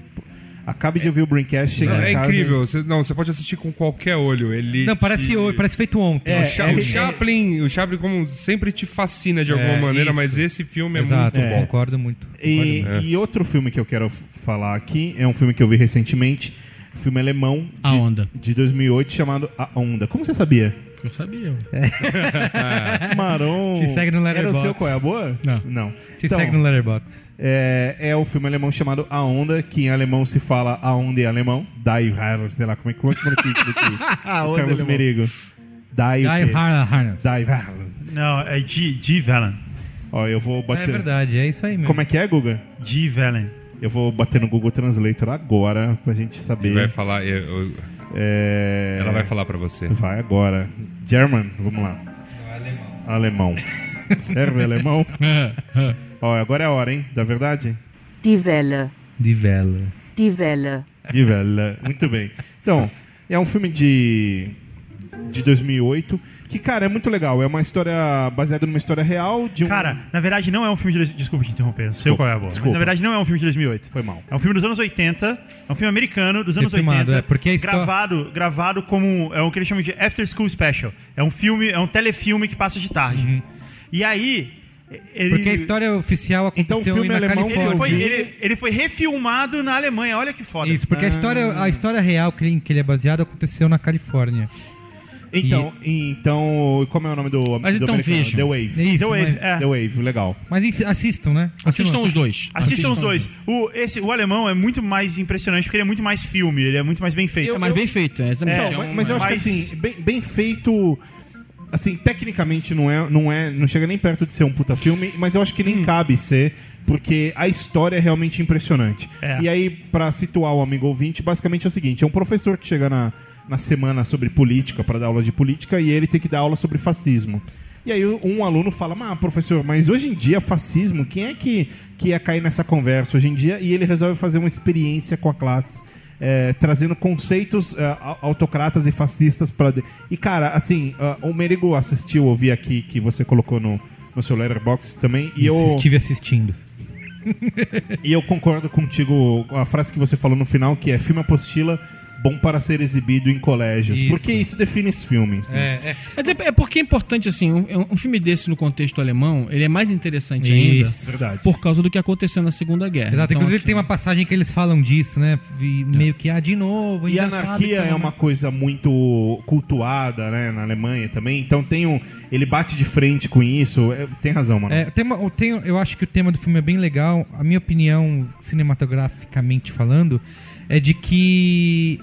Acabe de ouvir o Braincast, chega Não, em é casa incrível. Você, não, você pode assistir com qualquer olho. Ele Não, parece, te- parece feito ontem. É, o, Cha- é- o é- Chaplin, o Chaplin como sempre te fascina de alguma É, maneira, isso. mas esse filme é Exato, muito bom. concordo muito. E, concordo muito. e outro filme que eu quero f- falar aqui é um filme que eu vi recentemente, filme alemão de, A Onda. de 2008 chamado A Onda. Como você sabia? Eu sabia. (laughs) Maron. Te segue no Era o Letterboxd. seu qual é a boa? Não. Não. Te Então, segue no Letterboxd. é, é o filme alemão chamado A Onda, que em alemão se fala A Onda em alemão. Die Hard, sei lá como é que é que (laughs) pronuncia isso daqui. A O Onda Carlos. Merigo. Die, Die? Hard Harness. Die Hard. Não, é G, G Velen. Ó, eu vou É bater. verdade, é isso aí mesmo. Como é que é, Guga? G Velen. Eu vou bater no Google Translator agora pra gente saber. Ele vai falar, eu- eu- É... ela vai falar pra você. Vai agora. German, vamos lá. Alemão. (laughs) Serve alemão? (laughs) Ó, agora é a hora, hein? Da verdade? Die Welle, De vela. die Welle, De velha. Muito bem. Então, é um filme de de 2008 que, cara, é muito legal. É uma história baseada numa história real de um Cara, na verdade não é um filme de... Desculpa te interromper, não sei qual é a boa. Mas, desculpa. na verdade não é um filme de 2008. foi mal. É um filme dos anos 80, é um filme americano dos anos Refilmado, 80. é, porque a histó- gravado, gravado como é o que eles chamam de After School Special. É um filme, é um telefilme que passa de tarde. E aí ele Uhum. Porque a história oficial Então, o aconteceu filme na alemão ele Califórnia. foi, ele, ele foi refilmado na Alemanha. Olha que foda. Isso, porque a história, a história real que ele, que ele é baseado aconteceu na Califórnia. Então, então, como é o nome do Mas do então vejam. The Wave. É isso, The Wave, mas, é. The Wave, legal. mas assistam, né? Assistam os dois. Assistam os dois. O, esse, o alemão é muito mais impressionante porque ele é muito mais filme, ele é muito mais bem feito. É mais bem feito, é, exatamente. Então, É mas, um- mas eu acho mas- que assim, bem, bem feito. Assim, tecnicamente não é, não é. Não chega nem perto de ser um puta filme, mas eu acho que nem cabe ser, porque a história é realmente impressionante. É. E aí, pra situar o amigo ouvinte, basicamente é o seguinte: é um professor que chega na, na semana sobre política, para dar aula de política, e ele tem que dar aula sobre fascismo. E aí um aluno fala, mas professor, mas hoje em dia fascismo, quem é que, que ia cair nessa conversa hoje em dia? E ele resolve fazer uma experiência com a classe é, trazendo conceitos é, au- autocratas e fascistas para e cara assim ah, o Merigo assistiu ouvi aqui que você colocou no, no seu letterbox também e eu Estive assistindo. (laughs) e eu concordo contigo com a frase que você falou no final que é filme apostila bom para ser exibido em colégios Isso. porque isso define esse filme assim. É, é. Mas é, é porque é importante, assim, um, um filme desse no contexto alemão, ele é mais interessante ainda Isso. verdade por causa do que aconteceu na Segunda Guerra. Exato. Então, Inclusive assim, tem uma passagem que eles falam disso, né? E meio que, ah, de novo. E a ainda anarquia como, é uma né? coisa muito cultuada, né, na Alemanha também. Então tem um, ele bate de frente com isso. É, tem razão, mano. É, tema- o tem- eu acho que o tema do filme é bem legal. A minha opinião, cinematograficamente falando, é de que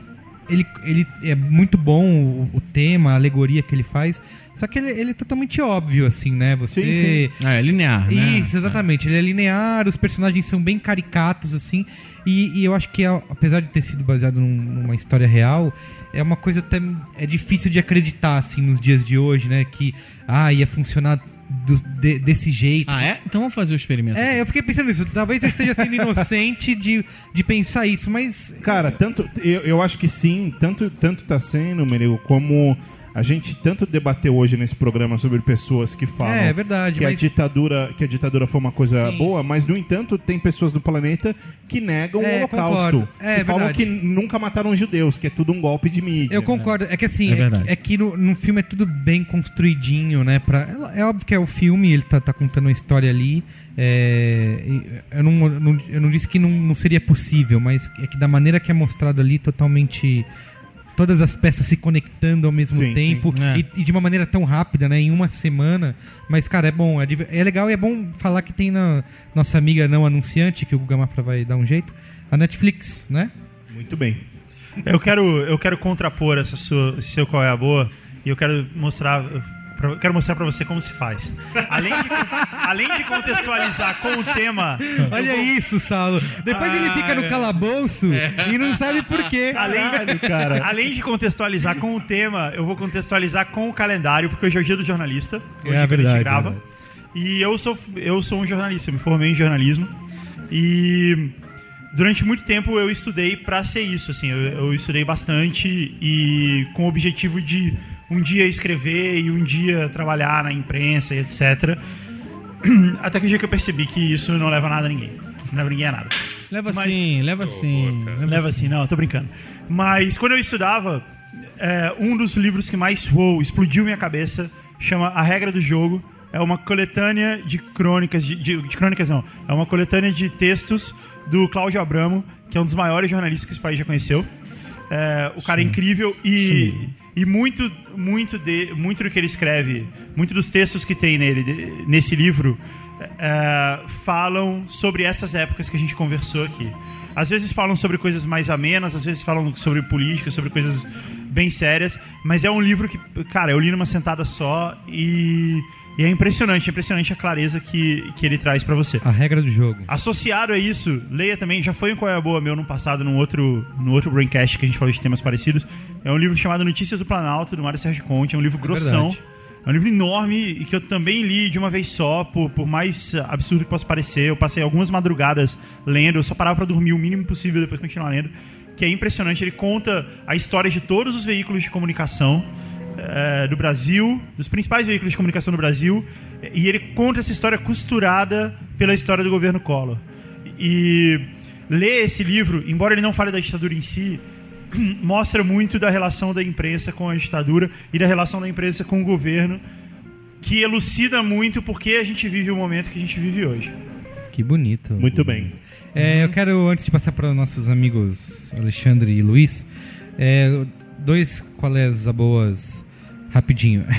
ele, ele é muito bom o, o tema, a alegoria que ele faz. Só que ele, ele é totalmente óbvio, assim, né? Você. Sim, É, linear, né? Isso, exatamente. Ele é linear, os personagens são bem caricatos, assim. E, e eu acho que, apesar de ter sido baseado num- numa história real, é uma coisa até. É difícil de acreditar, assim, nos dias de hoje, né? Que, ah, ia funcionar do- de- desse jeito. Ah, é? Então vamos fazer o experimento. É, eu fiquei pensando nisso. Talvez eu esteja sendo inocente de, de pensar isso, mas. Cara, tanto eu, eu acho que sim, tanto tanto tá sendo, Merigo, como a gente tanto debateu hoje nesse programa sobre pessoas que falam É, é verdade, que a mas- ditadura que a ditadura foi uma coisa Sim. boa, mas no entanto tem pessoas no planeta que negam É, o Holocausto, concordo. É, que falam verdade. que nunca mataram judeus, que é tudo um golpe de mídia. Eu concordo. É que assim, É é, que- é que no, no filme é tudo bem construidinho, né? Pra, é, é óbvio que é o filme, ele tá, tá contando uma história ali. é, eu, não, não- eu não disse que não, não seria possível, mas é que da maneira que é mostrado ali, totalmente. Todas as peças se conectando ao mesmo Sim, tempo sim. É. E, e de uma maneira tão rápida, né? Em uma semana. Mas, cara, é bom. É, é legal e é bom falar que tem na nossa amiga não anunciante, que o Guga Mafra vai dar um jeito, a Netflix, né? Muito bem. Eu quero, eu quero contrapor essa sua, esse seu qual é a boa e eu quero mostrar, quero mostrar para você como se faz. Além de, (laughs) além de contextualizar com o tema, Olha isso, Saulo. Depois ele fica no calabouço e não sabe por quê. (laughs) além, cara. além de contextualizar com o tema, eu vou contextualizar com o calendário, porque hoje é o dia do jornalista. Hoje É que a verdade, gente grava. verdade. E eu sou, eu sou um jornalista, eu me formei em jornalismo. E durante muito tempo eu estudei pra ser isso, assim, eu, eu estudei bastante e com o objetivo de um dia escrever e um dia trabalhar na imprensa e etc. (clears throat) Até que o dia que eu percebi que isso não leva nada a ninguém. Não leva ninguém a nada. Leva Mas- assim, leva assim. leva Leva assim, não, tô brincando. Mas quando eu estudava, é, um dos livros que mais uou, explodiu minha cabeça chama A Regra do Jogo. É uma coletânea de crônicas, de, de- de crônicas não, é uma coletânea de textos do Cláudio Abramo, que é um dos maiores jornalistas que esse país já conheceu. É, o cara é incrível e, e muito, muito, de, muito do que ele escreve, muito dos textos que tem nele, nesse livro, é, falam sobre essas épocas que a gente conversou aqui. Às vezes falam sobre coisas mais amenas, às vezes falam sobre política, sobre coisas bem sérias, mas é um livro que, cara, eu li numa sentada só e, e é impressionante, é impressionante a clareza que, que ele traz pra você. A regra do jogo. Associado a isso, leia também, já foi um Qual é a Boa meu no passado, num outro, no outro Braincast que a gente falou de temas parecidos. É um livro chamado Notícias do Planalto, do Mário Sérgio Conte. É um livro grossão. verdade. É um livro enorme e que eu também li de uma vez só, por, por mais absurdo que possa parecer. Eu passei algumas madrugadas lendo, eu só parava pra dormir o mínimo possível depois continuar lendo. Que é impressionante, ele conta a história de todos os veículos de comunicação eh, do Brasil, dos principais veículos de comunicação do Brasil, e ele conta essa história costurada pela história do governo Collor. E ler esse livro, embora ele não fale da ditadura em si, (clears throat) mostra muito da relação da imprensa com a ditadura e da relação da imprensa com o governo, que elucida muito porque a gente vive o momento que a gente vive hoje. Que bonito. Muito bem. É, eu quero, antes de passar para os nossos amigos Alexandre e Luiz, é, dois a boas rapidinho. (laughs)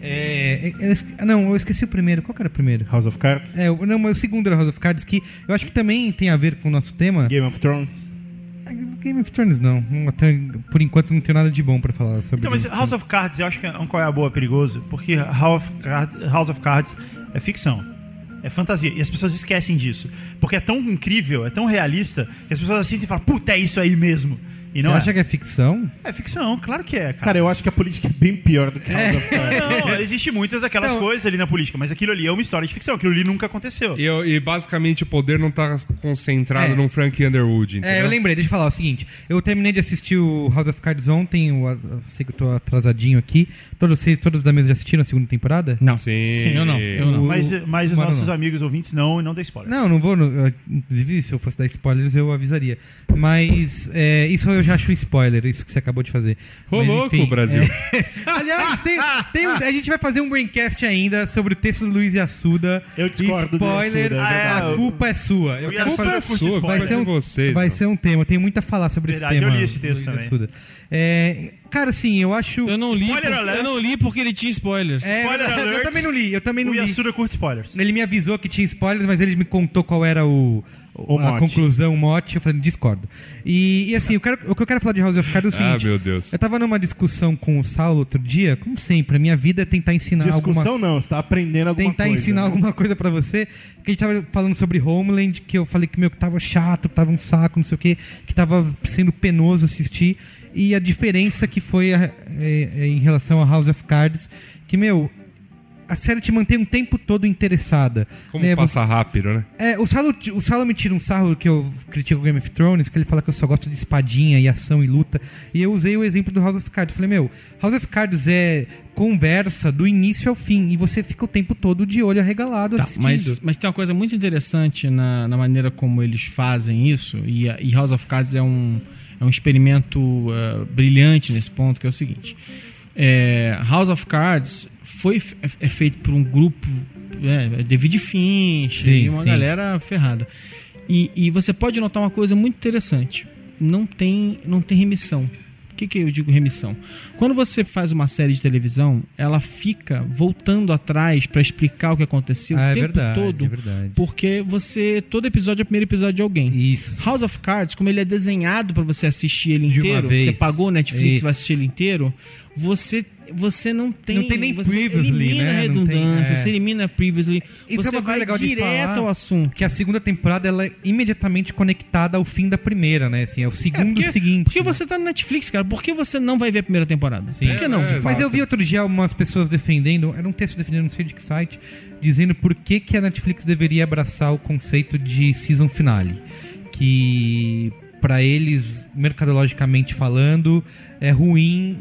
É, eu esque- ah, não, eu esqueci o primeiro. Qual que era o primeiro? House of Cards, É, não, mas o segundo era House of Cards, que eu acho que também tem a ver com o nosso tema. Game of Thrones. Ah, Game of Thrones não. Até- por enquanto não tenho nada de bom pra falar sobre Então, mas House of Cards eu acho que é um qual é a boa perigoso, porque House of Cards, House of Cards é ficção. É fantasia. E as pessoas esquecem disso. Porque é tão incrível, é tão realista, que as pessoas assistem e falam, puta, é isso aí mesmo. E Você não acha é. que é ficção? É ficção, claro que é, cara. Cara, eu acho que a política é bem pior do que House of Cards. Não, existe muitas daquelas Então- coisas ali na política, mas aquilo ali é uma história de ficção, aquilo ali nunca aconteceu. E, eu- e basicamente o poder não tá concentrado É. num Frank Underwood, entendeu? É, eu lembrei, deixa eu falar o seguinte. Eu terminei de assistir o House of Cards ontem, eu, eu sei que eu tô atrasadinho aqui. Todos vocês, todos da mesa já assistiram a segunda temporada? Não. Sim. eu não. Eu não. Mas, mas os Mano, nossos não. amigos ouvintes não, e não dê spoiler. Não, não vou. Inclusive, se eu fosse dar spoilers, eu avisaria. Mas é, isso eu já acho um spoiler, isso que você acabou de fazer. Ô, Mas, louco, enfim, Brasil. é. (laughs) Aliás, tem, tem um- a gente vai fazer um braincast ainda sobre o texto do Luiz e Assuda. Eu discordo do Spoiler, Assuda, é a culpa é sua. Eu O quero Assuda fazer- Culpa é curte sua, spoiler. Vai ser um, de vocês. vai ser um tema. Tem muito a falar sobre Verdade, esse eu tema. li esse texto Luiz também. Assuda. É, cara, assim, eu acho. Eu não li, Spoiler por- alert. eu não li porque ele tinha spoilers. É, Spoiler eu alert. também não li. Eu também não O li. Yasuda curte spoilers. Ele me avisou que tinha spoilers, mas ele me contou qual era o, O a mote. conclusão, o mote. Eu falei, discordo. E, e assim, eu quero- o que eu quero falar de House of Cards é o Ah, seguinte. meu Deus. Eu tava numa discussão com o Saulo outro dia, como sempre, a minha vida é tentar ensinar alguma Discussão não, você tá aprendendo alguma tentar coisa. ensinar né? alguma coisa pra você. Que a gente tava falando sobre Homeland, que eu falei que meu que tava chato, que tava um saco, não sei o que, que tava sendo penoso assistir. E a diferença que foi a- é- é em relação a House of Cards, que, meu, a série te mantém um tempo todo interessada. Como né? passa rápido, né? É, o Salo, o Salo me tira um sarro que eu critico o Game of Thrones, que ele fala que eu só gosto de espadinha e ação e luta. E eu usei o exemplo do House of Cards. Falei, meu, House of Cards é conversa do início ao fim. E você fica o tempo todo de olho arregalado Tá, assistindo. mas, mas tem uma coisa muito interessante na, na maneira como eles fazem isso, e, e House of Cards é um, é um experimento ah, brilhante nesse ponto, que é o seguinte. É, House of Cards foi é, é feito por um grupo, é, David Finch, Sim, e uma sim. galera ferrada. E, e você pode notar uma coisa muito interessante. Não tem, não tem remissão. O que, que eu digo remissão? Quando você faz uma série de televisão, ela fica voltando atrás para explicar o que aconteceu Ah, o é tempo verdade, todo. é verdade. Porque você. Todo episódio é o primeiro episódio de alguém. Isso. House of Cards, como ele é desenhado para você assistir ele inteiro, você pagou o Netflix Isso. vai assistir ele inteiro, você você não tem, Não tem nem você previously, elimina né? a Não tem- redundância, é. você elimina previously, Isso você é uma coisa vai legal direto falar. ao assunto. Que a segunda temporada ela é imediatamente conectada ao fim da primeira, né? Assim, é o É, segundo porque, seguinte. porque né? você tá no Netflix, cara. Por que você não vai ver a primeira temporada? Sim. Por que não? É, é? Mas eu vi outro dia umas pessoas defendendo, era um texto defendendo, não sei de que site, dizendo por que, que a Netflix deveria abraçar o conceito de season finale. Que para eles, mercadologicamente falando, é ruim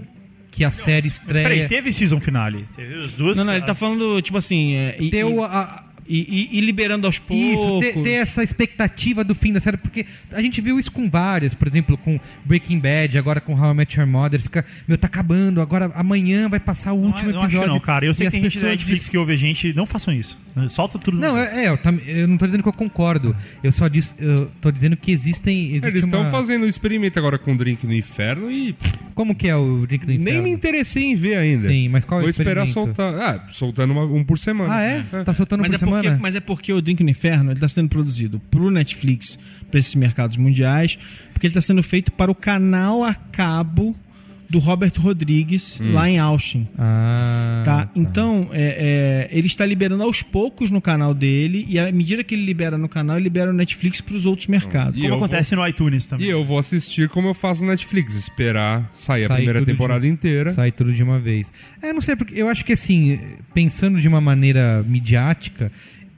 que a série Mas peraí, estreia. teve season finale. Teve as duas. Não, não, ele tá falando, tipo assim. é, e, Deu e, a, e- e- e liberando aos poucos. Isso, ter, ter essa expectativa do fim da série, porque a gente viu isso com várias, por exemplo, com Breaking Bad, agora com How I Met Your Mother, fica, meu, tá acabando, agora amanhã vai passar o Não, último não acho episódio. não, cara. Eu sei que tem as gente da pessoas Netflix dizem- que ouve a gente. Não façam isso. Solta tudo. Não, é, é, eu, tam- eu não tô dizendo que eu concordo, eu só disse, eu tô dizendo que existem... existe Eles estão uma- fazendo um experimento agora com Drink no Inferno e Como que é o Drink no nem Inferno? me interessei em ver ainda. Sim, mas qual é o Vou esperar soltar. Ah, soltando uma- um por semana. Ah, é? Tá soltando Mas por é, porque, semana? mas é porque o Drink no Inferno ele tá sendo produzido pro Netflix, para esses mercados mundiais, porque ele tá sendo feito para o canal a cabo do Robert Rodrigues lá em Austin. Ah, Tá? Então, é, é, ele está liberando aos poucos no canal dele, e à medida que ele libera no canal, ele libera o Netflix para os outros mercados. E Como eu acontece no iTunes E também. eu vou assistir como eu faço no Netflix, esperar sair a primeira temporada de- inteira. Sai tudo de uma vez. É, não sei, porque eu acho que assim, pensando de uma maneira midiática,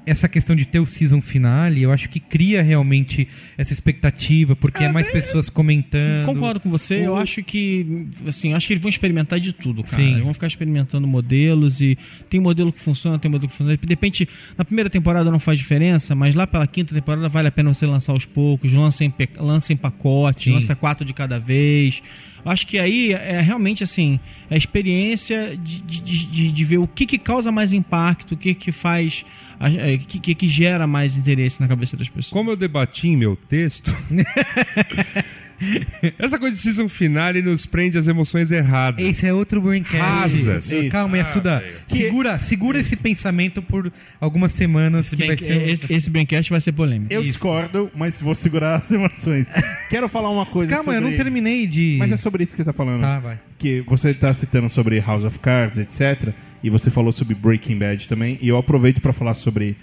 essa questão de ter o season finale, eu acho que cria realmente essa expectativa, porque é, mais pessoas comentando. Concordo com você, eu O- acho que assim, acho que eles vão experimentar de tudo, cara. Sim. Eles vão ficar experimentando modelos e tem modelo que funciona, tem modelo que funciona. De repente, na primeira temporada não faz diferença, mas lá pela quinta temporada vale a pena você lançar aos poucos, lança em, lança em pacote, Sim. lança quatro de cada vez. Acho que aí é realmente assim, a experiência de, de, de, de ver o que, que causa mais impacto, o que que faz, é, que, que, que gera mais interesse na cabeça das pessoas. Como eu debati em meu texto. (laughs) Essa coisa de season finale nos prende as emoções erradas. Esse é outro braincast. Rasas. Isso. Calma, Yasuda. velho. segura, segura esse pensamento por algumas semanas que vai Bem, ser... esse, esse Braincast vai ser polêmico. Eu Isso. discordo, mas vou segurar as emoções. Quero falar uma coisa Calma, eu sobre... não terminei de... Mas é sobre isso que você tá falando. Tá, vai. Que você tá citando sobre House of Cards, etc. E você falou sobre Breaking Bad também. E eu aproveito pra falar sobre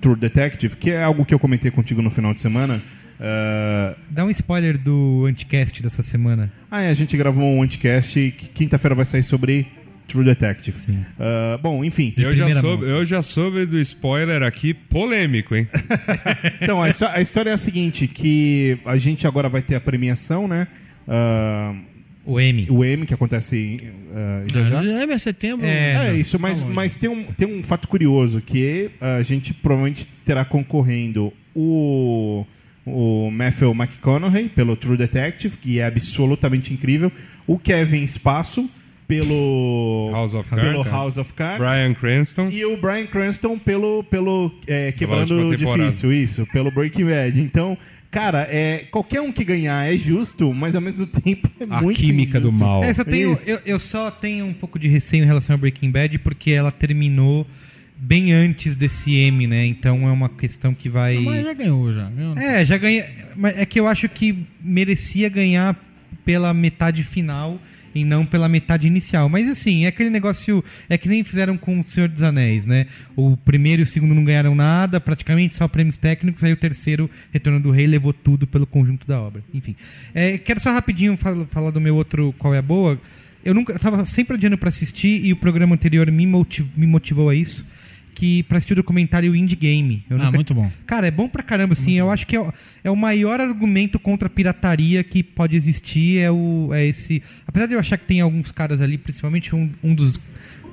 True Detective, que é algo que eu comentei contigo no final de semana. Ah, Dá um spoiler do anticast dessa semana. Ah, é, a gente gravou um anticast que quinta-feira vai sair sobre True Detective. Sim. Ah, bom, enfim. Eu já, soube, eu já soube do spoiler aqui, polêmico, hein? (laughs) Então, a, a história é a seguinte, que a gente agora vai ter a premiação, né? Ah, O M. o M, que acontece ah, já já. É, é setembro. É, É, não, isso, mas, tá mas tem, um, tem um fato curioso, que a gente provavelmente terá concorrendo o, o Matthew McConaughey pelo True Detective, que é absolutamente incrível, o Kevin Espaço pelo House of pelo Cards. House of Cards Brian Cranston. e o Brian Cranston pelo, pelo é, Quebrando. Difícil, isso, pelo Breaking Bad. Então, cara, é, qualquer um que ganhar é justo, mas ao mesmo (laughs) tempo é A muito química do injusto. mal. É, só tenho, eu, eu só tenho um pouco de receio em relação a Breaking Bad porque ela terminou bem antes desse M, né? Então é uma questão que vai. Mas já ganhou, já. Ganhou. É, já ganhei. Mas é que eu acho que merecia ganhar pela metade final e não pela metade inicial. Mas assim, é aquele negócio. É que nem fizeram com o Senhor dos Anéis, né? O primeiro e o segundo não ganharam nada, praticamente só prêmios técnicos, aí o terceiro, Retorno do Rei, levou tudo pelo conjunto da obra. Enfim. É, quero só rapidinho fal- falar do meu outro Qual é a Boa. Eu nunca. Eu tava sempre adiando pra assistir e o programa anterior me, motiv- me motivou a isso. Que pra assistir o documentário Indie Game. Eu Ah, nunca- muito bom. Cara, é bom pra caramba, assim. Eu acho que é, o- é o maior argumento contra a pirataria que pode existir. É, o, é esse. Apesar de eu achar que tem alguns caras ali, principalmente um, um dos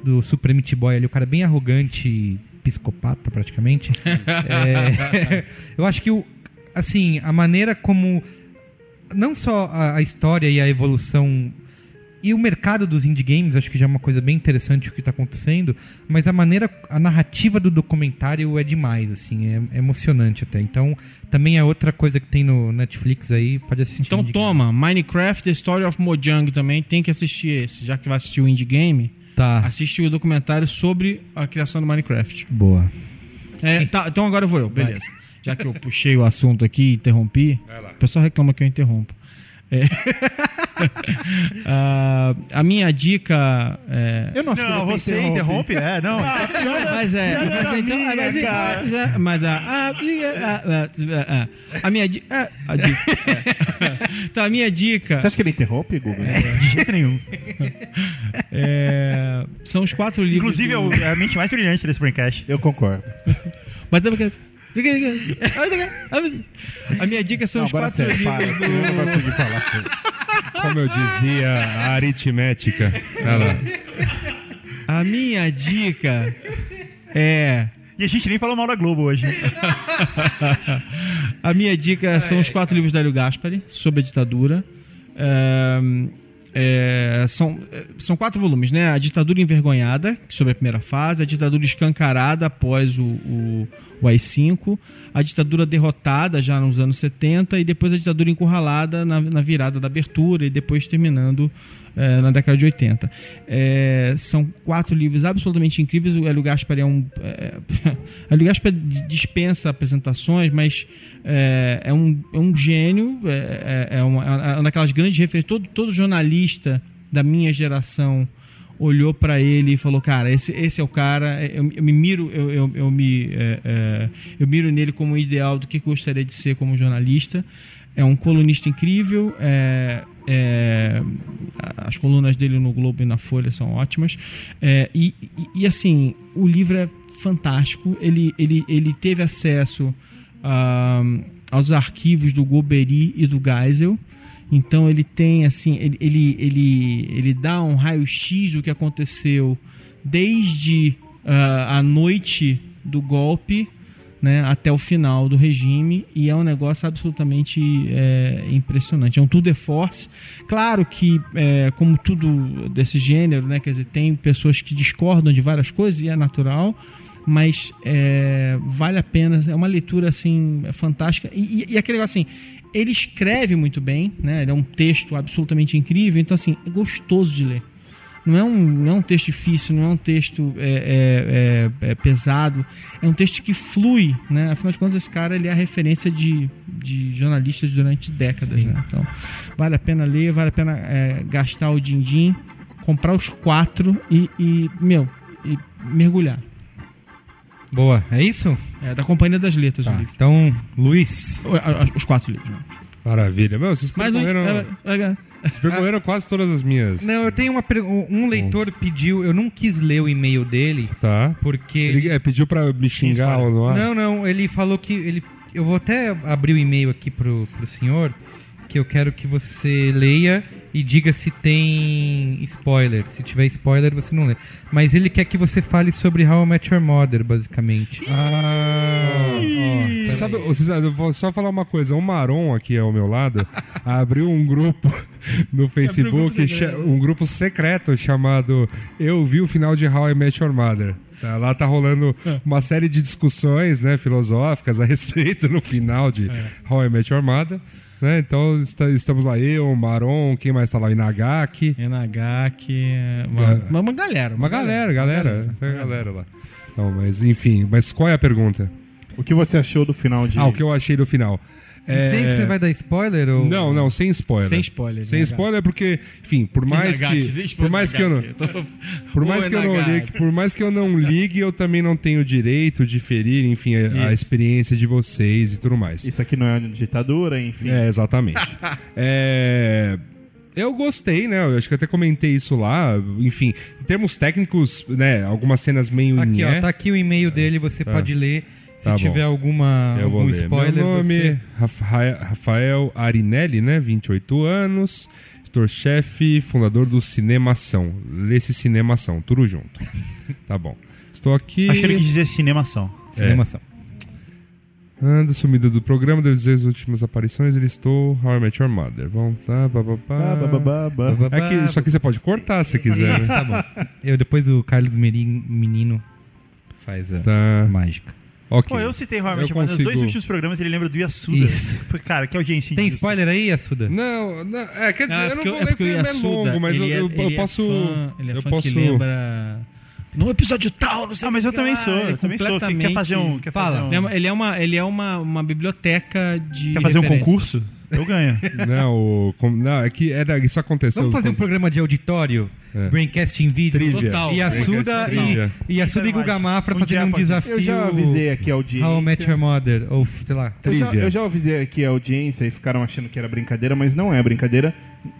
do Super Meat Boy ali, o cara bem arrogante, psicopata praticamente. (laughs) É, (laughs) eu acho que o, assim, a maneira como não só a, a história e a evolução e o mercado dos indie games, acho que já é uma coisa bem interessante o que está acontecendo, mas a maneira, a narrativa do documentário é demais, assim, é, é emocionante até. Então, também é outra coisa que tem no Netflix aí, pode assistir. Então Indie Game. toma, Minecraft The Story of Mojang também, tem que assistir esse. Já que vai assistir o Indie Game, Tá, assiste o documentário sobre a criação do Minecraft. boa. É, tá, então agora eu vou eu, beleza. Já que eu puxei o assunto aqui e interrompi, Vai lá. o pessoal reclama que eu interrompo. É. (laughs) Ah, a minha dica é, Eu não acho Não, que você você, interrompe. É, não. Mas é, mas é, então, ah, mas, é, mas, é, mas a, a, a, a, a, a minha dica, a dica, é. então a minha dica Você acha que ele interrompe, Google? De jeito nenhum. é, são os quatro livros. Inclusive, é do- é a mente mais brilhante desse podcast. Eu concordo. Mas é porque- a minha dica são Não, os quatro sério, para, livros senão eu não vou do. conseguir falar. Como eu dizia, a aritmética. Lá. A minha dica é. E a gente nem falou mal da Globo hoje. A minha dica são os quatro livros da Hélio Gaspari sobre a ditadura. É, é, são, é, são quatro volumes, né? A ditadura envergonhada, sobre a primeira fase, a ditadura escancarada após o, o, o AI-5, a ditadura derrotada já nos anos 70 e depois a ditadura encurralada na, na virada da abertura e depois terminando é, na década de 80. É, são quatro livros absolutamente incríveis. O Hélio Gaspar é um. É, (laughs) Hélio Gaspar dispensa apresentações, mas é, é um, é um gênio, é, uma, é uma daquelas grandes referências. Todo, todo jornalista da minha geração olhou para ele e falou: Cara, esse, esse é o cara. Eu, eu me miro, eu, eu, eu me, é, é, eu miro nele como ideal do que gostaria de ser como jornalista. É um colunista incrível. é, é, as colunas dele no Globo e na Folha são ótimas. É, e, e, assim, o livro é fantástico. Ele, ele, ele teve acesso a, aos arquivos do Goberi e do Geisel. Então ele tem assim, ele, ele, ele, ele dá um raio-x do que aconteceu desde ah, a noite do golpe né, até o final do regime e é um negócio absolutamente é, impressionante. É um tour de force. Claro que, é, como tudo desse gênero, né, quer dizer, tem pessoas que discordam de várias coisas e é natural, mas é, vale a pena. É uma leitura assim fantástica e, e, e aquele negócio assim. Ele escreve muito bem, né? Ele é um texto absolutamente incrível, então assim é gostoso de ler. Não é, um, não é um texto difícil, não é um texto é, é, é, é pesado. É um texto que flui, né? Afinal de contas, esse cara ele é a referência de, de jornalistas durante décadas, né? Então, vale a pena ler, vale a pena é, gastar o din-din, comprar os quatro e, e meu, e mergulhar. Boa, é isso? É da Companhia das Letras, o Tá, livro. então, Luiz. O- Os quatro livros. Né? Maravilha. Meu, vocês Mas percorreram, é, é, é, vocês percorreram quase todas as minhas. Não, eu tenho uma um leitor pediu, eu não quis ler o e-mail dele Tá. porque Ele é, pediu pra me xingar ou não? Não, não, ele falou que ele eu vou até abrir o e-mail aqui pro, pro senhor, que eu quero que você leia e diga se tem spoiler. Se tiver spoiler, você não lê. Mas ele quer que você fale sobre How I Met Your Mother, basicamente. Ah, peraí. Sabe, eu vou só falar uma coisa. O Maron, aqui ao meu lado, (laughs) abriu um grupo (laughs) no Facebook, cha- um grupo secreto chamado Eu Vi o Final de How I Met Your Mother. Tá, lá tá rolando (laughs) uma série de discussões né, filosóficas a respeito no final de How I Met Your Mother. Né? Então está- estamos lá, eu, o Maron, quem mais tá lá? Inagaki. Enagaki, é, uma, uma, uma galera. Uma galera, galera. Foi a galera lá. Então, mas enfim, mas qual é a pergunta? O que você achou do final de. Ah, o que eu achei do final. É... Sei que você vai dar spoiler ou Não, não, sem spoiler. Sem spoiler, Sem spoiler porque, enfim, por mais que sem por mais que eu não, (laughs) por mais que eu não ligue, por mais que eu não ligue, eu também não tenho direito de ferir, enfim, a, a experiência de vocês e tudo mais. Isso aqui não é uma ditadura, enfim. É, exatamente. (laughs) É, Eu gostei, né? Eu acho que até comentei isso lá. Enfim, em termos técnicos, né? Algumas cenas meio Aqui, ó, tá aqui o e-mail dele, você pode ler. Se Tá bom. tiver alguma Eu algum ler. spoiler, Meu nome você... Rafael, Arinelli, né? 28 anos. Editor-chefe, fundador do Cinemação. Lê-se Cinemação, tudo junto. (laughs) tá bom. Estou aqui. Acho que ele quis dizer cinemação. É. Cinemação. Anda sumida do programa, devo dizer as últimas aparições. Ele estou How I Met Your Mother. Vamos lá, bababá. Bah. É que isso aqui você pode cortar se quiser. Isso, né? tá bom. Eu, depois o Carlos Merim, Menino faz a Tá. mágica. Ok. Pô, eu citei realmente, Eu mas nos dois últimos programas ele lembra do Yasuda. Isso. Cara, que audiência Tem injusta. spoiler aí, Assuda? Não, não, é, quer dizer, Ah, eu não vou é ler porque porque o ele é Yasuda, longo, mas eu, ele é- eu- eu ele é posso. fã- ele é eu fã posso. que lembra... No episódio tal, não sei Ah, mas o eu que também sou, eu também sou. Que- Quer fazer um... Quer Fala. fazer um, Ele é uma- Ele é uma, é uma, biblioteca de quer fazer um concurso? Eu ganho. Não, o, com- não, é que era, isso aconteceu. Vamos fazer um programa de auditório? É. Braincast em vídeo? Trivia. Total. E a Suda Trivia. e, e a Suda e Guga Mafra fazendo um desafio. Eu já avisei aqui a audiência. How I Met Your Mother, ou sei lá. Eu já, Trivia. eu já avisei aqui a audiência e ficaram achando que era brincadeira, mas não é brincadeira.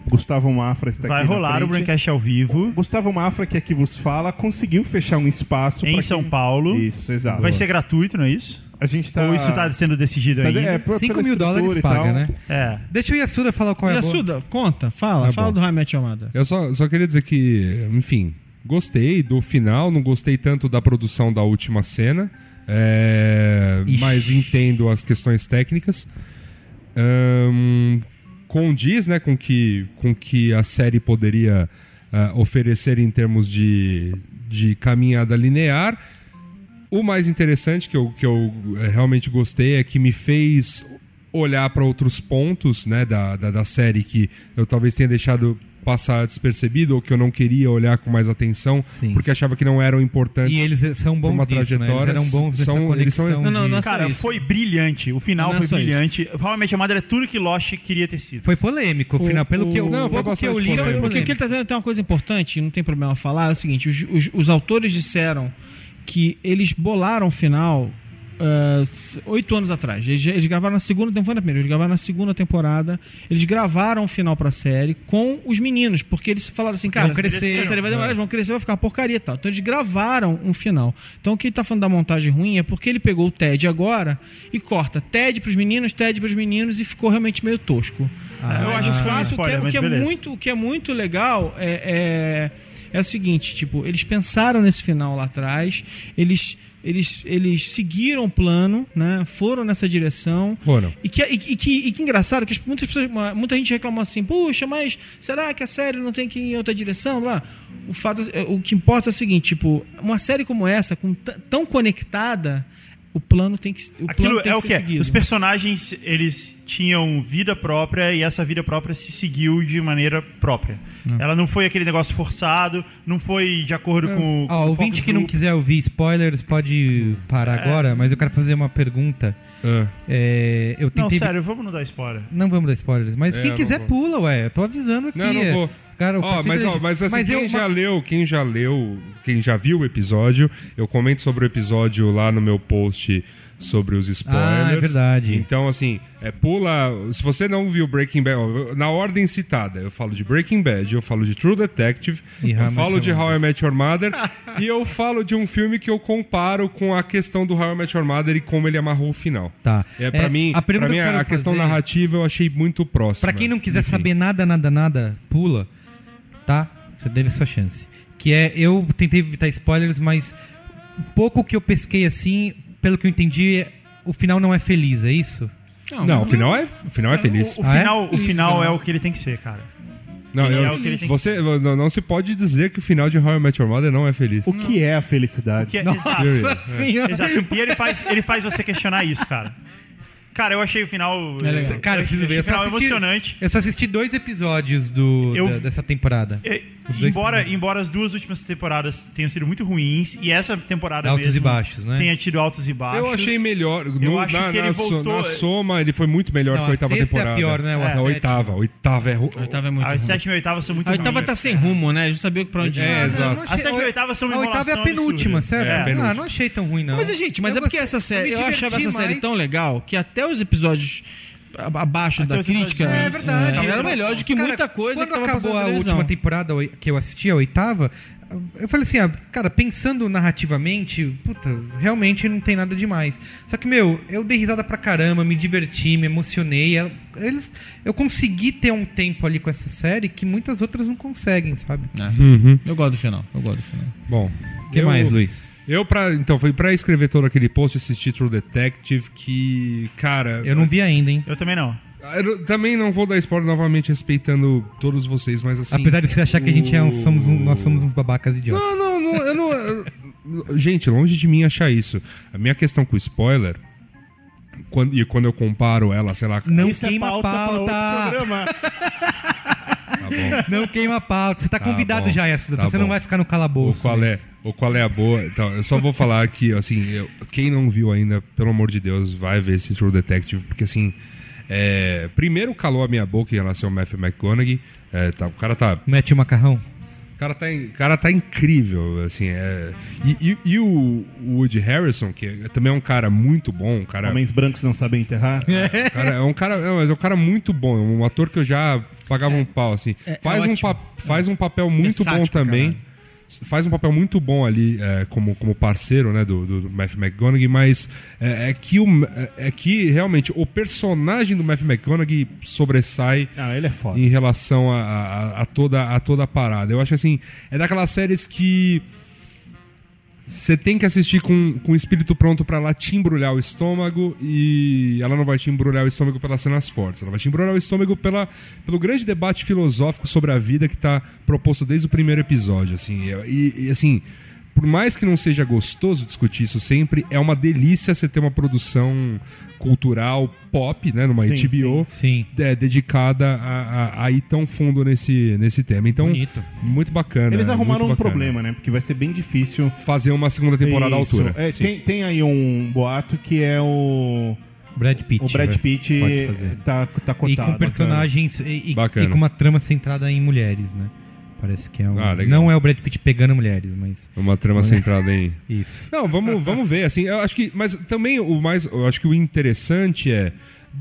Gustavo Mafra está Vai aqui na rolar o. Braincast ao vivo Gustavo Mafra, que aqui vos fala, conseguiu fechar um espaço em São quem- Paulo. Isso, exato. Vai ser gratuito, não é isso? A gente tá. Ou isso tá sendo decidido tá- ainda? é, por- 5 pela mil dólares paga, né? É. Deixa o Yasuda falar qual é E a a boa. Suda, conta, fala, Tá fala bom. do High Met Your Mother. Eu só, só queria dizer que, enfim, gostei do final, não gostei tanto da produção da última cena, é, mas entendo as questões técnicas. Ahn, condiz né, com que, com que a série poderia ah, oferecer em termos de, de caminhada linear. O mais interessante que eu, que eu eh, realmente gostei é que me fez olhar para outros pontos né, da, da, da série que eu talvez tenha deixado passar despercebido ou que eu não queria olhar com mais atenção Sim. porque achava que não eram importantes E eles são bons uma nisso, né? Eles trajetória. eram bons nessa São- conexão. eles são- Não, não, não é Cara, isso. foi brilhante. O final Não é foi brilhante. Realmente, a Mother é tudo que Lost queria ter sido. Foi polêmico, o final. Pelo o- que eu, Não, foi que eu li, foi polêmico. Porque o que ele tá dizendo tem uma coisa importante, não tem problema falar, é o seguinte: os, os- os autores disseram que eles bolaram o final ah, oito anos atrás. Eles, eles gravaram na segunda temporada, primeiro, eles gravaram na segunda temporada. Eles gravaram o final pra série com os meninos, porque eles falaram assim, cara, Vão crescer. a série vai demorar, eles vão crescer, vai ficar uma porcaria e tal. Então eles gravaram um final. Então o que ele tá falando da montagem ruim é porque ele pegou o Ted agora e corta Ted pros meninos, Ted pros meninos e ficou realmente meio tosco. Ah, eu acho Mas que o que, é, o que é muito, o que é muito legal é, é, é o seguinte, tipo, eles pensaram nesse final lá atrás, eles, eles, eles seguiram o plano, né? Foram nessa direção. Foram. E que, e, e que, e que engraçado que as- muitas pessoas, muita gente reclamou assim, puxa, mas será que a série não tem que ir em outra direção? Blá. O fato, é- o que importa é o seguinte, tipo, uma série como essa, com tão conectada, o plano tem que, o Aquilo plano tem é que o ser que é. seguido. Os personagens, eles tinham vida própria e essa vida própria se seguiu de maneira própria. Ela não foi aquele negócio forçado, não foi de acordo com, com Ó, o ouvinte que não quiser ouvir spoilers pode parar É. agora, mas eu quero fazer uma pergunta. Ah, É, eu Não, tentei. sério, vamos não dar spoiler. Não vamos dar spoilers, mas É, quem quiser não pula, ué. Eu tô avisando aqui. Não, não vou. Cara, mas, ó, mas assim, quem eu- já leu, quem já leu, quem já viu o episódio, eu comento sobre o episódio lá no meu post sobre os spoilers. Ah, é verdade. Então, assim, é, pula. Se você não viu Breaking Bad, ó, na ordem citada, eu falo de Breaking Bad, eu falo de True Detective, E eu falo de. How I Met Your Mother (laughs) e eu falo de um filme que eu comparo com a questão do How I Met Your Mother e como ele amarrou o final. Tá. É, pra É, mim, a pra mim que a, a questão fazer- narrativa eu achei muito próxima. Pra quem não quiser Enfim. saber nada, nada, nada, pula, tá? Você teve a sua chance. Que é, eu tentei evitar spoilers, mas um pouco que eu pesquei assim, pelo que eu entendi, é- o final não é feliz, é isso? Não, o final é, o final é feliz. O, o Ah, é? final, o Isso, final é o que ele tem que ser, cara. Não, eu- é o que ele tem que você não, não se pode dizer que o final de How I Met Your Mother não é feliz. O que é a felicidade? Que é- Nossa exato. senhora. Exato. E ele faz, ele faz você questionar isso, cara. Cara, eu achei o final. É. Cara, eu eu preciso ver. o Eu só final assisti- emocionante. Eu só assisti dois episódios do, Eu- da- dessa temporada. É, Os dois embora, embora as duas últimas temporadas tenham sido muito ruins, e essa temporada Altos mesmo e baixos, né? tenha tido altos e baixos. Eu achei melhor. no- acho na, que ele na voltou- na soma, ele foi muito melhor Não, que a a oitava sexta é a temporada. pior, né? Ou a sétima. oitava. A oitava é. ru- A oitava é muito A ruim. sétima e a oitava são muito A oitava ruins. tá sem rumo, né? Eles não sabiam pra onde ir. É, exato. não, não A sétima e a oitava são uma A oitava é a penúltima, sério. É, a Ah, penúltima. não achei tão ruim, não. Mas, gente, mas Eu é porque essa série. Eu, achava essa série tão legal que até os episódios abaixo Até da crítica É verdade. é, eram melhores do que Cara, muita coisa quando que tava acabou a televisão. última temporada que eu assisti, a oitava, eu falei assim, ah, cara, pensando narrativamente, puta, realmente não tem nada demais. Só que, meu, eu dei risada pra caramba, me diverti, me emocionei. Eu- Eles, eu consegui ter um tempo ali com essa série que muitas outras não conseguem, sabe? Uhum. Eu gosto do final. Eu gosto do final. Bom. O que eu- mais, Luiz? Eu, pra, então, foi pra escrever todo aquele post, assistir True Detective, que, cara... Eu não vi ainda, hein? Eu também não. Eu também não vou dar spoiler novamente, respeitando todos vocês, mas assim... Apesar de você achar que a gente é um, somos um- nós somos uns babacas idiotas. Não, não, não, eu não... eu- gente, longe de mim achar isso. A minha questão com spoiler... Quando, e quando eu comparo ela, sei lá... Não é queima a pauta pra outro pauta! (laughs) bom. Não queima a pauta. Você tá, Tá convidado bom, já, Yasuda. tá você não bom. vai ficar no O calabouço. qual é, o qual é a boa. Então, eu só vou falar que, assim, eu- quem não viu ainda, pelo amor de Deus, vai ver esse True Detective, porque, assim, É, primeiro calou a minha boca em relação ao Matthew McConaughey. É, tá, o cara tá Mete o macarrão. O cara tá, cara tá incrível, assim, é... E, e- e o Woody Harrison, que é- também é um cara muito bom, um cara... Homens brancos não sabem enterrar. cara é um cara, não, mas é um cara muito bom, é um ator que eu já pagava um pau, assim. é faz, um pa- faz um papel muito bom também. caralho. Faz um papel muito bom ali é, como, como parceiro né, do, do, Matthew McConaughey, mas é, é que o, é que realmente o personagem do Matthew McConaughey sobressai Ah, ele é foda. em relação a, a- a toda, a toda a parada. Eu acho assim, é daquelas séries que você tem que assistir com, com o espírito pronto pra lá te embrulhar o estômago e ela não vai te embrulhar o estômago pelas cenas fortes, ela vai te embrulhar o estômago pela, pelo grande debate filosófico sobre a vida que tá proposto desde o primeiro episódio, assim. E, e, assim, por mais que não seja gostoso discutir isso sempre, é uma delícia você ter uma produção cultural pop, né, numa Sim, HBO, Sim. é, dedicada a, a- a ir tão fundo nesse, nesse tema. Então, Bonito. muito bacana. Eles arrumaram um bacana. problema, né? Porque vai ser bem difícil. Fazer uma segunda temporada à Isso. altura. É, Sim. tem, tem aí um boato que é o. Brad Pitt. O Brad vai- Pitt tá, tá cotado. E com personagens e, e- e com uma trama centrada em mulheres, né? Parece que é um... Ah. Não é o Brad Pitt pegando mulheres, mas Uma trama centrada em. (laughs) isso. Não, vamos, vamos ver, assim, eu acho que. Mas também o mais. Eu acho que o interessante é.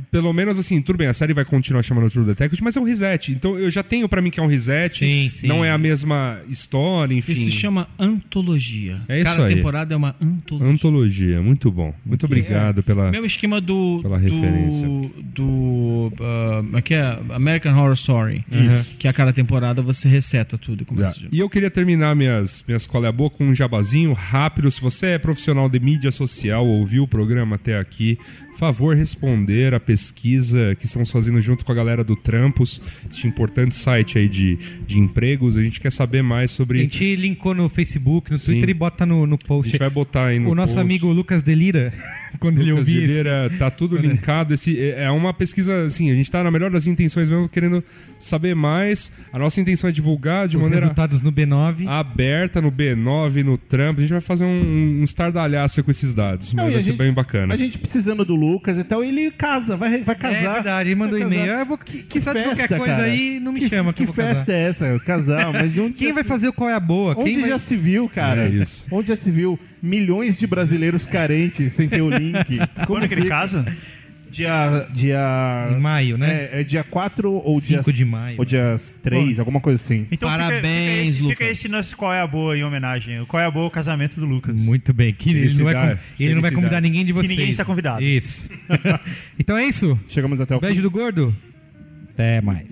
Pelo menos assim, tudo bem, a série vai continuar chamando True Detective, mas é um reset. Então eu já tenho pra mim que é um reset. Sim, sim. Não é a mesma história, enfim. Isso se chama antologia. É isso Cada aí. temporada é uma antologia. Antologia, muito bom. Muito obrigado pela. Mesmo esquema do. Pela do, referência. Do. como é que é? American Horror Story. Que a cada temporada você reseta tudo. e Começa de... E eu queria terminar minhas, minhas cola a boca com um jabazinho rápido. Se você é profissional de mídia social, ouviu o programa até aqui, favor responder a pesquisa que estamos fazendo junto com a galera do Trampos, este importante site aí de, de empregos. A gente quer saber mais A sobre. gente linkou no Facebook, no Twitter Sim. e bota no, no A post. gente vai botar aí no o nosso post. amigo Lucas Delira, quando ele Lucas ouvir de esse- tá tudo linkado. Esse, é é uma pesquisa, assim, a gente tá na melhor das intenções mesmo, querendo saber mais. A nossa intenção é divulgar de os maneira resultados no B9. aberta no B9, no Trump. A gente vai fazer um, um estardalhaço com esses dados. Não, mas vai a ser gente- bem bacana. A gente precisando do Lucas e tal, ele casa, vai, vai casar. É verdade, ele mandou Vai e-mail. Ah, eu vou Que, que festa, qualquer coisa cara. aí, não me que, chama que Que eu vou festa casar. é essa? Casar, mas de onde Quem já- vai fazer o qual é a boa? Onde Quem vai... já se viu, cara? É isso. Onde já se viu milhões de brasileiros carentes sem ter o link? Quando que ele fica? casa? Dia. dia Em maio, né? É, é dia 4 ou dia. 5 de maio. Ou dia 3, alguma coisa assim. Então fica- Parabéns, fica, esse, Lucas. Fica esse nosso qual é a boa em homenagem. O qual é a boa o casamento do Lucas. Muito bem. Que ele, não vai, con- ele não vai convidar ninguém de Que vocês. ninguém está convidado. Isso. (laughs) então é isso. Chegamos até o Beijo fim. do gordo. Até mais.